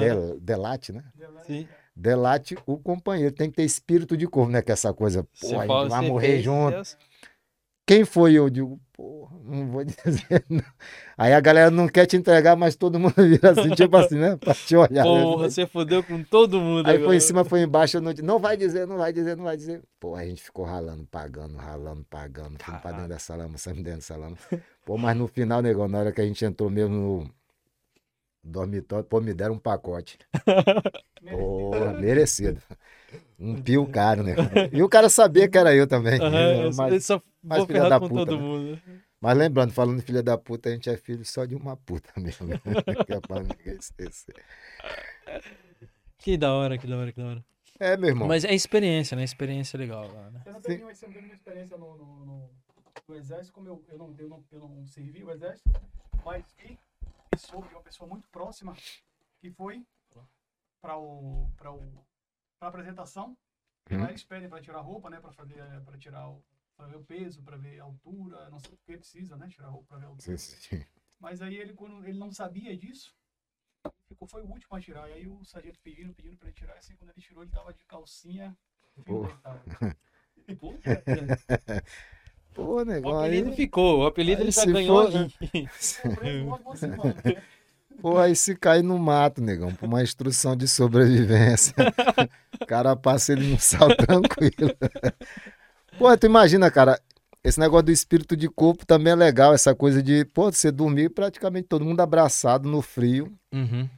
Del- delate, né? Sim. Delate o companheiro. Tem que ter espírito de corpo, né? Que essa coisa, pô, a gente vai morrer junto. essa- Quem foi? Eu digo, porra, não vou dizer não. Aí a galera não quer te entregar, mas todo mundo vira assim, tipo assim, né? Pra te olhar. Porra, você fodeu com todo mundo Aí agora. foi em cima, foi embaixo, eu não, não vai dizer, não vai dizer, não vai dizer. Pô, a gente ficou ralando, pagando, ralando, pagando, fomos pra dentro da salama, saímos dentro da salama. Pô, mas no final, negão, na hora que a gente entrou mesmo no dormitório, pô, me deram um pacote. Pô, merecido. Um pio caro, né? E o cara sabia que era eu também. Eu mas, só mas vou filha da puta, todo né? mundo. mas lembrando, falando filha da puta, a gente é filho só de uma puta mesmo. que é pra ninguém esquecer. Que da hora, que da hora, que da hora. É, meu irmão. Mas é experiência, né? Experiência legal lá, né? Eu não tenho mesma experiência no, no, no- no exército, como eu, eu, não, eu, não, eu não servi o exército, mas vi e soube de uma pessoa muito próxima que foi para o, pra o, pra apresentação. Hum. Lá eles pedem para tirar a roupa, né? Para fazer, para tirar o, pra ver o peso, para ver a altura, não sei o que precisa, né? Tirar a roupa para ver a altura. Sim, sim. Mas aí ele, quando ele não sabia disso, ficou, foi o último a tirar. E aí o sargento pedindo, pedindo para ele tirar. Assim, quando ele tirou, ele tava de calcinha. Pô. Pô, o negão, aí, apelido ficou, o apelido aí ele já se ganhou for- né? pô, aí se cair no mato, negão, por uma instrução de sobrevivência. o cara passa ele num sal tranquilo. Pô, tu imagina, cara, esse negócio do espírito de corpo também é legal, essa coisa de, pô, você dormir praticamente todo mundo abraçado no frio, Uhum.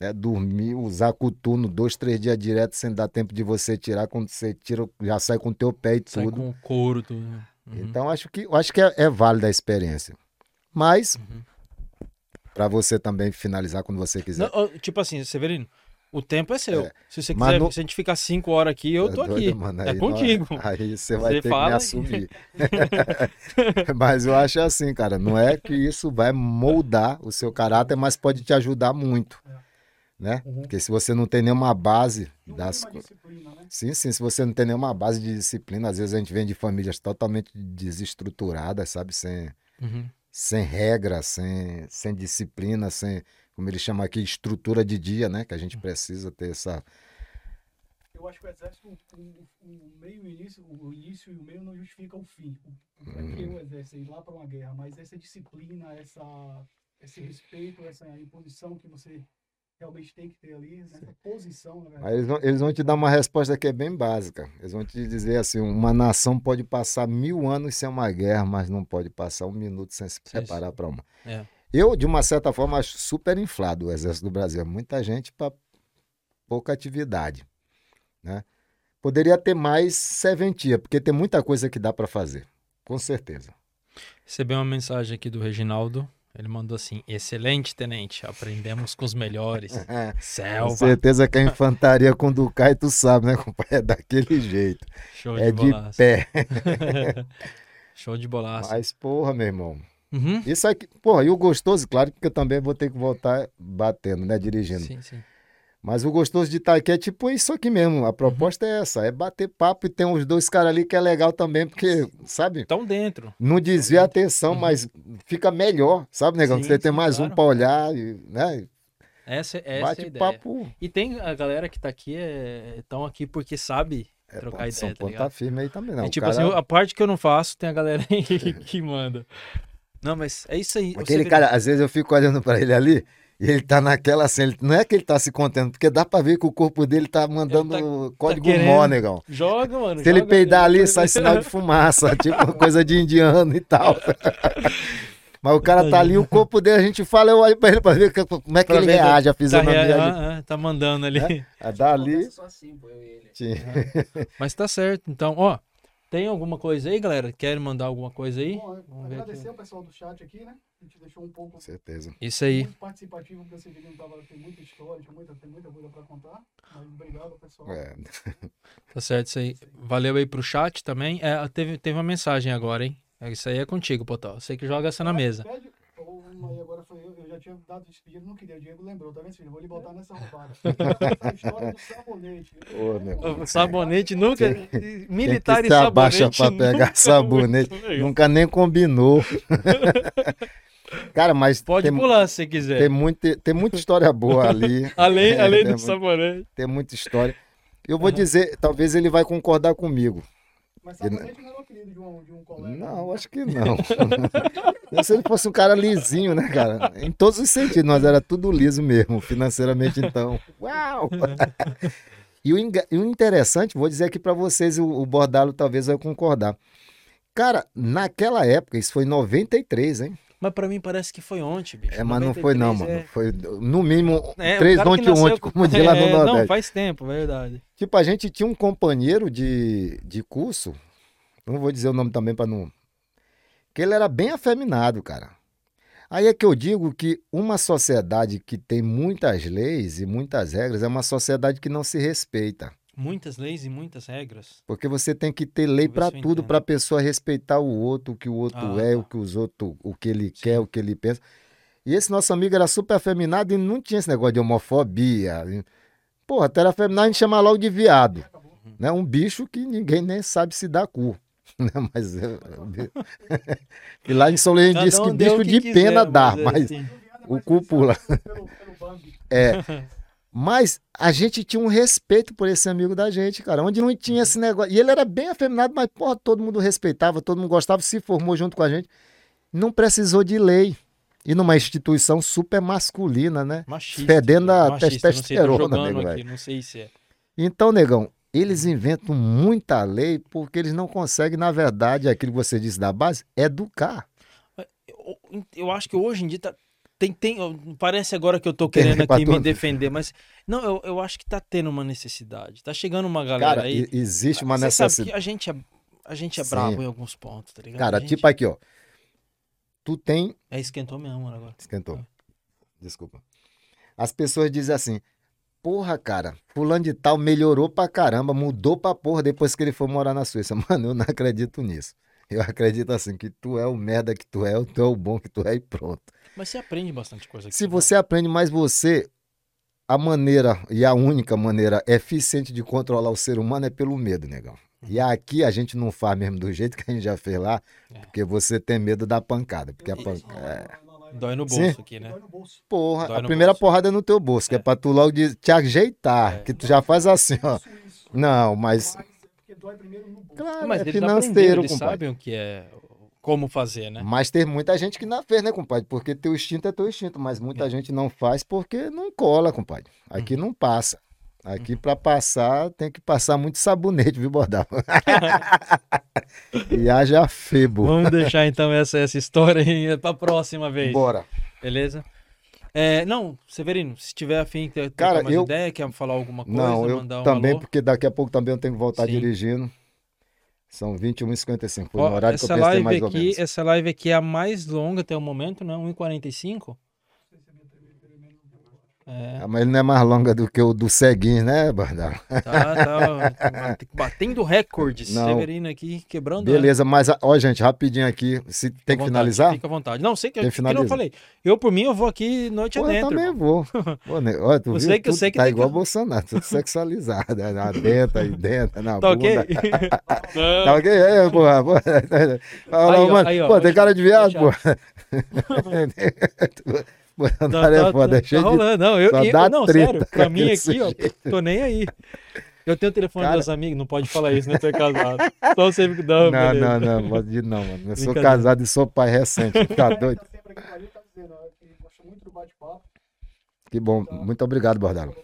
né? Dormir, usar coturno dois, três dias direto sem dar tempo de você tirar, quando você tira, já sai com o teu pé e Sai tudo. com couro, tudo. né? Uhum. Então acho que acho que é, é válida a experiência. Mas Uhum. pra você também finalizar quando você quiser. Não, tipo assim, Severino, o tempo é seu. É. Se você quiser, no- se a gente ficar cinco horas aqui, eu tô Tá aqui. mano? é contigo. nós- Aí você vai Você ter fala que me assumir. mas eu acho assim, cara, não é que isso vai moldar o seu caráter, mas pode te ajudar muito. Né? Uhum. Porque se você não tem nenhuma base No das coisas. disciplina, né? Sim, sim, se você não tem nenhuma base de disciplina, às vezes a gente vem de famílias totalmente desestruturadas, sabe? Sem, Uhum. sem regra, sem, sem disciplina, sem, como ele chama aqui, estrutura de dia, né? Que a gente precisa ter essa. Eu acho que o exército, o, o meio e o início, o início e o meio não justifica o fim. O, pra que Uhum. o exército ir lá para uma guerra, mas essa disciplina, essa, esse respeito, essa imposição que você realmente tem que ter ali, nessa posição, na Aí verdade. eles vão, eles vão te dar uma resposta que é bem básica. Eles vão te dizer assim: uma nação pode passar mil anos sem uma guerra, mas não pode passar um minuto sem se preparar para uma. É. Eu, de uma certa forma, acho super inflado o Exército do Brasil. É muita gente para pouca atividade. Né? Poderia ter mais serventia, porque tem muita coisa que dá para fazer. Com certeza. Recebi uma mensagem aqui do Reginaldo. Ele mandou assim: excelente, tenente. Aprendemos com os melhores. Com Selva. certeza que a infantaria quando cai, tu sabe, né, compadre? É daquele jeito. Show de É de pé. Show de bolaço. Mas, porra, meu irmão. Uhum. Isso aqui, porra, e o gostoso, claro, porque eu também vou ter que voltar batendo, né, dirigindo. Sim, sim. Mas o gostoso de estar aqui é tipo isso aqui mesmo. A proposta é essa, é bater papo e tem uns dois caras ali que é legal também, porque, sabe? Estão dentro. Não desvia a atenção, mas fica melhor, sabe, negão? Uhum. Sim, Você tem mais um claro. pra olhar, e, né? Essa, essa é a Bate ideia. papo. E tem a galera que tá aqui, estão aqui porque sabe É, trocar pô, ideia, São tá ligado? firme aí também, não. é tipo cara- assim, a parte que eu não faço, tem a galera aí que manda. Não, mas é isso aí. Aquele cara, às vezes eu fico olhando pra ele ali e ele tá naquela assim, ele- não é que ele tá se contendo, porque dá pra ver que o corpo dele tá mandando Ele código querendo. mó, negão. Joga, mano. Se ele joga, peidar ali, sai sinal de fumaça, tipo coisa de indiano e tal. Mas o cara tá ali, o corpo dele, a gente fala, eu olho pra ele pra ver que- como é que Pra ele ver reage, a Tá, fisionomia rea- ali. ah, ah, tá mandando ali. A dali. Conversa só assim, pô, eu e ele. Sim. Mas tá certo. Então, ó, tem alguma coisa aí, galera? Querem mandar alguma coisa aí? Bom, Vamos ver agradecer aqui. ao pessoal do chat aqui, né? A gente deixou um pouco Com certeza. Isso aí. muito participativo, porque o Severino tava, tem muita história, tinha muita, tem muita coisa para contar. Mas obrigado, pessoal. É. Tá certo isso aí. Valeu aí pro chat também. É, teve, teve uma mensagem agora, hein? É, Isso aí é contigo, Potó. Você que joga essa na mesa. Pede, aí agora foi eu, eu já tinha dado despedida, não queria, o Diego lembrou, tá vendo, filho? Vou lhe botar nessa roubada. a história do sabonete. Ô, meu. O sabonete nunca. Quem Militar que e se abaixa sabonete. pra pegar nunca sabonete? Nunca nem combinou. Cara, mas Pode tem, pular se você quiser. tem, muito, tem muita história boa ali. Além, É, além tem do muito- sabonete. Tem muita história. Eu vou dizer, talvez ele vai concordar comigo. Mas sabonete não era o apelido de um, de um colega. Não, acho que não. Se ele fosse um cara lisinho, né, cara? Em todos os sentidos, nós era tudo liso mesmo, financeiramente então. Uau! E o, e o interessante, vou dizer aqui pra vocês, o, o Bordalo talvez vai concordar. Cara, naquela época, isso foi em 93, hein? Mas pra mim parece que foi ontem, bicho. É, mas não foi não, 93 mano. é- Foi no mínimo É, três ontem nasceu ontem, com- como diz lá no É, Não, Nordeste. faz tempo, verdade. Tipo, a gente tinha um companheiro de, de curso, não vou dizer o nome também para não. Que ele era bem afeminado, cara. Aí é que eu digo que uma sociedade que tem muitas leis e muitas regras é uma sociedade que não se respeita. Muitas leis e muitas regras. Porque você tem que ter lei para tudo, para a pessoa respeitar o outro, o que o outro Ah, é, tá. o que os outros, o que ele quer, o que ele pensa. E esse nosso amigo era super afeminado e não tinha esse negócio de homofobia. Porra, até era afeminado, a gente chama logo de viado. Né? Um bicho que ninguém nem sabe se dá cu. Né? Mas eu- e lá em São Leão Cada diz que bicho que de pena quiser, dá, mas é mas assim. o cu pula. É. Mas a gente tinha um respeito por esse amigo da gente, cara. Onde não tinha esse negócio. E ele era bem afeminado, mas, porra, todo mundo respeitava, todo mundo gostava, se formou junto com a gente. Não precisou de lei. E numa instituição super masculina, né? Machista. Fedendo a machista, não sei, testosterona, nego, aqui. Não sei se é. Então, negão, eles inventam muita lei porque eles não conseguem, na verdade, aquilo que você disse da base, educar. Eu, eu acho que hoje em dia tá, tem, tem, parece agora que eu tô querendo aqui me defender, mas não, eu, eu acho que tá tendo uma necessidade. Tá chegando uma galera Cara, aí. existe uma necessidade. a gente é, a gente é Sim. brabo em alguns pontos, tá ligado? Cara, A gente- tipo aqui, ó. Tu tem É, esquentou mesmo mano, agora. Esquentou. Desculpa. As pessoas dizem assim: Porra, cara, fulano de tal melhorou pra caramba, mudou pra porra depois que ele foi morar na Suíça. Mano, eu não acredito nisso. Eu acredito assim, que tu é o merda que tu é, tu é o bom que tu é e pronto. Mas você aprende bastante coisa aqui. Se né? você aprende, mas você, a maneira e a única maneira eficiente de controlar o ser humano é pelo medo, negão. E aqui a gente não faz mesmo do jeito que a gente já fez lá, É. porque você tem medo da pancada. Porque a pancada. na live. Dói no Sim. bolso aqui, né? Dói no bolso. Porra, Dói a primeira bolso. porrada é no teu bolso, que é É. pra tu logo de- te ajeitar, É. que tu já faz assim, ó. Isso, isso. Não, mas. Mas é porque dói primeiro no bolso. Claro, Mas é eles financeiro, eles compadre. sabem o que é, como fazer, né? Mas tem muita gente que não fez, né, compadre? Porque teu instinto é teu instinto, mas muita É. gente não faz porque não cola, compadre. Aqui Uhum. não passa. Aqui pra passar tem que passar muito sabonete, viu, Bordal? e haja febo. Vamos deixar então essa, essa história aí pra próxima vez. Bora. Beleza? É, não, Severino, se tiver afim, ter Cara, mais eu- ideia, quer falar alguma coisa, Não, eu mandar um também, alô? porque daqui a pouco também eu tenho que voltar Sim. dirigindo. São 21h55. Foi Ó, no horário que eu pensei live mais ou aqui, menos. essa live aqui é a mais longa até o momento, né? 1h45. É, Ah, mas ele não é mais longa do que o do Ceguinho, né, Bardal? tá, tá batendo recordes. Não. Severino aqui quebrando. Beleza, mas a- ó, gente, rapidinho aqui. Se Fica tem que vontade, finalizar? Fica à vontade. Não, sei que, Tem que, que eu falei. Eu, por mim, eu vou aqui noite Pô, eu adentro. também vou. Pô, né, ó, tu Eu viu? sei que- eu sei que tá tem que- igual Bolsonaro, tudo sexualizado. né? Dentro, aí dentro, na Tá bunda. ok? Tá ok? É, porra, porra. Aí, ó, mano, aí, ó. pô, tem cara de viado, Já. Bolsonaro é foda, é tá cheio de... rolando. Não, eu, eu- não sério, pra mim aqui, ó, tô nem aí. Eu tenho o telefone Cara- dos amigos, não pode falar isso, né? Tu é casado. Só você que dá, Não, não, não, pode não, mano. Eu sou casado e sou pai recente, tá doido? Tá tá que gostou muito do bate-papo. Que bom, muito obrigado, Bordalo.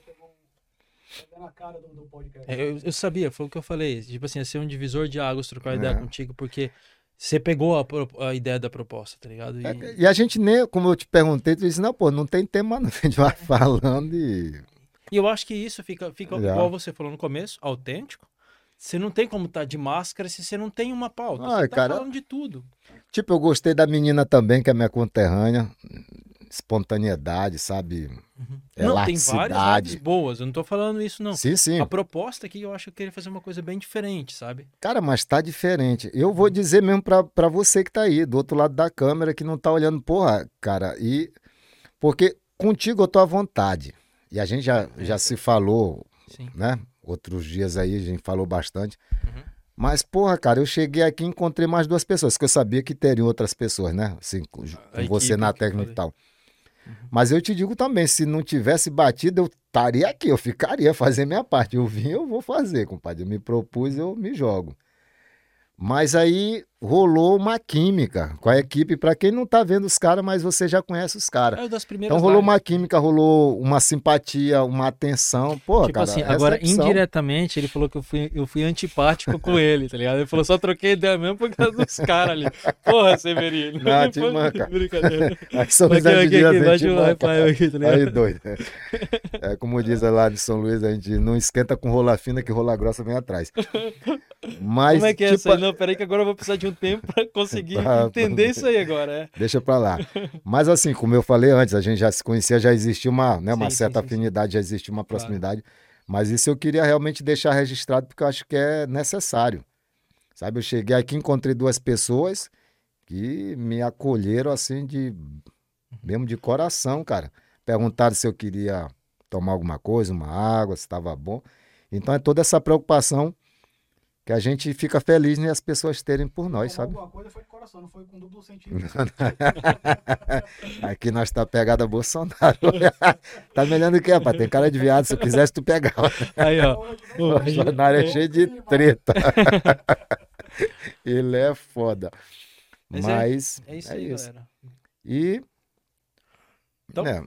Tá podcast. É, Eu, eu sabia, foi o que eu falei. Tipo assim, ia ser um divisor de águas trocar ideia É. contigo, porque você pegou a, a ideia da proposta, tá ligado? E, É, E a gente nem, como eu te perguntei, tu disse, não, pô, não tem tema não, a gente vai falando e... e eu acho que isso fica, fica Já. igual você falou no começo, autêntico. Você não tem como estar de máscara se você não tem uma pauta. Ai, você tá cara, falando de tudo. Tipo, eu gostei da menina também, que é minha conterrânea, espontaneidade, sabe? não, tem várias lives boas, eu não tô falando isso, não. Sim, sim. A proposta aqui, eu acho que eu queria fazer uma coisa bem diferente, sabe? Cara, mas tá diferente. Eu vou dizer mesmo pra, pra você que tá aí, do outro lado da câmera, que não tá olhando, porra, cara, e. Porque contigo eu tô à vontade. E a gente já, já se falou, Sim. né? Outros dias aí a gente falou bastante. Uhum. Mas, porra, cara, eu cheguei aqui e encontrei mais duas pessoas, que eu sabia que teriam outras pessoas, né? Assim, com, A você equipe na técnica e tal. Mas eu te digo também, se não tivesse batido, eu estaria aqui, eu ficaria fazer minha parte. Eu vim, eu vou fazer, compadre. Eu me propus, eu me jogo. Mas aí rolou uma química com a equipe, para quem não tá vendo os caras, mas você já conhece os caras. É Então rolou lives. uma química, rolou uma simpatia, uma atenção. Pô, Tipo cara, assim, agora recepção. indiretamente ele falou que eu fui, eu fui antipático com ele, tá ligado? Ele falou, só troquei ideia mesmo por causa dos caras ali. Porra, Severino. Não, te manca. Brincadeira. Aí São Aqui, José de aqui, aqui, aqui, tá? Aí, doido. É como diz lá de São Luís, a gente não esquenta com rola fina, que rola grossa vem atrás. Mas, Como é que é tipo, isso aí? Não, peraí que agora eu vou precisar de um tempo pra conseguir Ah, entender isso aí agora, é. deixa pra lá. Mas assim, como eu falei antes, a gente já se conhecia, já existia uma, né, uma Sim, certa sim, sim, sim. afinidade, já existia uma proximidade. Mas isso eu queria realmente deixar registrado, porque eu acho que é necessário. Sabe, eu cheguei aqui, encontrei duas pessoas que me acolheram assim de mesmo de coração, cara. Perguntaram se eu queria tomar alguma coisa, uma água, se estava bom. Então é toda essa preocupação que a gente fica feliz né, as pessoas terem por nós, Tomar sabe? Alguma coisa foi de coração, não foi com duplo sentido. Aqui nós tá pegada Bolsonaro. tá melhor do que, rapaz. Tem cara de viado, se eu quisesse tu pegava. Aí, ó. O Bolsonaro é cheio de treta. Ele é foda. Mas é- Mas É isso aí, galera. E Então, é,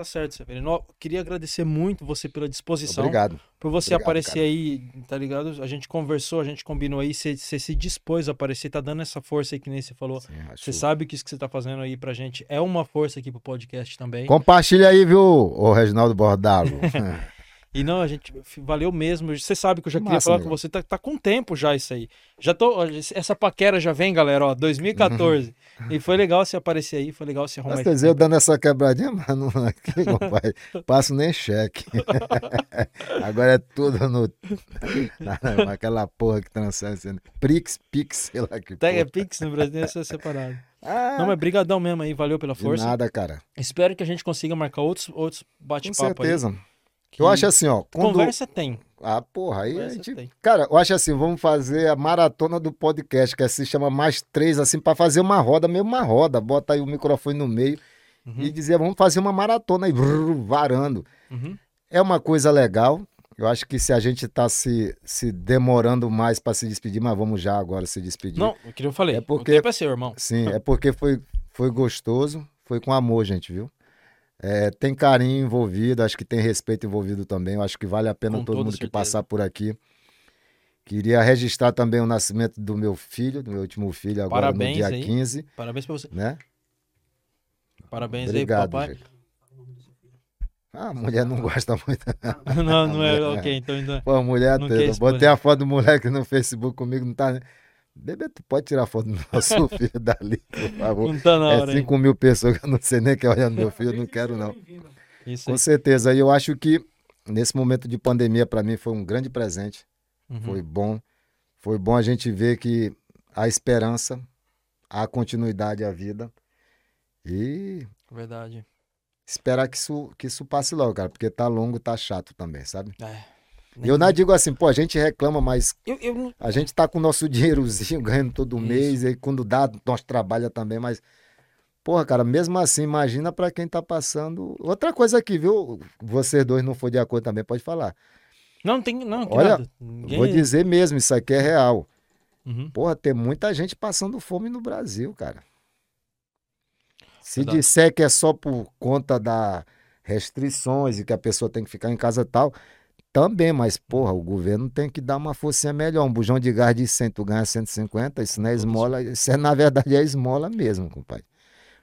Tá certo, Severino. Queria agradecer muito você pela disposição. obrigado. Por você Obrigado, aparecer cara. aí, tá ligado? A gente conversou, a gente combinou aí, você se dispôs a aparecer, tá dando essa força aí que nem você falou. Você sabe que isso que você tá fazendo aí pra gente é uma força aqui pro podcast também. Compartilha aí, viu, o Reginaldo Bordalo. E não, a gente valeu mesmo. Você sabe que eu já queria Massa, falar com você, tá, tá com tempo já isso aí. Já tô, essa paquera já vem, galera, ó, 2014. E foi legal você aparecer aí, foi legal você arrumar Mas quer dizer, eu dando essa quebradinha, mas não aqui, compadre, passo nem cheque. Agora é tudo no, na, naquela porra que transcende. Prix, Pix, sei lá que porra. Pix no Brasil, isso é separado. Ah, Não, mas brigadão mesmo aí, valeu pela de força. nada, cara. Espero que a gente consiga marcar outros, outros Com bate-papo aí. certeza. Que Eu acho assim, ó. Quando... Conversa tem. Ah, porra, aí a Conversa gente. tem. Cara, eu acho assim, vamos fazer a maratona do podcast, que se chama Mais Três, assim, pra fazer uma roda, mesmo uma roda. Bota aí o microfone no meio Uhum, e dizer, vamos fazer uma maratona aí, brrr, varando. uhum. É uma coisa legal. Eu acho que se a gente tá se, se demorando mais para se despedir, mas vamos já agora se despedir. Não, o que eu falei. É porque- O tempo é seu, irmão. Sim, é porque foi, foi gostoso, foi com amor, gente, viu? É, tem carinho envolvido, acho que tem respeito envolvido também. Eu acho que vale a pena todo toda mundo que certeza. passar por aqui. Queria registrar também o nascimento do meu filho, do meu último filho, agora Parabéns no dia aí. 15, Parabéns pra você. né? Parabéns Obrigado, aí, papai. gente. Ah, a mulher não gosta muito. não, não é. Ok, então ainda. Pô, mulher toda. Botei né? a foto do moleque no Facebook comigo, não tá. Bebê, tu pode tirar foto do nosso filho dali, por favor. Não tá na hora, É hein? 5 mil pessoas que eu não sei nem quem olha no meu filho, eu não quero não. Isso Com aí. certeza. E eu acho que nesse momento de pandemia, para mim, foi um grande presente. Uhum. Foi bom. Foi bom a gente ver que há esperança, há continuidade à vida. E Verdade. esperar que isso, que isso passe logo, cara, porque tá longo, tá chato também, sabe? É. Eu não digo assim, pô, a gente reclama, mas Eu, eu a gente tá com o nosso dinheirozinho ganhando todo Isso. mês, e aí quando dá, nós trabalha também, mas. Porra, cara, mesmo assim, imagina pra quem tá passando. Outra coisa aqui, viu? Vocês dois não for de acordo também, pode falar. Não, tem. Não, que Olha. Ninguém- Vou dizer mesmo, isso aqui é real. Uhum. Porra, tem muita gente passando fome no Brasil, cara. Se Verdade. disser que é só por conta das restrições e que a pessoa tem que ficar em casa e tal, também, mas, porra, o governo tem que dar uma forcinha melhor. Um bujão de gás de 100, tu ganha 150, isso não é esmola, isso é, na verdade é esmola mesmo, compadre.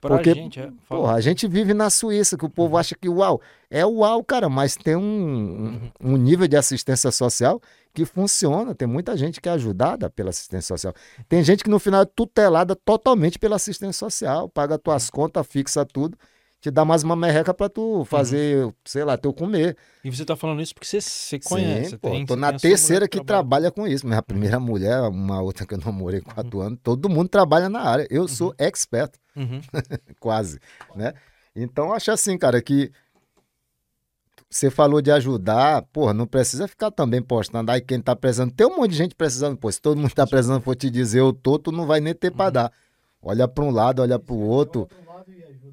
Pra Porque, gente, é. Porra, a gente vive na Suíça, que o povo acha que uau, é uau, cara, mas tem um, um, um nível de assistência social que funciona. Tem muita gente que é ajudada pela assistência social. Tem gente que no final é tutelada totalmente pela assistência social, paga tuas contas, fixa tudo, te dá mais uma merreca pra tu fazer, sei lá, teu comer. E você tá falando isso porque você, você conhece. Sim, pô, tem, tô na terceira que trabalha. trabalha com isso. Minha primeira mulher, uma outra que eu namorei quatro anos, todo mundo trabalha na área. Eu sou expert Uhum. quase, né? Então, acho assim, cara, que você falou de ajudar, porra, não precisa ficar também postando aí quem tá precisando. Tem um monte de gente precisando, pô, se todo mundo tá precisando for te dizer eu tô, tu não vai nem ter Uhum. pra dar. Olha pra um lado, olha pro outro.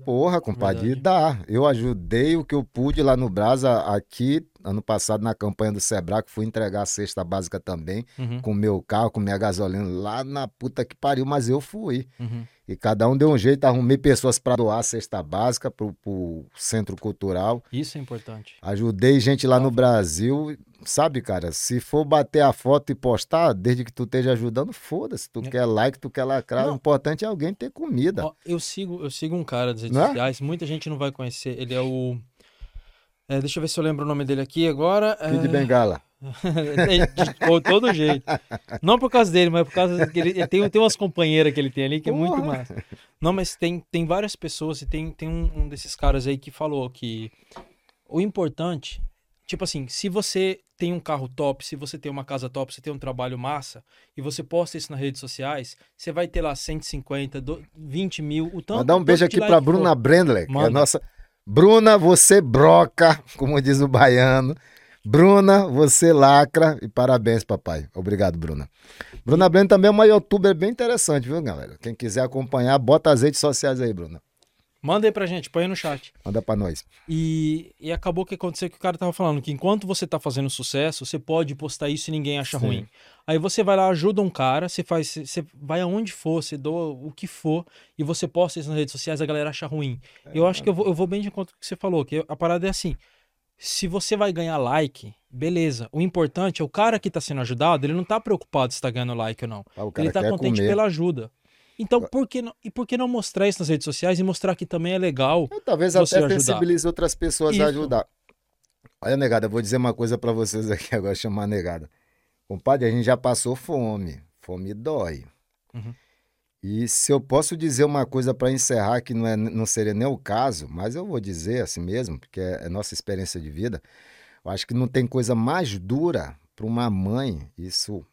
Porra, compadre, Verdade. dá. Eu ajudei o que eu pude lá no Brasa, aqui, ano passado, na campanha do Sebrae, fui entregar a cesta básica também, Uhum. com meu carro, com minha gasolina, lá na puta que pariu, mas eu fui. Uhum. E cada um deu um jeito, arrumei pessoas para doar a cesta básica pro, pro centro cultural. Isso é importante. Ajudei gente lá no Brasil. Sabe, cara, se for bater a foto e postar, desde que tu esteja ajudando, foda-se. Tu É. quer like, tu quer lacrar. Não. O importante é alguém ter comida. Ó, eu sigo, eu sigo um cara das redes Não é? sociais, muita gente não vai conhecer. Ele é o. é, deixa eu ver se eu lembro o nome dele aqui agora. Kid é, Bengala. de todo jeito. Não por causa dele, mas por causa que ele, ele tem, tem umas companheiras que ele tem ali que é muito massa. Não, mas tem, tem várias pessoas e tem, tem um, um desses caras aí que falou que o importante, tipo assim, se você tem um carro top, se você tem uma casa top, você tem um trabalho massa e você posta isso nas redes sociais, você vai ter lá 150, do- 20 mil, o tanto. Mandar um beijo aqui pra Bruna. Brendler, que é a nossa. Bruna, você broca, como diz o baiano. Bruna, você lacra e parabéns, papai. Obrigado, Bruna. Bruna Brendler também é uma youtuber bem interessante, viu, galera? Quem quiser acompanhar, bota as redes sociais aí, Bruna. Manda aí pra gente, põe aí no chat. Manda pra nós. E, e acabou que aconteceu que o cara tava falando que enquanto você tá fazendo sucesso, você pode postar isso e ninguém acha Sim. ruim. Aí você vai lá, ajuda um cara, você faz, você- vai aonde for, você doa o que for, e você posta isso nas redes sociais, a galera acha ruim. eu acho que eu vou, eu vou bem de encontro com o que você falou, que a parada é assim. Se você vai ganhar like, beleza. O importante é o cara que tá sendo ajudado, ele não tá preocupado se tá ganhando like ou não. Ah, Ele tá quer contente comer. pela ajuda. Então, por que não, e por que não mostrar isso nas redes sociais e mostrar que também é legal? Eu, talvez você até sensibilize outras pessoas Isso. a ajudar. Olha, negada, eu vou dizer uma coisa pra vocês aqui agora, chamar negada. Compadre, a gente já passou fome. Fome dói. Uhum. E se eu posso dizer uma coisa para encerrar, que não, é, não seria nem o caso, mas eu vou dizer assim mesmo, porque é, é nossa experiência de vida. Eu acho que não tem coisa mais dura para uma mãe, isso,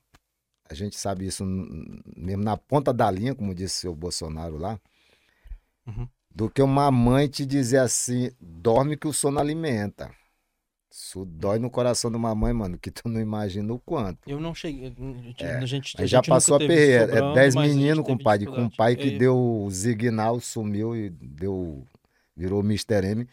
a gente sabe isso mesmo na ponta da linha, como disse o Bolsonaro lá, Uhum. do que uma mãe te dizer assim: dorme que o sono alimenta. Isso dói no coração de uma mãe, mano, que tu não imagina o quanto. Eu não cheguei. A gente, É, a gente, Aí já gente passou a perreira. É 10 mas a gente meninos, compadre, com um pai que É, deu zignal, sumiu e deu. virou Mr. M.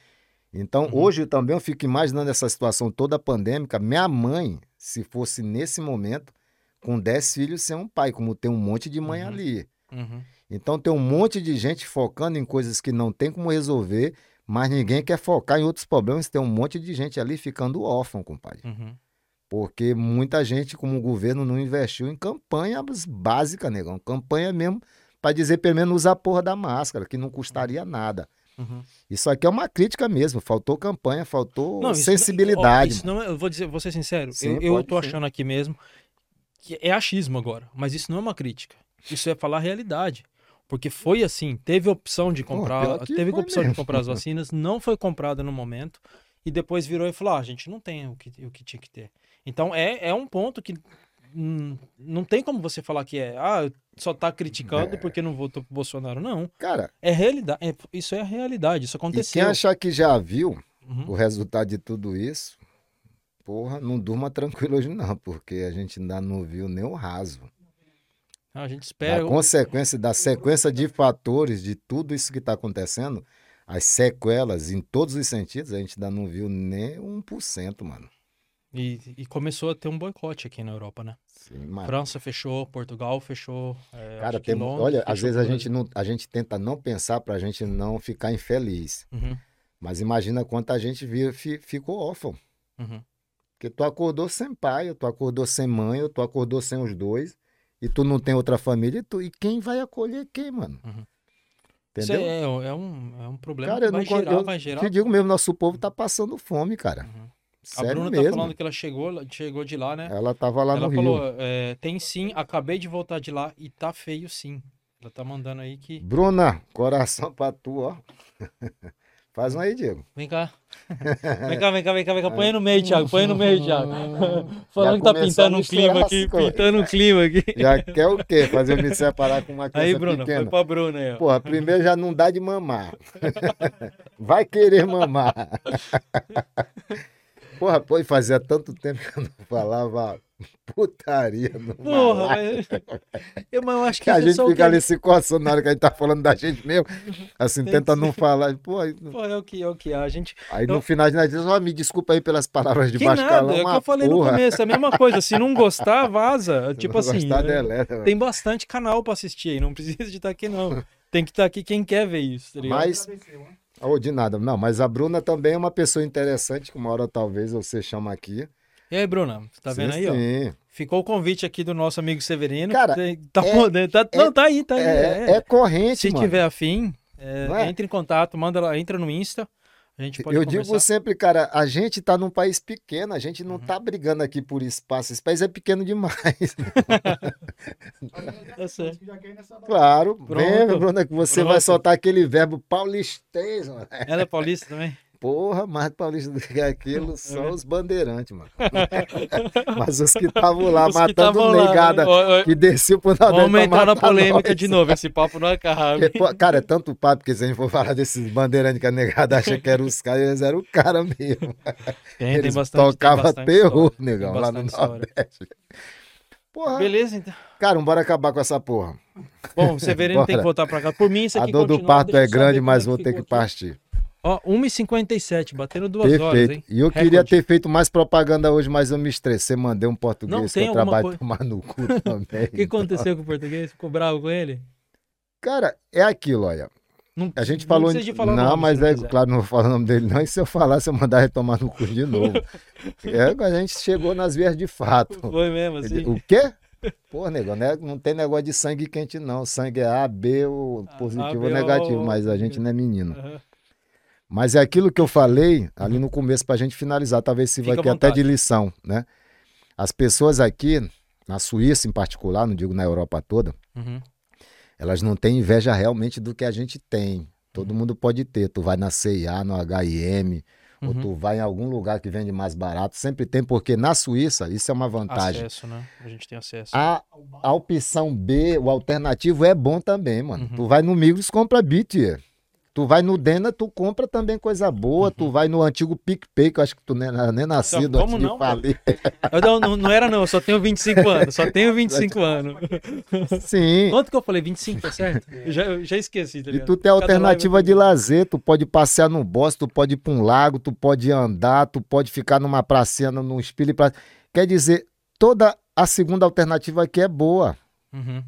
Então, Uhum. hoje também eu fico imaginando essa situação toda pandêmica. Minha mãe, se fosse nesse momento, com 10 filhos, ser um pai, como tem um monte de mãe Uhum. ali. Uhum. Então tem um monte de gente focando em coisas que não tem como resolver, mas ninguém quer focar em outros problemas. Tem um monte de gente ali ficando órfão, compadre. Uhum. Porque muita gente, como o governo, não investiu em campanhas básicas, negão. Campanha mesmo para dizer pelo menos usar a porra da máscara, que não custaria nada. Uhum. Isso aqui é uma crítica mesmo. Faltou campanha, faltou Não, isso- sensibilidade. ó, isso não é- eu vou dizer, vou ser sincero, Sim, eu, eu tô ser. achando aqui mesmo que é achismo agora, mas isso não é uma crítica. Isso é falar a realidade. Porque foi assim, teve opção de Pô, comprar, que teve opção de mesmo. comprar as vacinas, não foi comprada no momento e depois virou e falou: ah, a gente não tem o que, o que tinha que ter. Então é, é um ponto que hum, não tem como você falar que é, ah, só tá criticando É. porque não votou pro Bolsonaro. Não, Cara, é realidade, é- isso é a realidade, isso e quem aconteceu. achar que já viu Uhum. o resultado de tudo isso, porra, não durma tranquilo hoje não, porque a gente ainda não viu nem o raso. A gente espera. consequência, da sequência de fatores de tudo isso que está acontecendo, as sequelas em todos os sentidos, a gente ainda não viu nem 1%, mano. E, e começou a ter um boicote aqui na Europa, né? Sim, mano. França fechou, Portugal fechou. é, Cara, tem, Londres olha, às vezes a gente, não, a gente tenta não pensar para a gente não ficar infeliz. Uhum, Mas imagina quanta gente viu, fi- ficou órfão. uhum. Porque tu acordou sem pai, tu acordou sem mãe, ou tu acordou sem os dois, e tu não tem outra família, e, tu, e quem vai acolher quem, mano? Uhum. Entendeu? é, é, um, é um problema Cara, que eu vai não gerar, eu vai gerar. te digo mesmo, nosso povo tá passando fome, cara. Uhum. A Sério Bruna mesmo. tá falando que ela chegou, chegou de lá, né? Ela tava lá ela no falou, Rio. é, tem sim, acabei de voltar de lá e tá feio sim. Ela tá mandando aí que. Bruna, coração pra tu, ó. Faz um aí, Diego. Vem cá. Vem cá, vem cá, vem cá, vem cá. Põe aí no meio, Thiago. Põe aí no meio, Thiago. Falando que tá pintando um clima aqui, pintando um clima aqui. Já quer o quê? Fazer me separar com uma criança Aí, Bruna, pequena? foi pra Bruna aí, ó. Porra, primeiro já não dá de mamar. Vai querer mamar. Porra, pô, e fazia tanto tempo que eu não falava putaria no Porra, mas... Eu, mas eu acho que, Que a gente fica que- ali se coçando na hora que a gente tá falando da gente mesmo. Assim, Tem tenta que não falar. Pô, aí, Pô, é o que é o que é. A gente. aí Eu- no final gente diz, ó, me desculpa aí pelas palavras de Que baixo nada, calão. é o que eu falei no porra. começo, é a mesma coisa. Se não gostar, vaza. Se Tipo não assim, gostar, é, deleta, tem bastante canal pra assistir aí. Não precisa de estar aqui, não. Tem que estar aqui quem quer ver isso, tá ligado? Mas, Oh, de nada. Não, mas a Bruna também é uma pessoa interessante, que uma hora talvez você chama aqui. E aí, Bruna, você tá Sim, vendo aí, ó? sim. Ficou o convite aqui do nosso amigo Severino. Cara, tá, é- podendo- tá- é- não, tá aí, tá aí. É, é. é corrente, Se mano. tiver afim, é, é? entre em contato, manda lá, entra no Insta. A gente pode Eu conversar. digo sempre, cara, a gente tá num país pequeno, a gente não Uhum. tá brigando aqui por espaço. Esse país é pequeno demais. Ir nessa claro. Pronto. Vem, Bruna, que você vai Pronto. soltar aquele verbo paulistês, mano. Ela é paulista também? Porra, mais paulista do que É aquilo, só os bandeirantes, mano. Mas os que estavam lá Os matando lá, negada, ó, que desceu pro Nordeste Vamos entrar na polêmica nós. de novo. Esse papo não acaba. Porque, pô, cara, é tanto papo que se a gente for falar desses bandeirantes que a negada acha que eram os caras, eles eram o cara mesmo. Tem, Eles tem bastante. tem tocavam bastante terror, história, negão, tem lá no história. Nordeste. Porra, Beleza, então. cara, bora acabar com essa porra. Bom, o Severino tem que voltar pra cá. Por mim, isso A aqui dor do parto é grande, mas como vou é ter que partir. Ó, 1h57, batendo duas horas, Perfeito. hein? E eu queria Recorde. ter feito mais propaganda hoje, mas eu me estressei, mandei um Não, português tem que eu trabalho coisa- tomar no cu também. O que aconteceu com o português? Ficou bravo com ele? Cara, é aquilo, olha. Não, A gente não falou. precisa de falar o não, nome, mas não é quiser. claro, não vou falar o nome dele, não. E se eu falar, se eu mandar ele tomar no cu de novo. é, a gente chegou nas vias de fato. Foi mesmo, assim. O quê? Pô, nego, né? não tem negócio de sangue quente, não. Sangue é A, B, ou positivo A, B, ou negativo, O, mas a gente não é menino. Aham. Mas é aquilo que eu falei ali no começo pra gente finalizar, talvez Fica à aqui até de lição, né? As pessoas aqui, na Suíça em particular, não digo na Europa toda, Uhum. elas não têm inveja realmente do que a gente tem. Uhum. Todo mundo pode ter. Tu vai na CIA, no H&M, ou Uhum. tu vai em algum lugar que vende mais barato. Sempre tem, porque na Suíça, isso é uma vantagem. Acesso, né? A gente tem acesso. A, a opção B, o alternativo é bom também, mano. Uhum. Tu vai no Migros, compra Beat. Tu vai no Dena, tu compra também coisa boa. Tu vai no antigo PicPay, que eu acho que tu nem, nem nascido Uhum. como antes não, de falir. Eu não, não, era não, eu só tenho 25 anos. Só tenho 25 anos. Sim. Quanto que eu falei? 25, tá certo? Eu já, eu já esqueci, tá E tu tem Cada alternativa live de lazer, tu pode passear no bosque, tu pode ir pra um lago, tu pode andar, tu pode ficar numa pracinha, num num espelho. Pra... Quer dizer, toda a segunda alternativa aqui é boa. Uhum.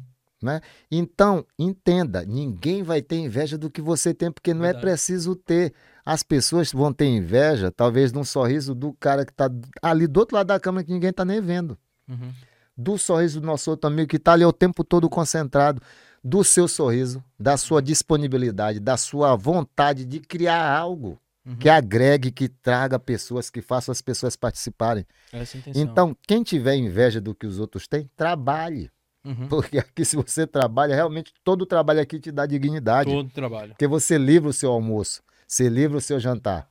Então, entenda, ninguém vai ter inveja do que você tem, porque não é Verdade. preciso ter. As pessoas vão ter inveja, talvez, num sorriso do cara que tá ali do outro lado da câmera que ninguém tá nem vendo. Uhum. do sorriso do nosso outro amigo que está ali o tempo todo concentrado, do seu sorriso, da sua disponibilidade, da sua vontade de criar algo Uhum. que agregue, que traga pessoas, que faça as pessoas participarem. É. Então, quem tiver inveja do que os outros têm, trabalhe. Uhum. Porque aqui, se você trabalha, realmente todo trabalho aqui te dá dignidade. Todo trabalho. Porque você livra o seu almoço, você livra o seu jantar,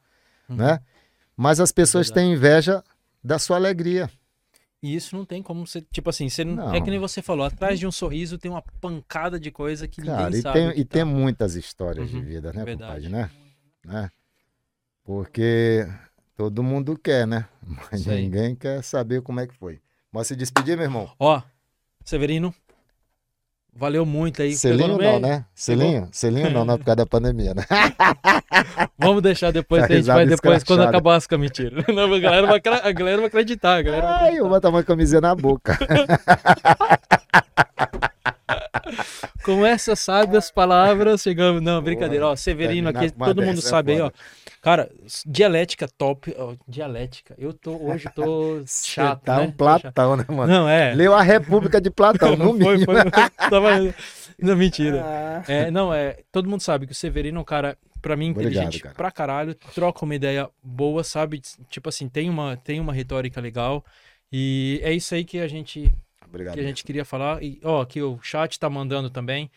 Uhum. né? Mas as pessoas Verdade. têm inveja da sua alegria. E isso não tem como você. Tipo assim, você não, Não. é que nem você falou, atrás de um sorriso tem uma pancada de coisa que Cara, ninguém e sabe. tem, e tá. tem muitas histórias de Uhum, vida, né, verdade. compadre, né? né? Porque todo mundo quer, né? Mas aí. ninguém quer saber como é que foi. Mas se despedir, meu irmão. Ó, Severino, valeu muito aí. Pegou Selinho não, né? Selinho? Selinho não, não, por causa da pandemia, né? Vamos deixar depois, Tá a gente vai depois quando acabar as. Não, a, galera vai, a galera vai acreditar. A galera vai Ai, eu acreditar. vou botar uma camisinha na boca. Com essas sábias palavras, chegamos. Não, brincadeira. Ó, Severino aqui, todo mundo é sabe aí, ó. Cara, dialética top. ó, dialética. Eu tô, hoje tô chato. tá né? um Platão, né, mano? Não, é. Leu a República de Platão, no foi, mínimo. foi, tava... Não, mentira. Ah. É, não, é. Todo mundo sabe que o Severino é um cara, pra mim, Obrigado, inteligente cara. pra caralho, troca uma ideia boa, sabe? Tipo assim, tem uma, tem uma retórica legal. E é isso aí que a gente, Obrigado. que a gente queria falar. E, ó, aqui o chat tá mandando também.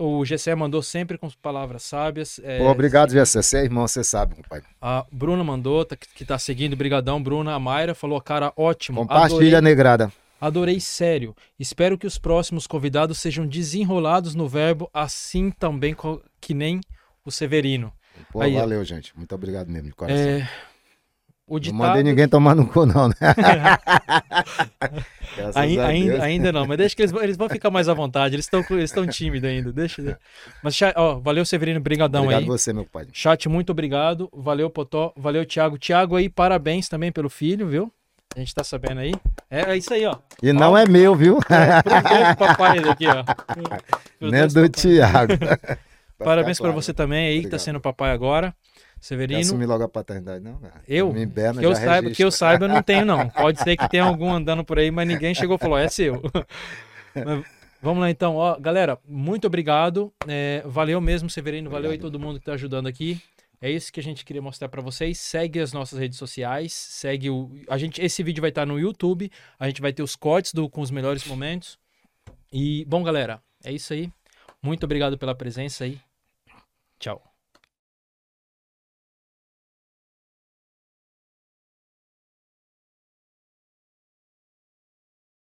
O GCE mandou sempre com palavras sábias. é, Pô, obrigado, Jessé. Você é irmão, você sabe, compadre. A Bruna mandou, tá, que tá seguindo, brigadão, Bruna. A Mayra falou, cara, ótimo. Compartilha, negrada. Adorei sério. Espero que os próximos convidados sejam desenrolados no verbo, assim também que nem o Severino. Pô, Aí, valeu, gente. Muito obrigado mesmo, de coração. É, o Não ditado... mandei ninguém tomar no cu, não, né? Ainda, Deus. ainda não, mas deixa que eles, vão- eles vão ficar mais à vontade. Eles estão eles tímidos ainda. Deixa. Mas, ó, valeu, Severino, brigadão Obrigado aí. você, meu pai. Chat, muito obrigado. Valeu, Potó. Valeu, Thiago. Thiago aí, parabéns também pelo filho, viu? A gente tá sabendo aí. É, é isso aí, ó. E não é meu, viu? É, pros dois papais aqui, ó. Pros Nem dois do papais. Thiago. Parabéns pra claro. você também aí, que tá Obrigado. sendo papai agora. Severino. assumir logo a paternidade, não? cara? Eu? Me emberna, Que eu, saiba, que eu saiba, eu não tenho, não. Pode ser que tenha algum andando por aí, mas ninguém chegou e falou, é seu. Mas vamos lá então, ó, galera, muito obrigado. É, valeu mesmo, Severino. Valeu aí Obrigado. todo mundo que tá ajudando aqui. É isso que a gente queria mostrar pra vocês. Segue as nossas redes sociais, segue o. A gente, esse vídeo vai estar no YouTube. A gente vai ter os cortes do, com os melhores momentos. E, bom, galera, é isso aí. Muito obrigado pela presença aí. Tchau.